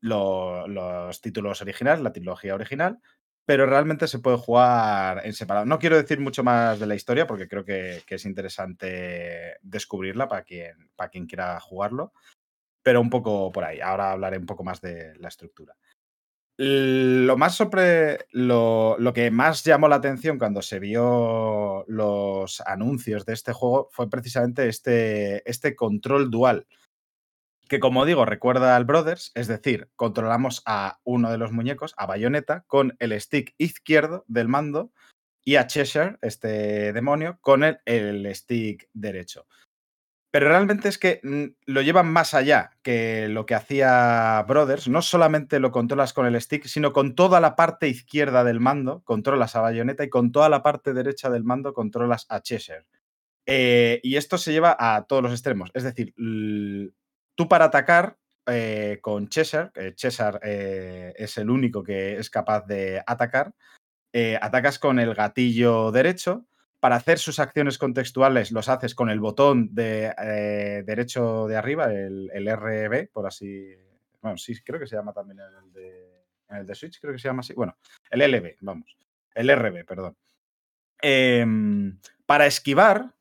lo- los títulos originales, la trilogía original, pero realmente se puede jugar en separado. No quiero decir mucho más de la historia porque creo que, que es interesante descubrirla para quien, para quien quiera jugarlo, pero un poco por ahí. Ahora hablaré un poco más de la estructura. Lo más sobre lo, lo que más llamó la atención cuando se vio los anuncios de este juego fue precisamente este, este control dual que como digo, recuerda al Brothers, es decir, controlamos a uno de los muñecos, a Bayonetta, con el stick izquierdo del mando y a Cheshire, este demonio, con el, el stick derecho. Pero realmente es que mm, lo llevan más allá que lo que hacía Brothers. No solamente lo controlas con el stick, sino con toda la parte izquierda del mando controlas a Bayonetta y con toda la parte derecha del mando controlas a Cheshire. Eh, y esto se lleva a todos los extremos. Es decir, tú para atacar eh, con Cheshire, que Cheshire eh, es el único que es capaz de atacar, eh, atacas con el gatillo derecho. Para hacer sus acciones contextuales los haces con el botón de eh, derecho de arriba, el, RB, por así. Bueno, sí, creo que se llama también el de, el de Switch, creo que se llama así. Bueno, el LB, vamos. El RB, perdón. Em, para esquivar,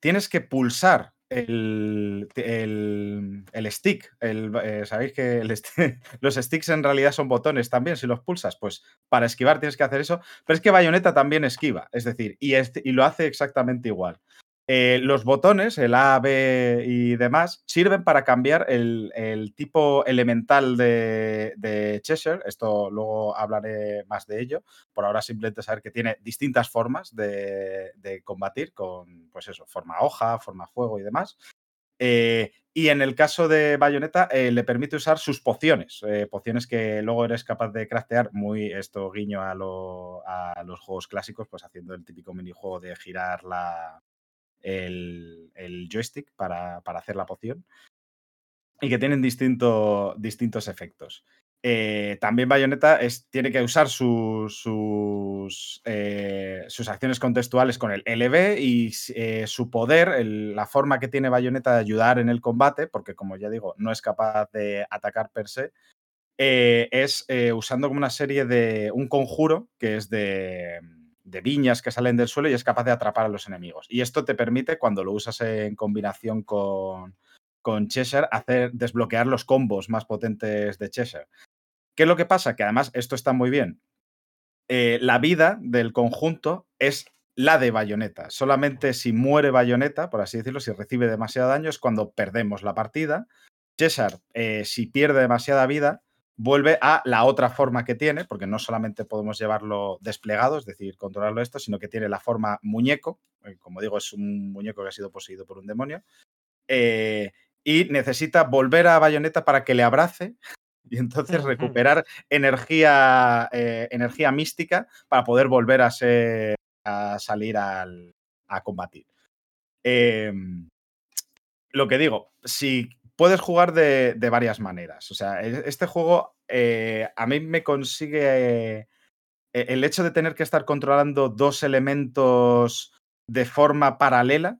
tienes que pulsar el, el- stick. El, eh, Sabéis que los sticks en realidad son botones también. Si los pulsas, pues para esquivar tienes que hacer eso. Pero es que Bayonetta también esquiva. Es decir, y, este- y lo hace exactamente igual. Eh, los botones, el A, B y demás, sirven para cambiar el, tipo elemental de, Cheshire. Esto luego hablaré más de ello. Por ahora simplemente saber que tiene distintas formas de, combatir con, pues eso, forma hoja, forma fuego y demás. Eh, y en el caso de Bayonetta, eh, le permite usar sus pociones, pociones que luego eres capaz de craftear, muy esto guiño a, a los juegos clásicos, pues haciendo el típico minijuego de girar la, el, joystick para, para hacer la poción y que tienen distinto- distintos efectos. eh, también Bayonetta tiene que usar sus, eh, sus acciones contextuales con el LB y eh, su poder, la forma que tiene Bayonetta de ayudar en el combate, porque como ya digo, no es capaz de atacar per se, es usando como una serie de un conjuro que es de, de viñas que salen del suelo y es capaz de atrapar a los enemigos. Y esto te permite, cuando lo usas en combinación con, con Cheshire, hacer desbloquear los combos más potentes de Cheshire. ¿Qué es lo que pasa? Que además esto está muy bien. Eh, la vida del conjunto es la de Bayonetta. Solamente si muere Bayonetta, por así decirlo, si recibe demasiado daño, es cuando perdemos la partida. César, eh, si pierde demasiada vida, vuelve a la otra forma que tiene, porque no solamente podemos llevarlo desplegado, es decir, controlarlo esto, sino que tiene la forma muñeco. eh, Como digo, es un muñeco que ha sido poseído por un demonio. eh, y necesita volver a Bayonetta para que le abrace y entonces recuperar energía, eh, energía mística para poder volver a, ser, a salir al- a combatir. Em, lo que digo, si puedes jugar de, de varias maneras. O sea, e- este juego eh, a mí me consigue eh, el hecho de tener que estar controlando dos elementos de forma paralela.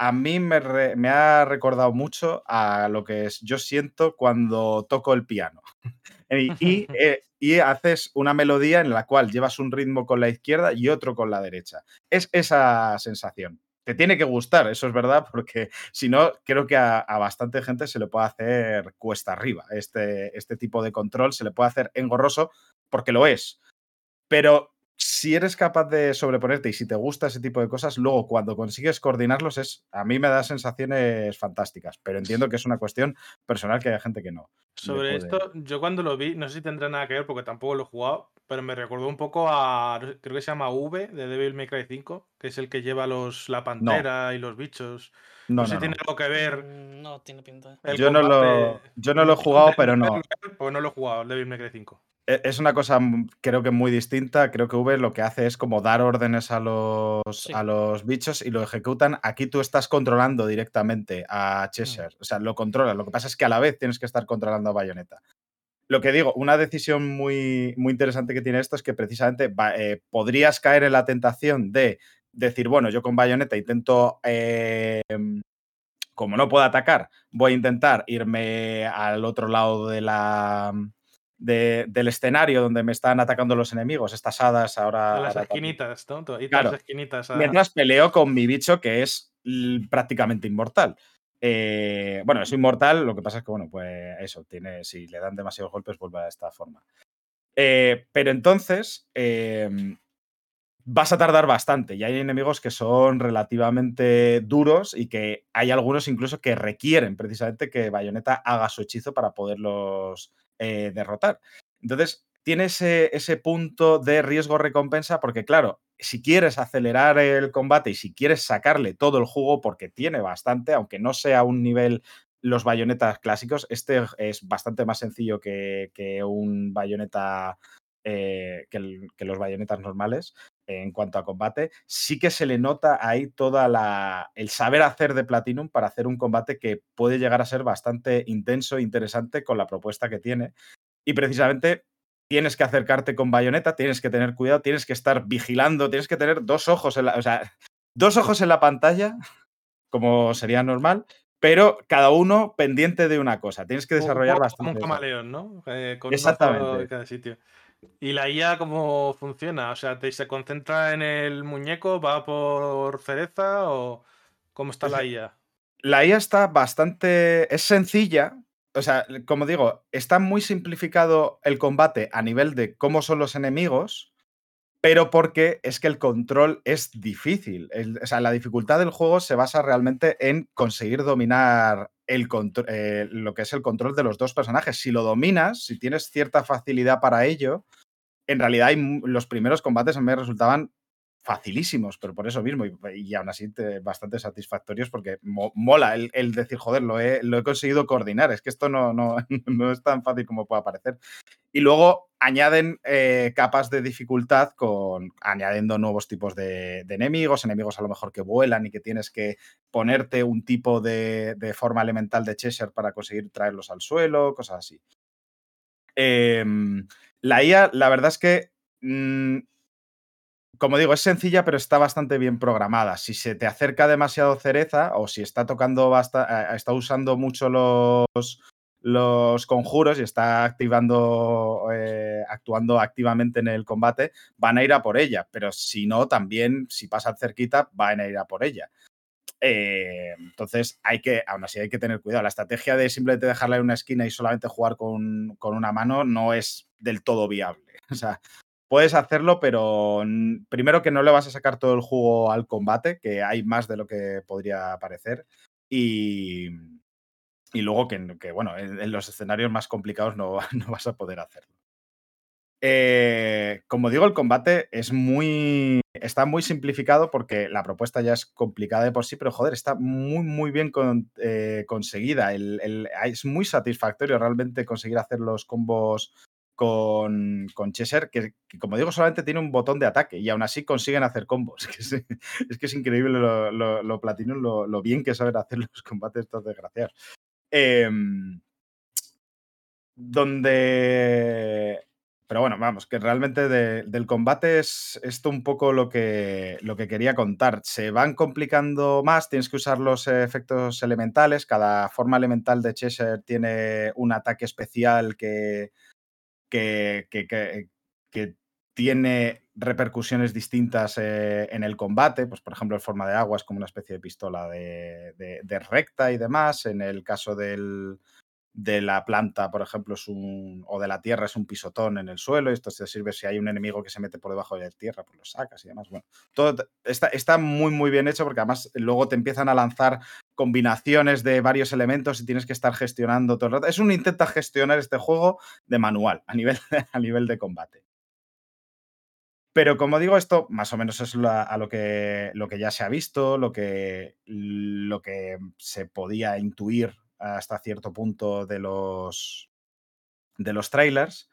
A mí me, re- me ha recordado mucho a lo que es, yo siento cuando toco el piano. Y, y, eh, y haces una melodía en la cual llevas un ritmo con la izquierda y otro con la derecha. Es esa sensación. Te tiene que gustar, eso es verdad, porque si no, creo que a, a bastante gente se le puede hacer cuesta arriba. Este, este tipo de control se le puede hacer engorroso porque lo es. Pero si eres capaz de sobreponerte y si te gusta ese tipo de cosas, luego cuando consigues coordinarlos, es, a mí me da sensaciones fantásticas. Pero entiendo que es una cuestión personal que hay gente que no. Sobre puede- esto, yo cuando lo vi, no sé si tendrá nada que ver porque tampoco lo he jugado, pero me recordó un poco a, creo que se llama V de Devil May Cry 5, que es el que lleva los, la pantera y los bichos. No, No, sé no, si no. tiene algo que ver. Mm, No tiene pinta. el Yo no lo- combate. yo no lo he jugado, pero no. Pues no lo he jugado, el Devil May Cry 5. E- Es una cosa, mm, creo que muy distinta. Creo que V lo que hace es como dar órdenes a los, Sí. a los bichos y lo ejecutan. Aquí tú estás controlando directamente a Cheshire. O sea, lo controlas. Lo que pasa es que a la vez tienes que estar controlando a Bayonetta. Lo que digo, una decisión muy, muy interesante que tiene esto es que precisamente eh, podrías caer en la tentación de decir, bueno, yo con Bayonetta intento, eh, como no puedo atacar, voy a intentar irme al otro lado de la, de- del escenario donde me están atacando los enemigos, estas hadas ahora. A las ahora esquinitas, ¿no? Claro. las esquinitas. a- Mientras peleo con mi bicho que es prácticamente inmortal. Eh, bueno, es inmortal, lo que pasa es que, bueno, pues eso, tiene, si le dan demasiados golpes, vuelve a esta forma. Eh, pero entonces, eh, vas a tardar bastante y hay enemigos que son relativamente duros y que hay algunos incluso que requieren precisamente que Bayonetta haga su hechizo para poderlos eh, derrotar. Entonces, tiene ese, ese punto de riesgo-recompensa porque, claro, si quieres acelerar el combate y si quieres sacarle todo el jugo, porque tiene bastante, aunque no sea un nivel los bayonetas clásicos, este es bastante más sencillo que, que un bayoneta, eh, que, los bayonetas normales en cuanto a combate. Sí que se le nota ahí toda la el saber hacer de Platinum para hacer un combate que puede llegar a ser bastante intenso e interesante con la propuesta que tiene. Y precisamente tienes que acercarte con bayoneta, tienes que tener cuidado, tienes que estar vigilando, tienes que tener dos ojos en la, o sea, dos ojos en la pantalla, como sería normal, pero cada uno pendiente de una cosa. Tienes que un desarrollar Como bastante. un eso. camaleón, ¿no? Eh, con un Exactamente. en cada sitio. ¿Y la IA cómo funciona? O sea, ¿te- ¿se concentra en el muñeco? ¿Va por cereza? ¿O cómo está la IA? La IA está bastante. Es sencilla. O sea, como digo, está muy simplificado el combate a nivel de cómo son los enemigos, pero porque es que el control es difícil. O sea, la dificultad del juego se basa realmente en conseguir dominar el eh, lo que es el control de los dos personajes. Si lo dominas, si tienes cierta facilidad para ello, en realidad los primeros combates a mí resultaban facilísimos, pero por eso mismo, y, aún así te- bastante satisfactorios porque mo- mola el, el decir, joder, lo he, lo he conseguido coordinar, es que esto no, no, no es tan fácil como puede parecer. Y luego añaden eh, capas de dificultad con añadiendo nuevos tipos de, enemigos, enemigos a lo mejor que vuelan y que tienes que ponerte un tipo de, de forma elemental de Cheshire para conseguir traerlos al suelo, cosas así. Em, la IA, la verdad es que, mm, como digo, es sencilla, pero está bastante bien programada. Si se te acerca demasiado cereza o si está tocando basta- eh, está usando mucho los, los conjuros y está activando, eh, actuando activamente en el combate, van a ir a por ella. Pero si no, también, si pasan cerquita, van a ir a por ella. Eh, entonces, hay que, aún así, hay que tener cuidado. La estrategia de simplemente dejarla en una esquina y solamente jugar con, con una mano no es del todo viable. O sea, puedes hacerlo, pero primero que no le vas a sacar todo el jugo al combate, que hay más de lo que podría parecer. Y, y luego que, bueno, en, los escenarios más complicados no, no vas a poder hacerlo. Eh, como digo, el combate es muy. Está muy simplificado porque la propuesta ya es complicada de por sí, pero joder, está muy, muy bien eh, conseguida. El- es muy satisfactorio realmente conseguir hacer los combos con, con que, como digo, solamente tiene un botón de ataque y aún así consiguen hacer combos. Es, que es increíble lo, lo, lo Platinum, lo, lo bien que saben hacer los combates estos desgraciados. Em, donde. Pero bueno, vamos, que realmente de- del combate es esto un poco lo que, lo que quería contar. Se van complicando más, tienes que usar los efectos elementales. Cada forma elemental de Cheshire tiene un ataque especial que, que- que- que tiene repercusiones distintas eh, en el combate. Pues, por ejemplo, en forma de agua es como una especie de pistola de, recta y demás. En el caso del, de la planta, por ejemplo, es un, o de la tierra es un pisotón en el suelo. Y esto te sirve si hay un enemigo que se mete por debajo de la tierra, pues lo sacas y demás. Bueno, todo está, está muy, muy bien hecho porque además luego te empiezan a lanzar combinaciones de varios elementos y tienes que estar gestionando todo el rato. Es un intenta gestionar este juego de manual a nivel, a nivel de combate. Pero como digo, esto más o menos es a lo que, lo que ya se ha visto, lo que, lo que se podía intuir hasta cierto punto de los, de los trailers.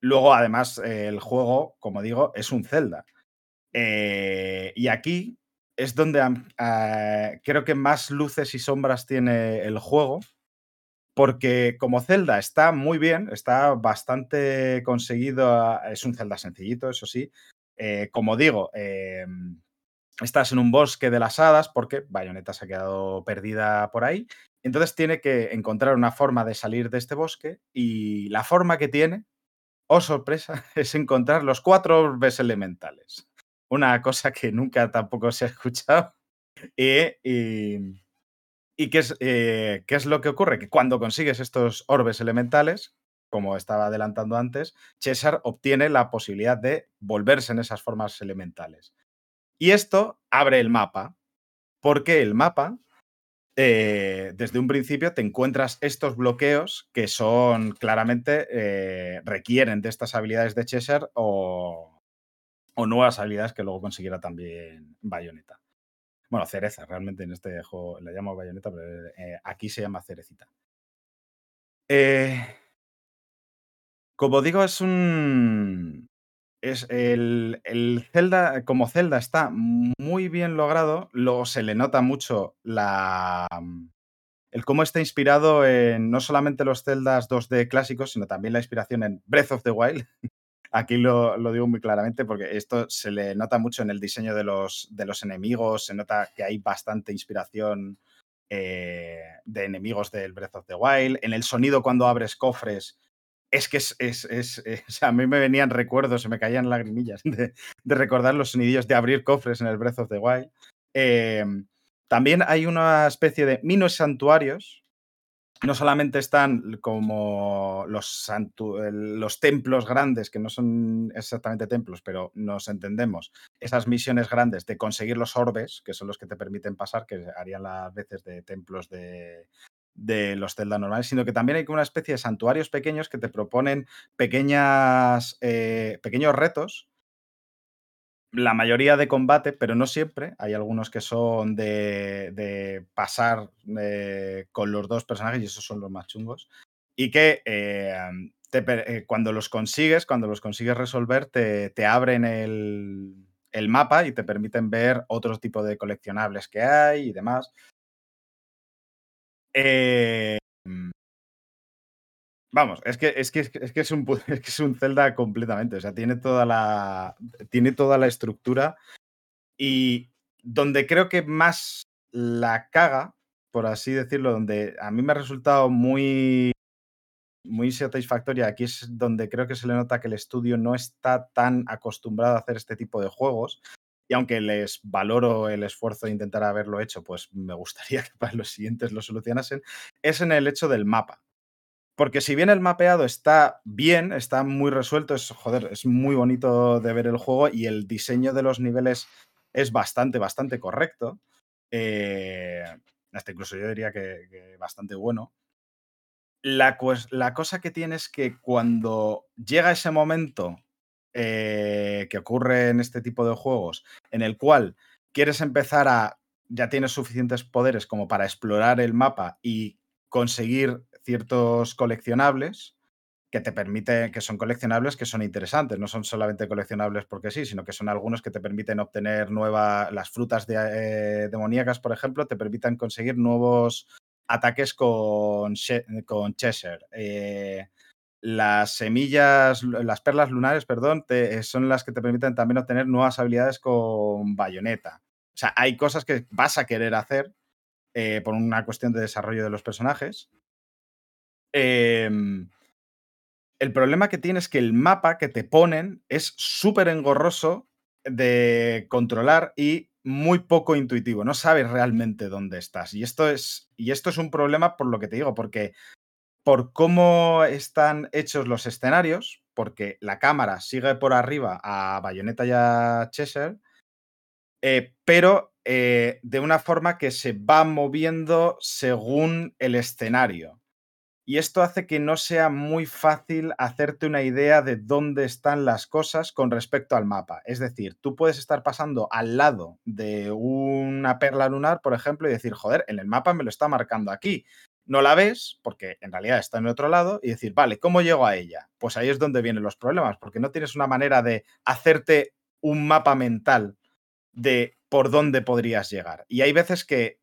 Luego, además, el juego, como digo, es un Zelda. Eh, y aquí es donde ah, creo que más luces y sombras tiene el juego. Porque como Zelda está muy bien, está bastante conseguido. Es un Zelda sencillito, eso sí. Eh, como digo, eh, estás en un bosque de las hadas porque Bayonetta se ha quedado perdida por ahí. Entonces tiene que encontrar una forma de salir de este bosque y la forma que tiene, oh sorpresa, es encontrar los cuatro orbes elementales. Una cosa que nunca tampoco se ha escuchado. Y qué, es, eh, qué es lo que ocurre? Que cuando consigues estos orbes elementales, como estaba adelantando antes, César obtiene la posibilidad de volverse en esas formas elementales. Y esto abre el mapa, porque el mapa, eh, desde un principio, te encuentras estos bloqueos que son claramente, eh, requieren de estas habilidades de Cheshire o, nuevas habilidades que luego consiguiera también Bayonetta. Bueno, cereza, realmente en este juego la llamo Bayonetta, pero eh, aquí se llama cerecita. Eh, como digo, es un. Es el, el Zelda, como Zelda está muy bien logrado, luego se le nota mucho la, el cómo está inspirado en no solamente los Zeldas 2D clásicos, sino también la inspiración en Breath of the Wild. Aquí lo, lo digo muy claramente porque esto se le nota mucho en el diseño de los, de los enemigos, se nota que hay bastante inspiración eh, de enemigos del Breath of the Wild, en el sonido cuando abres cofres. Es que es, es, es- sea, a mí me venían recuerdos, se me caían lagrimillas de, recordar los sonidillos de abrir cofres en el Breath of the Wild. Eh, también hay una especie de mini santuarios. No solamente están como los, los templos grandes, que no son exactamente templos, pero nos entendemos, esas misiones grandes de conseguir los orbes, que son los que te permiten pasar, que harían las veces de templos de, de los Zelda normales, sino que también hay una especie de santuarios pequeños que te proponen pequeñas, eh, pequeños retos la mayoría de combate, pero no siempre. Hay algunos que son de, de pasar eh, con los dos personajes y esos son los más chungos. Y que eh, te cuando los consigues, cuando los consigues resolver, te, te abren el, el mapa y te permiten ver otro tipo de coleccionables que hay y demás. Eh, Vamos, es que es, que, es, que es, un, es un Zelda completamente. O sea, tiene toda la. Tiene toda la estructura. Y donde creo que más la caga, por así decirlo, donde a mí me ha resultado muy. Muy satisfactoria. Aquí es donde creo que se le nota que el estudio no está tan acostumbrado a hacer este tipo de juegos. Y aunque les valoro el esfuerzo de intentar haberlo hecho, pues me gustaría que para los siguientes lo solucionasen, es en el hecho del mapa. Porque si bien el mapeado está bien, está muy resuelto, es, joder, es muy bonito de ver el juego y el diseño de los niveles es bastante, bastante correcto. eh, hasta incluso yo diría que, bastante bueno. La, la cosa que tiene es que cuando llega ese momento eh, que ocurre en este tipo de juegos, en el cual quieres empezar a, ya tienes suficientes poderes como para explorar el mapa y conseguir ciertos coleccionables que te permiten, que son coleccionables que son interesantes, no son solamente coleccionables porque sí, sino que son algunos que te permiten obtener nuevas, las frutas de, eh, demoníacas, por ejemplo, te permiten conseguir nuevos ataques con, con Cheshire. Eh, las semillas, las perlas lunares, perdón, te- son las que te permiten también obtener nuevas habilidades con bayoneta. O sea, hay cosas que vas a querer hacer eh, por una cuestión de desarrollo de los personajes. Em, el problema que tiene es que el mapa que te ponen es súper engorroso de controlar y muy poco intuitivo. No sabes realmente dónde estás. Y esto es, y esto es un problema por lo que te digo, porque por cómo están hechos los escenarios, porque la cámara sigue por arriba a Bayonetta y a Cheshire, eh, pero eh, de una forma que se va moviendo según el escenario. Y esto hace que no sea muy fácil hacerte una idea de dónde están las cosas con respecto al mapa. Es decir, tú puedes estar pasando al lado de una perla lunar, por ejemplo, y decir, joder, en el mapa me lo está marcando aquí. No la ves, porque en realidad está en otro lado, y decir, vale, ¿cómo llego a ella? Pues ahí es donde vienen los problemas, porque no tienes una manera de hacerte un mapa mental de por dónde podrías llegar. Y hay veces que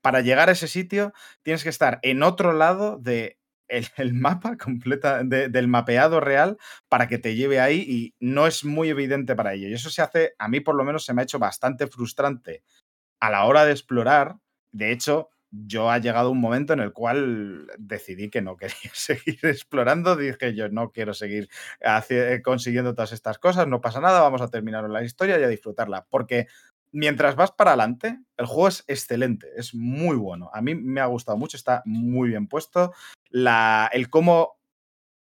para llegar a ese sitio tienes que estar en otro lado de el, mapa completa de- del mapeado real para que te lleve ahí y no es muy evidente para ello. Y eso se hace, a mí por lo menos se me ha hecho bastante frustrante a la hora de explorar. De hecho, yo ha llegado un momento en el cual decidí que no quería seguir explorando. Dije yo no quiero seguir consiguiendo todas estas cosas, no pasa nada, vamos a terminar la historia y a disfrutarla. Porque mientras vas para adelante, el juego es excelente, es muy bueno. A mí me ha gustado mucho, está muy bien puesto. La, el cómo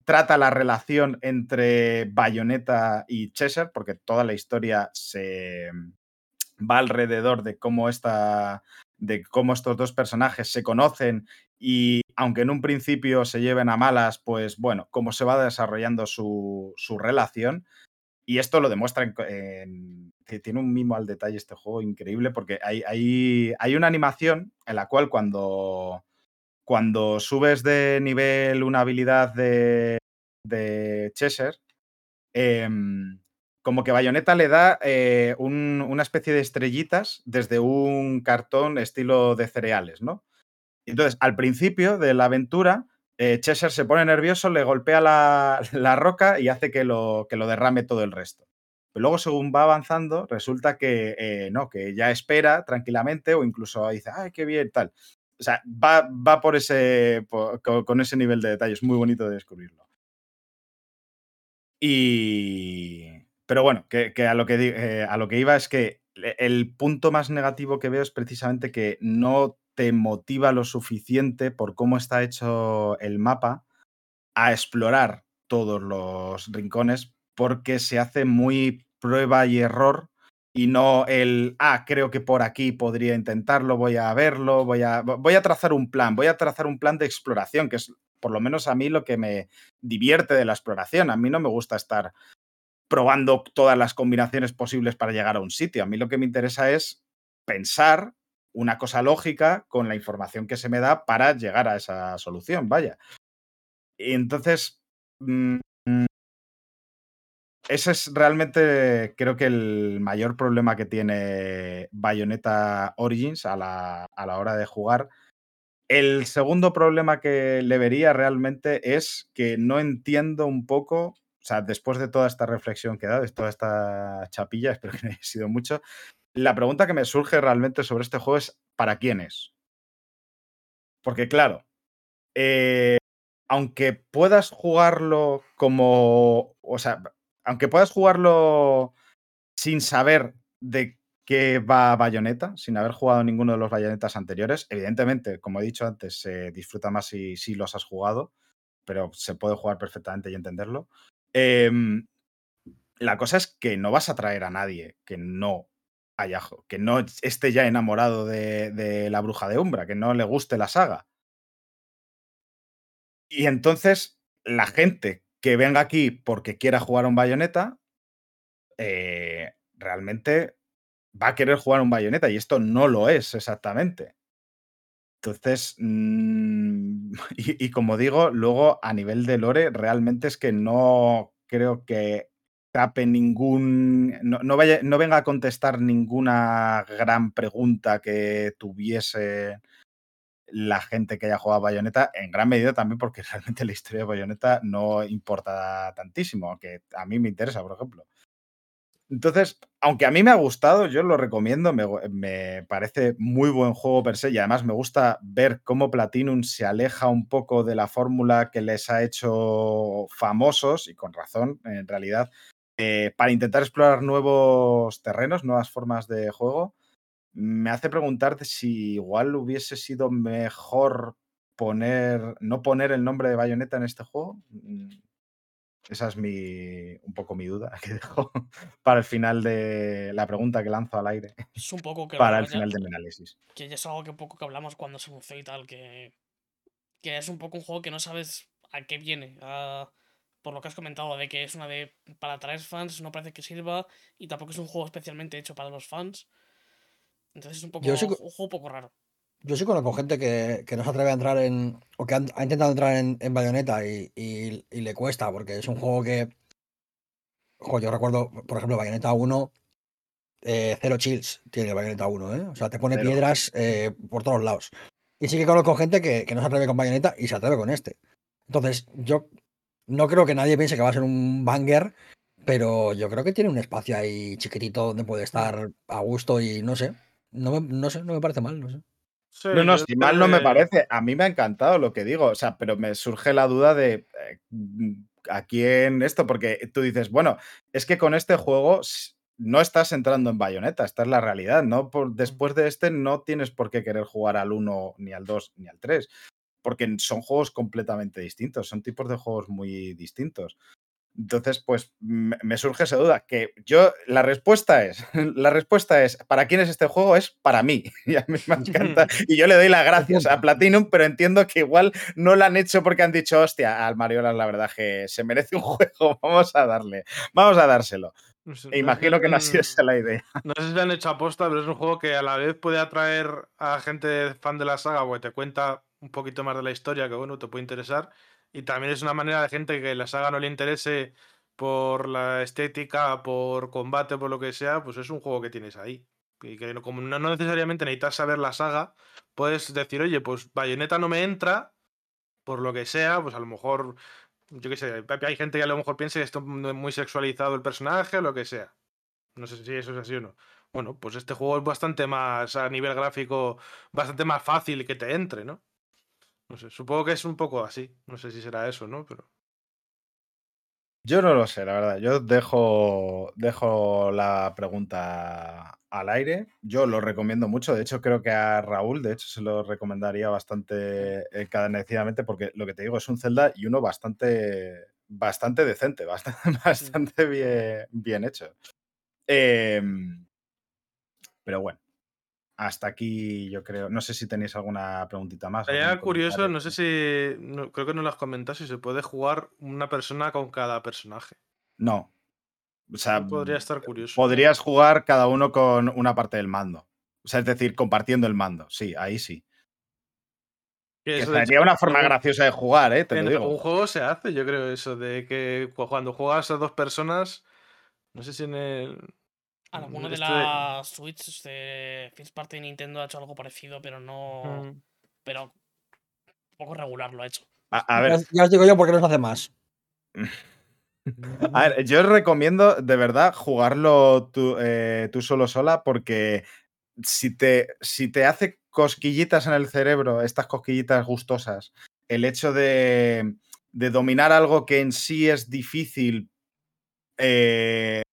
trata la relación entre Bayonetta y Cheshire, porque toda la historia se va alrededor de cómo esta de cómo estos dos personajes se conocen y aunque en un principio se lleven a malas, pues bueno, cómo se va desarrollando su, su relación. Y esto lo demuestra tiene un mimo al detalle este juego increíble porque hay, hay, hay una animación en la cual cuando, cuando subes de nivel una habilidad de, de Cheshire, em, como que Bayonetta le da eh, un- una especie de estrellitas desde un cartón estilo de cereales, ¿no? Entonces, al principio de la aventura, eh, Cheshire se pone nervioso, le golpea la, la roca y hace que lo, que lo derrame todo el resto. Pero luego, según va avanzando, resulta que eh, no, que ya espera tranquilamente o incluso dice, ay, qué bien, tal. O sea, va, va por ese, con ese nivel de detalle. Es muy bonito de descubrirlo. Y. Pero bueno, que, a, lo que, eh, a lo que iba es que le- el punto más negativo que veo es precisamente que no te motiva lo suficiente por cómo está hecho el mapa a explorar todos los rincones porque se hace muy prueba y error y no el, ah, creo que por aquí podría intentarlo, voy a verlo, voy a, voy a trazar un plan, voy a trazar un plan de exploración, que es por lo menos a mí lo que me divierte de la exploración. A mí no me gusta estar probando todas las combinaciones posibles para llegar a un sitio. A mí lo que me interesa es pensar una cosa lógica con la información que se me da para llegar a esa solución, vaya. Y entonces, mm, ese es realmente, creo que el mayor problema que tiene Bayonetta Origins a la, a la hora de jugar. El segundo problema que le vería realmente es que no entiendo un poco, o sea, después de toda esta reflexión que he dado, de toda esta chapilla, espero que no haya sido mucho, la pregunta que me surge realmente sobre este juego es ¿para quién es? Porque claro, eh, aunque puedas jugarlo como, o sea, aunque puedas jugarlo sin saber de qué va Bayonetta, sin haber jugado ninguno de los Bayonetas anteriores, evidentemente, como he dicho antes, se disfruta más si, si los has jugado, pero se puede jugar perfectamente y entenderlo. Em, la cosa es que no vas a traer a nadie que no haya, que no esté ya enamorado de, de la bruja de Umbra, que no le guste la saga. Y entonces, la gente que venga aquí porque quiera jugar un bayoneta, eh, realmente va a querer jugar un bayoneta y esto no lo es exactamente. Entonces, mm, y, como digo, luego a nivel de lore, realmente es que no creo que tape ningún. No, no vaya, no venga a contestar ninguna gran pregunta que tuviese la gente que haya jugado a Bayonetta, en gran medida también porque realmente la historia de Bayonetta no importa tantísimo, aunque a mí me interesa, por ejemplo. Entonces, aunque a mí me ha gustado, yo lo recomiendo, me, parece muy buen juego per se y además me gusta ver cómo Platinum se aleja un poco de la fórmula que les ha hecho famosos, y con razón, en realidad, eh, para intentar explorar nuevos terrenos, nuevas formas de juego. Me hace preguntarte si igual hubiese sido mejor poner, no poner el nombre de Bayonetta en este juego. Esa es mi, un poco mi duda que dejo para el final de la pregunta que lanzo al aire, Es un poco que para el ya- final de mi análisis. que ya es algo que poco que hablamos cuando se anunció y tal, que, que es un poco un juego que no sabes a qué viene. a- por lo que has comentado, de que es una de. para atraer fans, no parece que sirva, y tampoco es un juego especialmente hecho para los fans. Entonces es un poco Yo un juego poco raro. Yo sí conozco gente que, que no se atreve a entrar en. o que han- ha intentado entrar en, en Bayonetta y, y- y le cuesta, porque es un juego que. Ojo, yo recuerdo, por ejemplo, Bayonetta 1, eh, cero chills tiene Bayonetta 1, ¿eh? O sea, te pone Cero. piedras eh, por todos lados. Y sí que conozco gente que, que no se atreve con Bayonetta y se atreve con este. Entonces, yo no creo que nadie piense que va a ser un banger, pero yo creo que tiene un espacio ahí chiquitito donde puede estar a gusto y no sé. No me, no sé, no me parece mal, no sé. Sí, No, no, si mal no me parece. A mí me ha encantado lo que digo, o sea, pero me surge la duda de eh, mm, a quién esto, porque tú dices, bueno, es que con este juego no estás entrando en bayoneta, esta es la realidad, ¿no? Por, después de este no tienes por qué querer jugar al 1, ni al 2, ni al 3, porque son juegos completamente distintos, son tipos de juegos muy distintos. Entonces, pues me surge esa duda, que yo, la respuesta es, la respuesta es, ¿para quién es este juego? Es para mí. Y a mí me encanta. Y yo le doy las gracias a Platinum, pero entiendo que igual no lo han hecho porque han dicho, hostia, al Mariola la verdad que se merece un juego, vamos a darle, vamos a dárselo. sé, E imagino que no ha sido mm, esa la idea. No sé si le han hecho aposta, pero es un juego que a la vez puede atraer a gente fan de la saga, porque te cuenta un poquito más de la historia, que bueno, te puede interesar. Y también es una manera de gente que la saga no le interese por la estética, por combate, por lo que sea, pues es un juego que tienes ahí. Y que no- como no, no necesariamente necesitas saber la saga, puedes decir, oye, pues Bayonetta no me entra, por lo que sea, pues a lo mejor, yo qué sé, hay gente que a lo mejor piensa que está muy sexualizado el personaje o lo que sea. No sé si eso es así o no. Bueno, pues este juego es bastante más, a nivel gráfico, bastante más fácil que te entre, ¿no? No sé, supongo que es un poco así. No sé si será eso, ¿no? Pero. Yo no lo sé, la verdad. Yo dejo, dejo la pregunta al aire. Yo lo recomiendo mucho. De hecho, creo que a Raúl, de hecho, se lo recomendaría bastante encadencidamente porque lo que te digo es un Zelda y uno bastante, bastante decente, bastante, bastante bien, bien hecho. Em, pero bueno, hasta aquí yo creo. No sé si tenéis alguna preguntita más. Sería curioso, no sé si. no- creo que no lo has comentado, si se puede jugar una persona con cada personaje. No. O sea, Podría estar curioso. podrías jugar cada uno con una parte del mando. O sea, es decir, compartiendo el mando. Sí, ahí sí. Que hecho, sería una forma graciosa de jugar, ¿eh? Te En lo digo. juego se hace, yo creo, eso de que cu- cuando juegas a dos personas. No sé si en el. Alguna de este- las Switch de First Party de Nintendo ha hecho algo parecido, pero no. Mm. Pero poco regular lo ha hecho. A, a ver, Ya, ya os digo yo por qué no se hace más. A ver, yo os recomiendo de verdad jugarlo tú, eh, tú solo sola porque si te, si te hace cosquillitas en el cerebro, estas cosquillitas gustosas, el hecho de, de dominar algo que en sí es difícil, eh,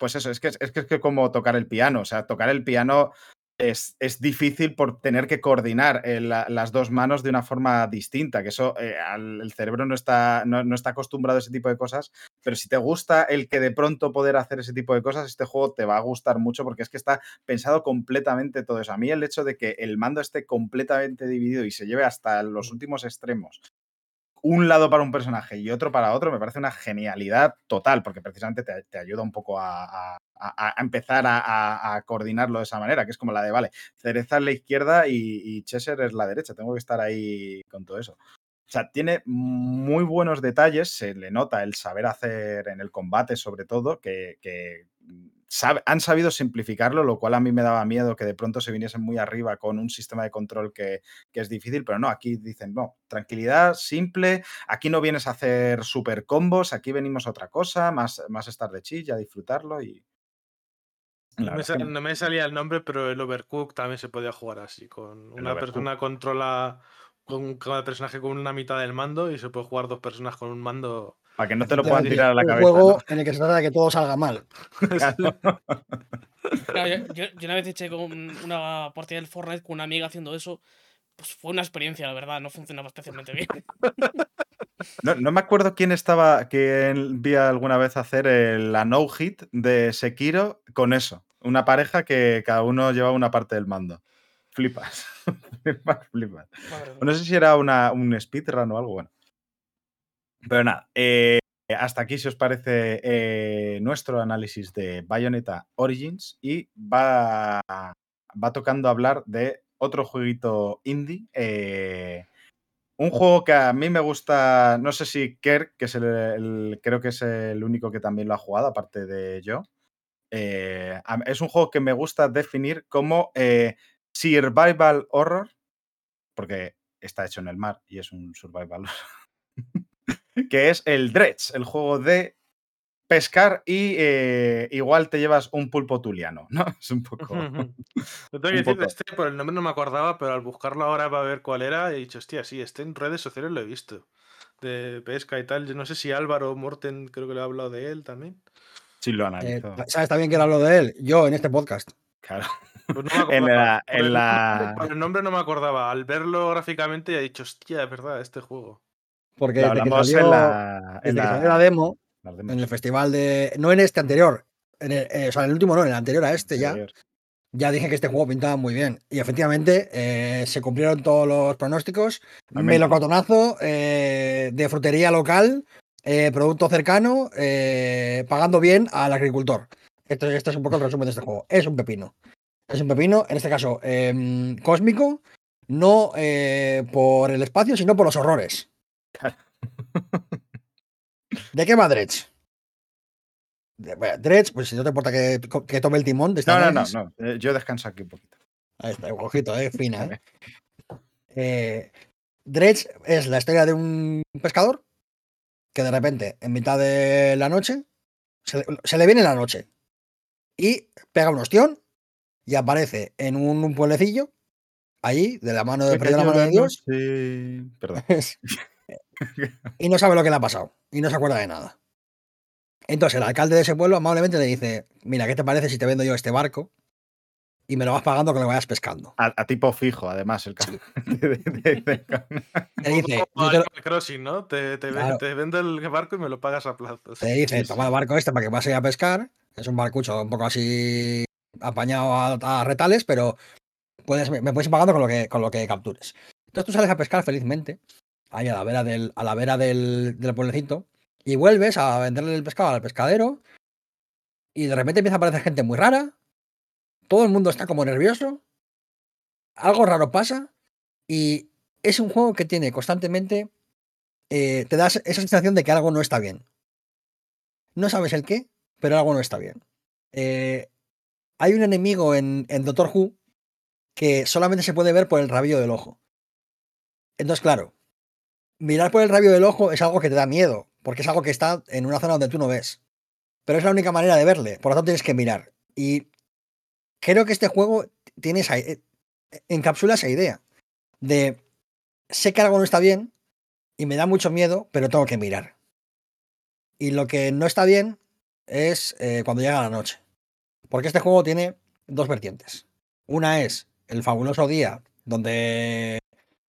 pues eso, es que es, que es que como tocar el piano, o sea, tocar el piano es, es difícil por tener que coordinar eh, la- las dos manos de una forma distinta, que eso eh, al- el cerebro no está, no, no está acostumbrado a ese tipo de cosas, pero si te gusta el que de pronto poder hacer ese tipo de cosas, este juego te va a gustar mucho porque es que está pensado completamente todo eso. A mí el hecho de que el mando esté completamente dividido y se lleve hasta los últimos extremos, un lado para un personaje y otro para otro, me parece una genialidad total, porque precisamente te, te ayuda un poco a, a- a- empezar a, a- a coordinarlo de esa manera, que es como la de, vale, Cereza es la izquierda y, y Cheshire es la derecha, tengo que estar ahí con todo eso. O sea, tiene muy buenos detalles, se le nota el saber hacer en el combate, sobre todo, que, que sabe- han sabido simplificarlo, lo cual a mí me daba miedo que de pronto se viniesen muy arriba con un sistema de control que, que es difícil, pero no, aquí dicen, no, tranquilidad, simple, aquí no vienes a hacer super combos, aquí venimos a otra cosa, más, más estar de chill, a disfrutarlo y... No me, no salía el nombre, pero el Overcook también se podía jugar así. Con una Overcooked. persona controla con cada personaje con una mitad del mando y se puede jugar dos personas con un mando. Para que no te lo puedan tirar a la un cabeza. juego ¿no? en el que se trata de que todo salga mal. Claro. Claro, yo, una vez eché con una partida del Fortnite con una amiga haciendo eso. Pues fue una experiencia, la verdad, no funcionaba especialmente bien. No, no me acuerdo quién estaba, quién vi alguna vez hacer el- la no hit de Sekiro con eso. Una pareja que cada uno llevaba una parte del mando. Flipas. flipas, flipas. Madre mía. No sé si era una, un speedrun o algo bueno. Pero nada, eh, hasta aquí si os parece eh, nuestro análisis de Bayonetta Origins y va, va tocando hablar de otro jueguito indie. eh, un juego que a mí me gusta, no sé si Kerr, que es el, el- creo que es el único que también lo ha jugado, aparte de yo. eh, es un juego que me gusta definir como eh, survival horror, porque está hecho en el mar y es un survival que es el Dredge, el juego de pescar y eh, igual te llevas un pulpo tuliano, ¿no? Es un poco... Yo tengo que decir poco. de este, por el nombre no me acordaba, pero al buscarlo ahora para ver cuál era, he dicho, hostia, sí, este en redes sociales lo he visto. De pesca y tal. Yo no sé si Álvaro Morten creo que le ha hablado de él también. Sí, lo Eh, analizo. ¿Sabes también quién hablo de él? Yo en este podcast. Claro. Pues no me En acordaba. la- Por en el la- nombre- por el nombre no me acordaba. Al verlo gráficamente he dicho, hostia, es verdad, este juego. Porque Lo desde que salió, en la... desde en que la- salió la demo, en el festival de. No en este anterior. En el, eh, o sea, en el último no, en el anterior a este ya. Ya dije que este juego pintaba muy bien. Y efectivamente, eh, se cumplieron todos los pronósticos. Amén. Melocotonazo eh, de frutería local, eh, producto cercano, eh, pagando bien al agricultor. Esto, esto es un poco el resumen de este juego. Es un pepino. Es un pepino, en este caso, em, cósmico, no eh, por el espacio, sino por los horrores. ¿De qué va Dredge? De- bueno, Dredge, pues si no te importa que, que tome el timón de este No, no, no, no. eh, Yo descanso aquí un poquito. Ahí está, ojito, eh, fina, eh. Dredge es la historia de un pescador que de repente, en mitad de la noche, se, se le viene la noche y pega un ostión y aparece en un, un pueblecillo, allí, de la mano de, perdió la mano de Dios, Sí. Perdón. y no sabe lo que le ha pasado y no se acuerda de nada. Entonces el alcalde de ese pueblo amablemente le dice, mira, ¿qué te parece si te vendo yo este barco y me lo vas pagando que lo vayas pescando? A, a tipo fijo, además, el caso. de- de- de- Te dice, Como te lo- Animal Crossing, ¿no? Te, te, ve- Claro. te vendo el barco y me lo pagas a plazos. Te dice, Sí, sí. toma el barco este para que vas a ir a pescar. Es un barcucho un poco así apañado a, a retales, pero puedes, me puedes ir pagando con lo, que, con lo que captures. Entonces tú sales a pescar felizmente, ahí a la vera del, a la vera del, del pueblecito, y vuelves a venderle el pescado al pescadero, y de repente empieza a aparecer gente muy rara, todo el mundo está como nervioso, algo raro pasa, y es un juego que tiene constantemente, eh, te das esa sensación de que algo no está bien. No sabes el qué, pero algo no está bien. Eh, hay un enemigo en, Doctor Who que solamente se puede ver por el rabillo del ojo. Entonces, claro, mirar por el rabio del ojo es algo que te da miedo, porque es algo que está en una zona donde tú no ves. Pero es la única manera de verle, por lo tanto tienes que mirar. Y creo que este juego tiene esa, eh, encapsula esa idea de sé que algo no está bien y me da mucho miedo, pero tengo que mirar. Y lo que no está bien es eh, cuando llega la noche. Porque este juego tiene dos vertientes. Una es el fabuloso día donde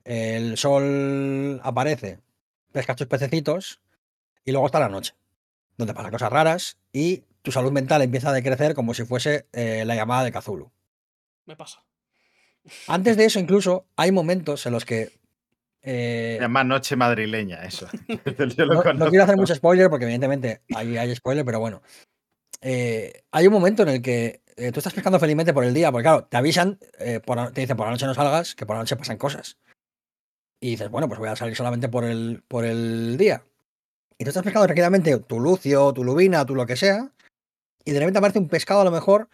el sol aparece, pescas tus pececitos, y luego está la noche, donde pasan cosas raras y tu salud mental empieza a decrecer como si fuese eh, la llamada de Cthulhu. Me pasa. Antes de eso, incluso, hay momentos en los que. eh, Se llama Noche Madrileña, eso. Yo lo no, quiero hacer mucho spoiler porque, evidentemente, hay, hay spoiler, pero bueno. Eh, hay un momento en el que eh, tú estás pescando felizmente por el día, porque, claro, te avisan, eh, por te dicen por la noche no salgas, que por la noche pasan cosas. Y dices, bueno, pues voy a salir solamente por el, por el día. Y tú estás pescando tranquilamente tu lucio, tu lubina, tu lo que sea, y de repente aparece un pescado a lo mejor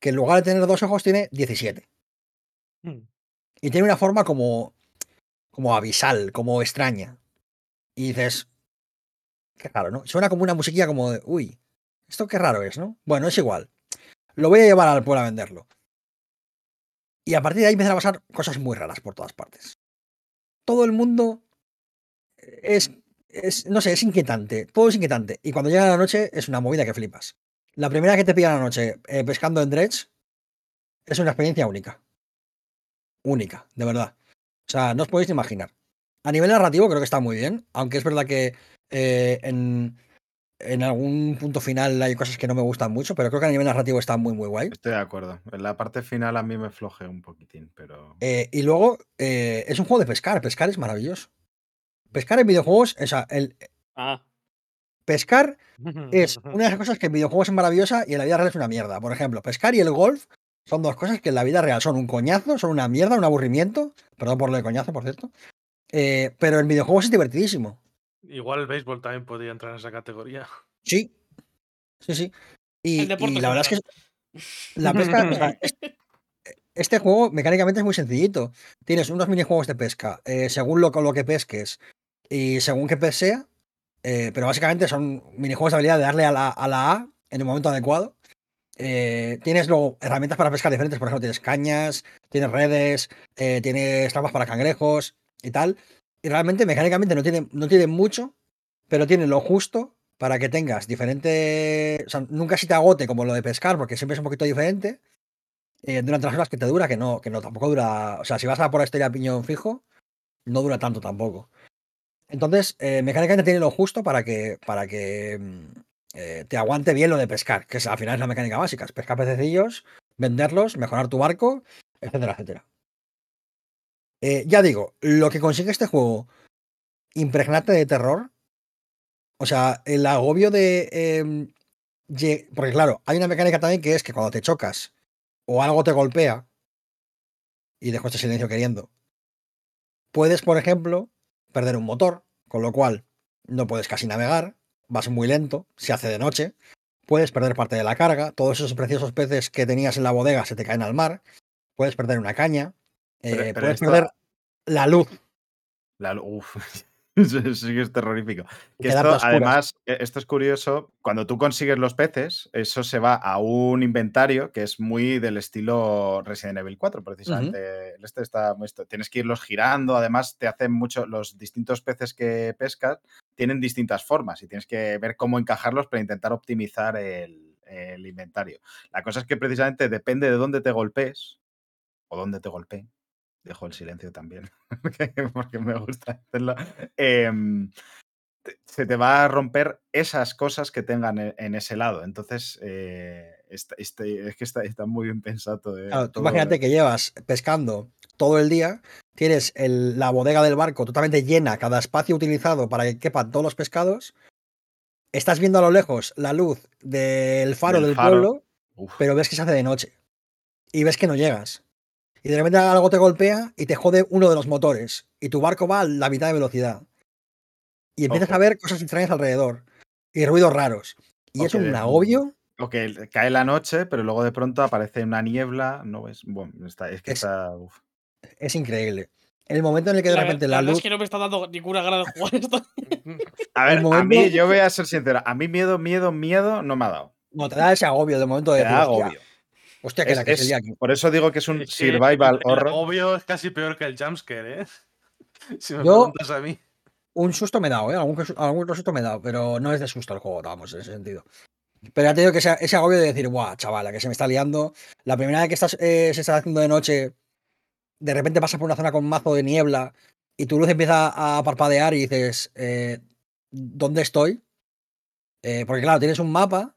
que en lugar de tener dos ojos tiene 17. Hmm. Y tiene una forma como, como abisal, como extraña. Y dices, qué raro, ¿no? Suena como una musiquilla como de, uy, esto qué raro es, ¿no? Bueno, es igual. Lo voy a llevar al pueblo a venderlo. Y a partir de ahí empiezan a pasar cosas muy raras por todas partes. Todo el mundo es, no sé, es inquietante. Todo es inquietante. Y cuando llega la noche es una movida que flipas. La primera que te pilla la noche eh, pescando en dredge es una experiencia única. Única, de verdad. O sea, no os podéis imaginar. A nivel narrativo creo que está muy bien, aunque es verdad que eh, en, en algún punto final hay cosas que no me gustan mucho, pero creo que a nivel narrativo está muy, muy guay. Estoy de acuerdo. En la parte final a mí me floje un poquitín, pero. Eh, y luego eh, es un juego de pescar. Pescar es maravilloso. Pescar en videojuegos, o sea, el Ah, pescar es una de las cosas que en videojuegos es maravillosa y en la vida real es una mierda. Por ejemplo, pescar y el golf son dos cosas que en la vida real son un coñazo, son una mierda, un aburrimiento. Perdón por lo de coñazo, por cierto. Eh, pero en videojuegos es divertidísimo. Igual el béisbol también podría entrar en esa categoría. Sí. Sí, sí. Y, la verdad es que la pesca, o sea, es- este juego mecánicamente es muy sencillito. Tienes unos minijuegos de pesca, eh, según lo, que pesques y según qué pez sea, eh, pero básicamente son minijuegos de habilidad de darle a la, a la A en el momento adecuado. Eh, tienes luego herramientas para pescar diferentes, por ejemplo, tienes cañas, tienes redes, eh, tienes trampas para cangrejos y tal. Y realmente mecánicamente no tiene, no tiene mucho, pero tiene lo justo para que tengas diferentes. O sea, nunca se te agote como lo de pescar, porque siempre es un poquito diferente. eh, durante las horas que te dura, que no, que no tampoco dura. O sea, si vas a por la historia a piñón fijo, no dura tanto tampoco. Entonces, eh, mecánicamente tiene lo justo para que, para que mm, eh, te aguante bien lo de pescar, que es, al final es la mecánica básica: es pescar pececillos, venderlos, mejorar tu barco, etcétera, etcétera. Eh, ya digo, lo que consigue este juego, impregnarte de terror, o sea, el agobio de. em, porque claro, hay una mecánica también que es que cuando te chocas o algo te golpea, y dejo este silencio queriendo, puedes, por ejemplo, perder un motor, con lo cual no puedes casi navegar, vas muy lento, se hace de noche, puedes perder parte de la carga, todos esos preciosos peces que tenías en la bodega se te caen al mar, puedes perder una caña, Pero- eh, pero puedes esto- perder la luz. La, uf, eso sí que es terrorífico. Que esto, además, eh, esto es curioso. Cuando tú consigues los peces, eso se va a un inventario que es muy del estilo Resident Evil 4, precisamente. Este está muy esto. Tienes que irlos girando. Además, te hacen mucho. Los distintos peces que pescas tienen distintas formas y tienes que ver cómo encajarlos para intentar optimizar el, el inventario. La cosa es que precisamente depende de dónde te golpees o dónde te golpeen. Dejo el silencio también, porque- me gusta hacerlo. em, se te va a romper esas cosas que tengan e- en ese lado. Entonces, eh, está- este- es que está, está muy bien pensado eh, Claro, tú imagínate que llevas pescando todo el día, tienes el- la bodega del barco totalmente llena, cada espacio utilizado para que quepan todos los pescados. Estás viendo a lo lejos la luz del faro Del del, faro. pueblo, Uf, pero ves que se hace de noche. Y ves que no llegas. Y de repente algo te golpea y te jode uno de los motores. Y tu barco va a la mitad de velocidad. Y empiezas Ojo. a ver cosas extrañas alrededor. Y ruidos raros. Y es un agobio. o que el- cae la noche, pero luego de pronto aparece una niebla. No ves. Bueno, está, es que Es- está. uf. es increíble. El momento en el que de La, repente la la luz. es que no me está dando ninguna gana de jugar esto. A ver, a mí, yo voy a ser sincero, a mí miedo, miedo, miedo no me ha dado. No, te da ese agobio de momento de decir, da agobio. hostia, que Es- la que es- se lía aquí. por eso digo que es un Es que survival el, horror. obvio es casi peor que el jumpscare, ¿eh? Si me Yo- preguntas a mí. Un susto me he dado, ¿eh? Algún, que- algún otro susto me he dado, pero no es de susto el juego, vamos, en ese sentido. Pero ya te digo que ese, ese agobio de decir, guau, chavala, que se me está liando. La primera vez que estás, eh, se está haciendo de noche, de repente pasas por una zona con mazo de niebla y tu luz empieza a parpadear y dices, eh, ¿dónde estoy? Eh, porque claro, tienes un mapa,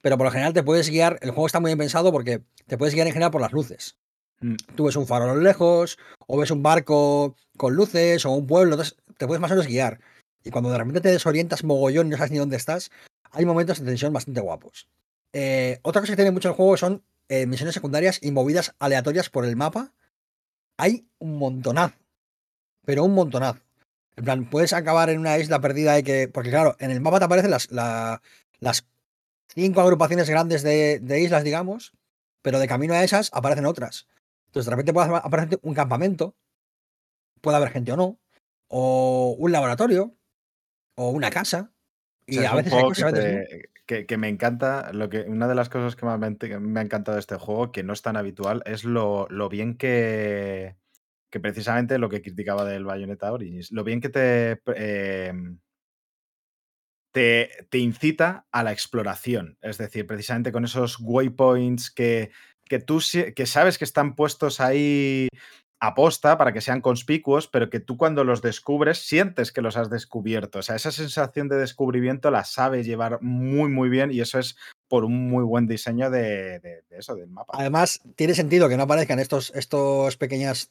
pero por lo general te puedes guiar, el juego está muy bien pensado porque te puedes guiar en general por las luces. Mm. Tú ves un faro a lo lejos, o ves un barco con luces, o un pueblo, entonces te puedes más o menos guiar. Y cuando de repente te desorientas mogollón y no sabes ni dónde estás, hay momentos de tensión bastante guapos. Eh, otra cosa que tiene mucho el juego son eh, misiones secundarias y movidas aleatorias por el mapa. Hay un montonazo, pero un montonazo. En plan, puedes acabar en una isla perdida y que. Porque claro, en el mapa te aparecen las, la- las cinco agrupaciones grandes de, de islas, digamos, pero de camino a esas aparecen otras. Entonces de repente puede aparecer un campamento, puede haber gente o no, o un laboratorio, o una casa. O Y sea, a veces hay cosas, que, te- que- que me encanta. Lo que, una de las cosas que más me, ha encantado de este juego, que no es tan habitual, es lo, lo bien que, que precisamente lo que criticaba del Bayonetta Origins, lo bien que te, eh, te, incita a la exploración. Es decir, precisamente con esos waypoints que, que tú que sabes que están puestos ahí aposta para que sean conspicuos, pero que tú cuando los descubres sientes que los has descubierto. O sea, esa sensación de descubrimiento la sabe llevar muy, muy bien y eso es por un muy buen diseño de, de- de eso, del mapa. Además, tiene sentido que no aparezcan estos, estos pequeñas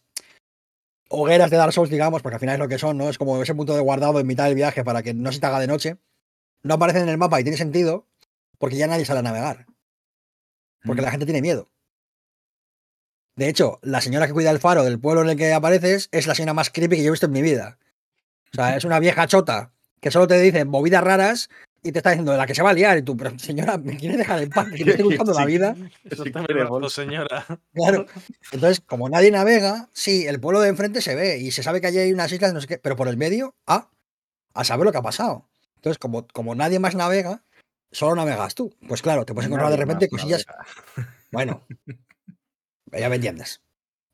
hogueras de Dark Souls, digamos, porque al final es lo que son, ¿no? Es como ese punto de guardado en mitad del viaje para que no se te haga de noche. No aparecen en el mapa y tiene sentido porque ya nadie sale a navegar. Porque Mm. la gente tiene miedo. De hecho, la señora que cuida el faro del pueblo en el que apareces es la señora más creepy que yo he visto en mi vida. O sea, es una vieja chota que solo te dice movidas raras y te está diciendo de la que se va a liar. Y tú, pero señora, ¿me quieres dejar en paz? Que me estoy buscando la Sí. vida. Eso está señora. Claro. Entonces, como nadie navega, sí, el pueblo de enfrente se ve y se sabe que allí hay unas islas, no sé qué, pero por el medio, ah, a saber lo que ha pasado. Entonces, como, como nadie más navega, solo navegas tú. Pues claro, te puedes encontrar de repente más cosillas. navega. Bueno, ya me entiendes.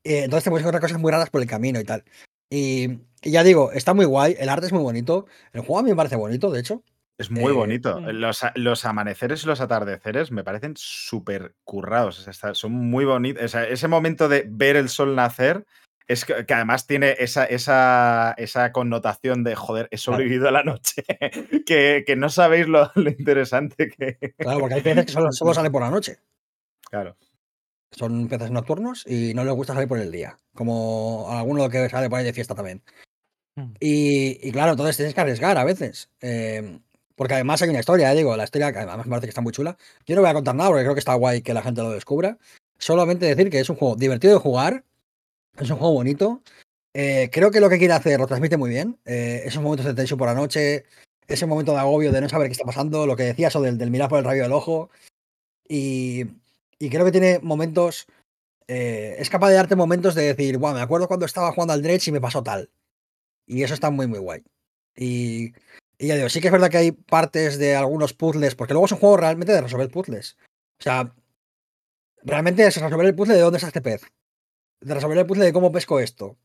Eh, entonces te puedes encontrar cosas muy raras por el camino y tal. Y, y ya digo, está muy guay, el arte es muy bonito. El juego a mí me parece bonito, de hecho. Es muy Eh, bonito. mm. Los, los amaneceres y los atardeceres me parecen súper currados. o sea, está- son muy bonitos. O sea, ese momento de ver el sol nacer es que, que además tiene esa, esa, esa connotación de joder, he sobrevivido a la noche. que, que no sabéis lo, lo interesante que. Claro, porque hay peces que solo, solo salen por la noche. Claro. Son peces nocturnos y no les gusta salir por el día. Como alguno que sale por ahí de fiesta también. Mm. Y, y claro, entonces tienes que arriesgar a veces. eh, porque además hay una historia, eh, digo, la historia que además me parece que está muy chula. Yo no voy a contar nada porque creo que está guay que la gente lo descubra. Solamente decir que es un juego divertido de jugar. Es un juego bonito. eh, creo que lo que quiere hacer lo transmite muy bien. eh, esos momentos de tensión por la noche, ese momento de agobio de no saber qué está pasando, lo que decía eso del, mirar por el rayo del ojo. Y, creo que tiene momentos. eh, es capaz de darte momentos de decir, wow, me acuerdo cuando estaba jugando al Dredge y me pasó tal. Y eso está muy, muy guay. Y, y ya digo, sí que es verdad que hay partes de algunos puzzles, porque luego es un juego realmente de resolver puzzles. O sea, realmente es resolver el puzzle de dónde está este pez. De resolver el puzzle de cómo pesco esto.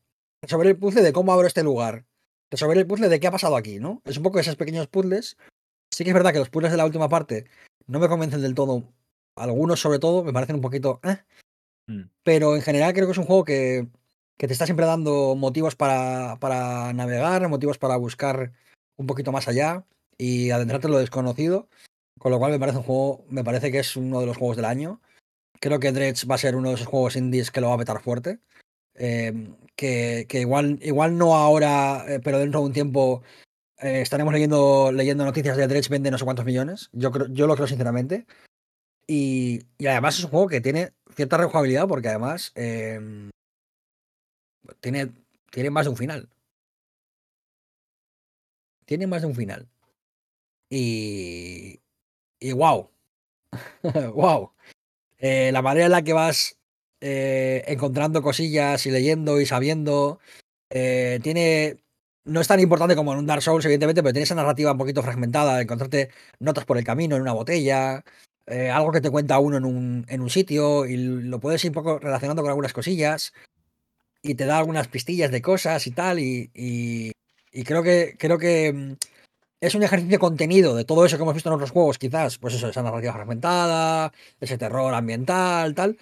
Resolver el puzzle de cómo abro este lugar. Resolver el puzzle de qué ha pasado aquí, ¿no? Es un poco esos pequeños puzzles. Sí que es verdad que los puzzles de la última parte no me convencen del todo. Algunos, sobre todo, me parecen un poquito. eh. Mm. Pero en general creo que es un juego que, que te está siempre dando motivos para, para navegar, motivos para buscar un poquito más allá y adentrarte en lo desconocido. Con lo cual me parece un juego, me parece que es uno de los juegos del año. Creo que Dredge va a ser uno de esos juegos indies que lo va a petar fuerte. Eh, que, que igual, igual no ahora, eh, pero dentro de un tiempo eh, estaremos leyendo, leyendo noticias de Dredge vende no sé cuántos millones. Yo, creo, yo lo creo sinceramente. Y, y además es un juego que tiene cierta rejugabilidad porque además eh, tiene, tiene más de un final. Tiene más de un final. Y. Y wow. wow. Eh, la manera en la que vas eh, encontrando cosillas y leyendo y sabiendo. eh, tiene. No es tan importante como en un Dark Souls, evidentemente, pero tiene esa narrativa un poquito fragmentada, encontrarte notas por el camino en una botella, eh, algo que te cuenta uno en un, en un sitio, y lo puedes ir un poco relacionando con algunas cosillas, y te da algunas pistillas de cosas y tal, y, y- y creo que creo que mm, es un ejercicio contenido de todo eso que hemos visto en otros juegos, quizás, pues eso, esa narrativa fragmentada, ese terror ambiental, tal.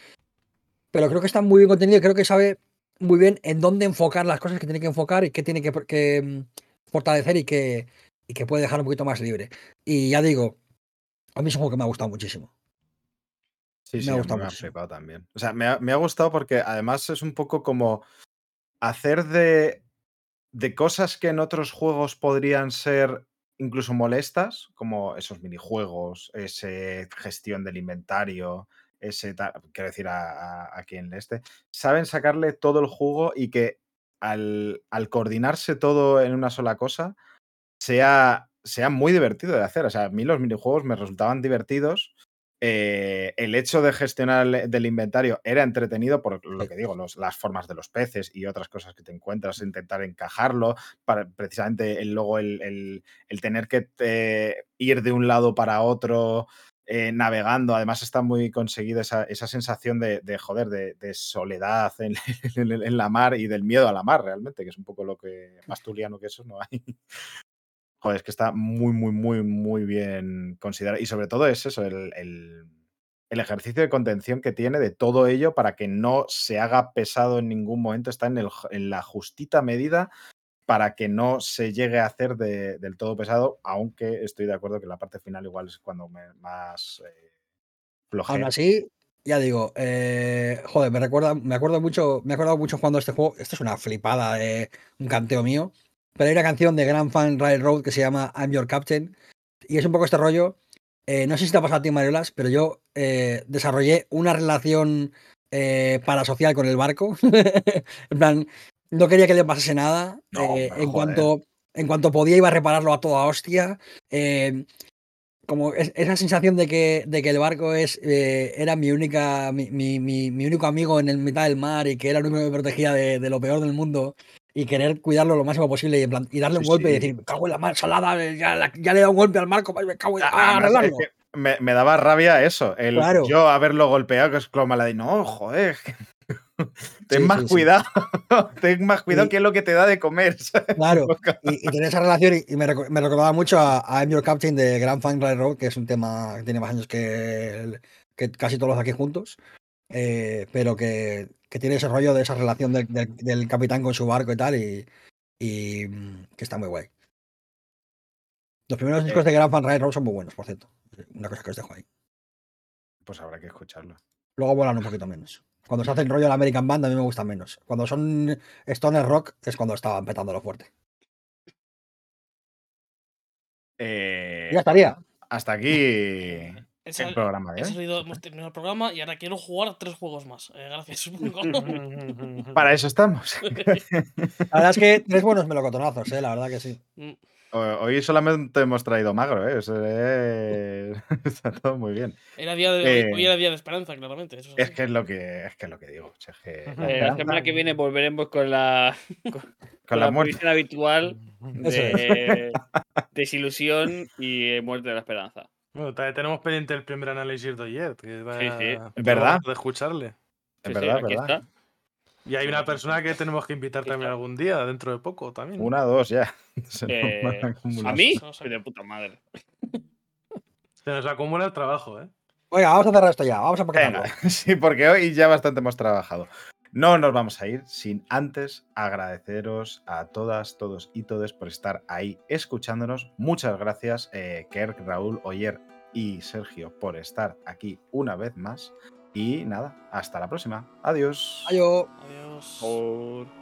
Pero creo que está muy bien contenido y creo que sabe muy bien en dónde enfocar las cosas que tiene que enfocar y qué tiene que, que, mm, fortalecer y que, y que puede dejar un poquito más libre. Y ya digo, a mí es un juego que me ha gustado muchísimo. Sí, Me sí, ha gustado me ha flipado también. O sea, me ha, me ha gustado porque además es un poco como hacer de, de cosas que en otros juegos podrían ser incluso molestas, como esos minijuegos, ese gestión del inventario, ese quiero decir a, a- a quien le saben sacarle todo el jugo y que al, al coordinarse todo en una sola cosa sea, sea muy divertido de hacer. O sea, a mí los minijuegos me resultaban divertidos. Eh, el hecho de gestionar el- del inventario era entretenido por lo que digo, los- las formas de los peces y otras cosas que te encuentras, intentar encajarlo, para precisamente el, luego el, el- el tener que eh, ir de un lado para otro eh, navegando. Además está muy conseguida esa, esa sensación de, de, joder, de, de soledad en, en- en la mar y del miedo a la mar realmente, que es un poco lo que más tuliano que eso no hay. Joder, es que está muy, muy, muy, muy bien considerado. Y sobre todo es eso, el, el- el ejercicio de contención que tiene de todo ello para que no se haga pesado en ningún momento. Está en, el en la justita medida para que no se llegue a hacer de- del todo pesado, aunque estoy de acuerdo que la parte final igual es cuando me- más eh, Aún así, ya digo, eh, joder, me recuerda, me acuerdo mucho, me he acordado mucho jugando a este juego. Esto es una flipada de un canteo mío. Pero hay una canción de Grand Fan Railroad que se llama I'm Your Captain. Y es un poco este rollo. eh, no sé si te ha pasado a ti, Mariolas, pero yo eh, desarrollé una relación eh, parasocial con el barco. en plan, no quería que le pasase nada. No, eh, en, joder. cuanto, en cuanto podía, iba a repararlo a toda hostia. como es- esa sensación de que, de que el barco es, era mi única, mi, mi- mi- mi único amigo en el mitad del mar y que era el único que me protegía de, de lo peor del mundo y querer cuidarlo lo máximo posible y, en plan- y darle un Sí, golpe y decir, me cago en la mar salada, ya, la- ya le he dado un golpe al marco, me cago en A- a además, es arreglarlo. que me, me daba rabia eso, el Claro. yo haberlo golpeado, que es como la de no, joder, ten Sí, más cuidado, ten más cuidado que es lo que te da de comer. ¿sabes? Claro, y, y tener esa relación y, y me, reco- me recordaba mucho a, a I'm Your Captain de Grand Funk Railroad, que es un tema que tiene más años que, el- que casi todos los aquí juntos, eh, pero que, que tiene ese rollo de esa relación del, del- del capitán con su barco y tal, y, y, mm, que está muy guay. Los primeros discos de Grand Funk Railroad son muy buenos, por cierto. Una cosa que os dejo ahí. Pues habrá que escucharlo. Luego volan un poquito menos. Cuando se hace el rollo de la American Band a mí me gusta menos. Cuando son Stoner Rock es cuando estaban petándolo fuerte. Eh, Ya estaría. hasta aquí Esa- el programa de He hoy. salido, hemos terminado el programa y ahora quiero jugar tres juegos más. Eh, gracias. Para eso estamos. La verdad es que tres buenos melocotonazos, ¿eh? la verdad que sí. Mm, Ho- Hoy solamente hemos traído magro, ¿eh? Eso es- Está todo muy bien. Era día de, hoy- Eh, hoy era día de esperanza, claramente. Eso es Es que es lo que, es que es lo que digo. o sea, es que la Eh, la semana que viene volveremos con la, con, con con la la muerte. habitual de desilusión y eh, muerte de la esperanza. Bueno, también tenemos pendiente el primer análisis de ayer. Que Sí, sí. tengo ¿Verdad? De escucharle. Es Sí, sí, verdad, aquí verdad. está. Y hay una persona que tenemos que invitar también está. algún día, dentro de poco también. Una, dos ya. Se Eh. ¿A mí? No. Soy de puta madre. Se nos acumula el trabajo, ¿eh? Oiga, vamos a cerrar esto ya. Vamos a paquetarlo. Venga, sí, porque hoy ya bastante hemos trabajado. No nos vamos a ir sin antes agradeceros a todas, todos y todes por estar ahí escuchándonos. Muchas gracias, eh, Kerk, Raúl, Oyer y Sergio, por estar aquí una vez más. Y nada, hasta la próxima. Adiós. Adiós. Adiós. Por...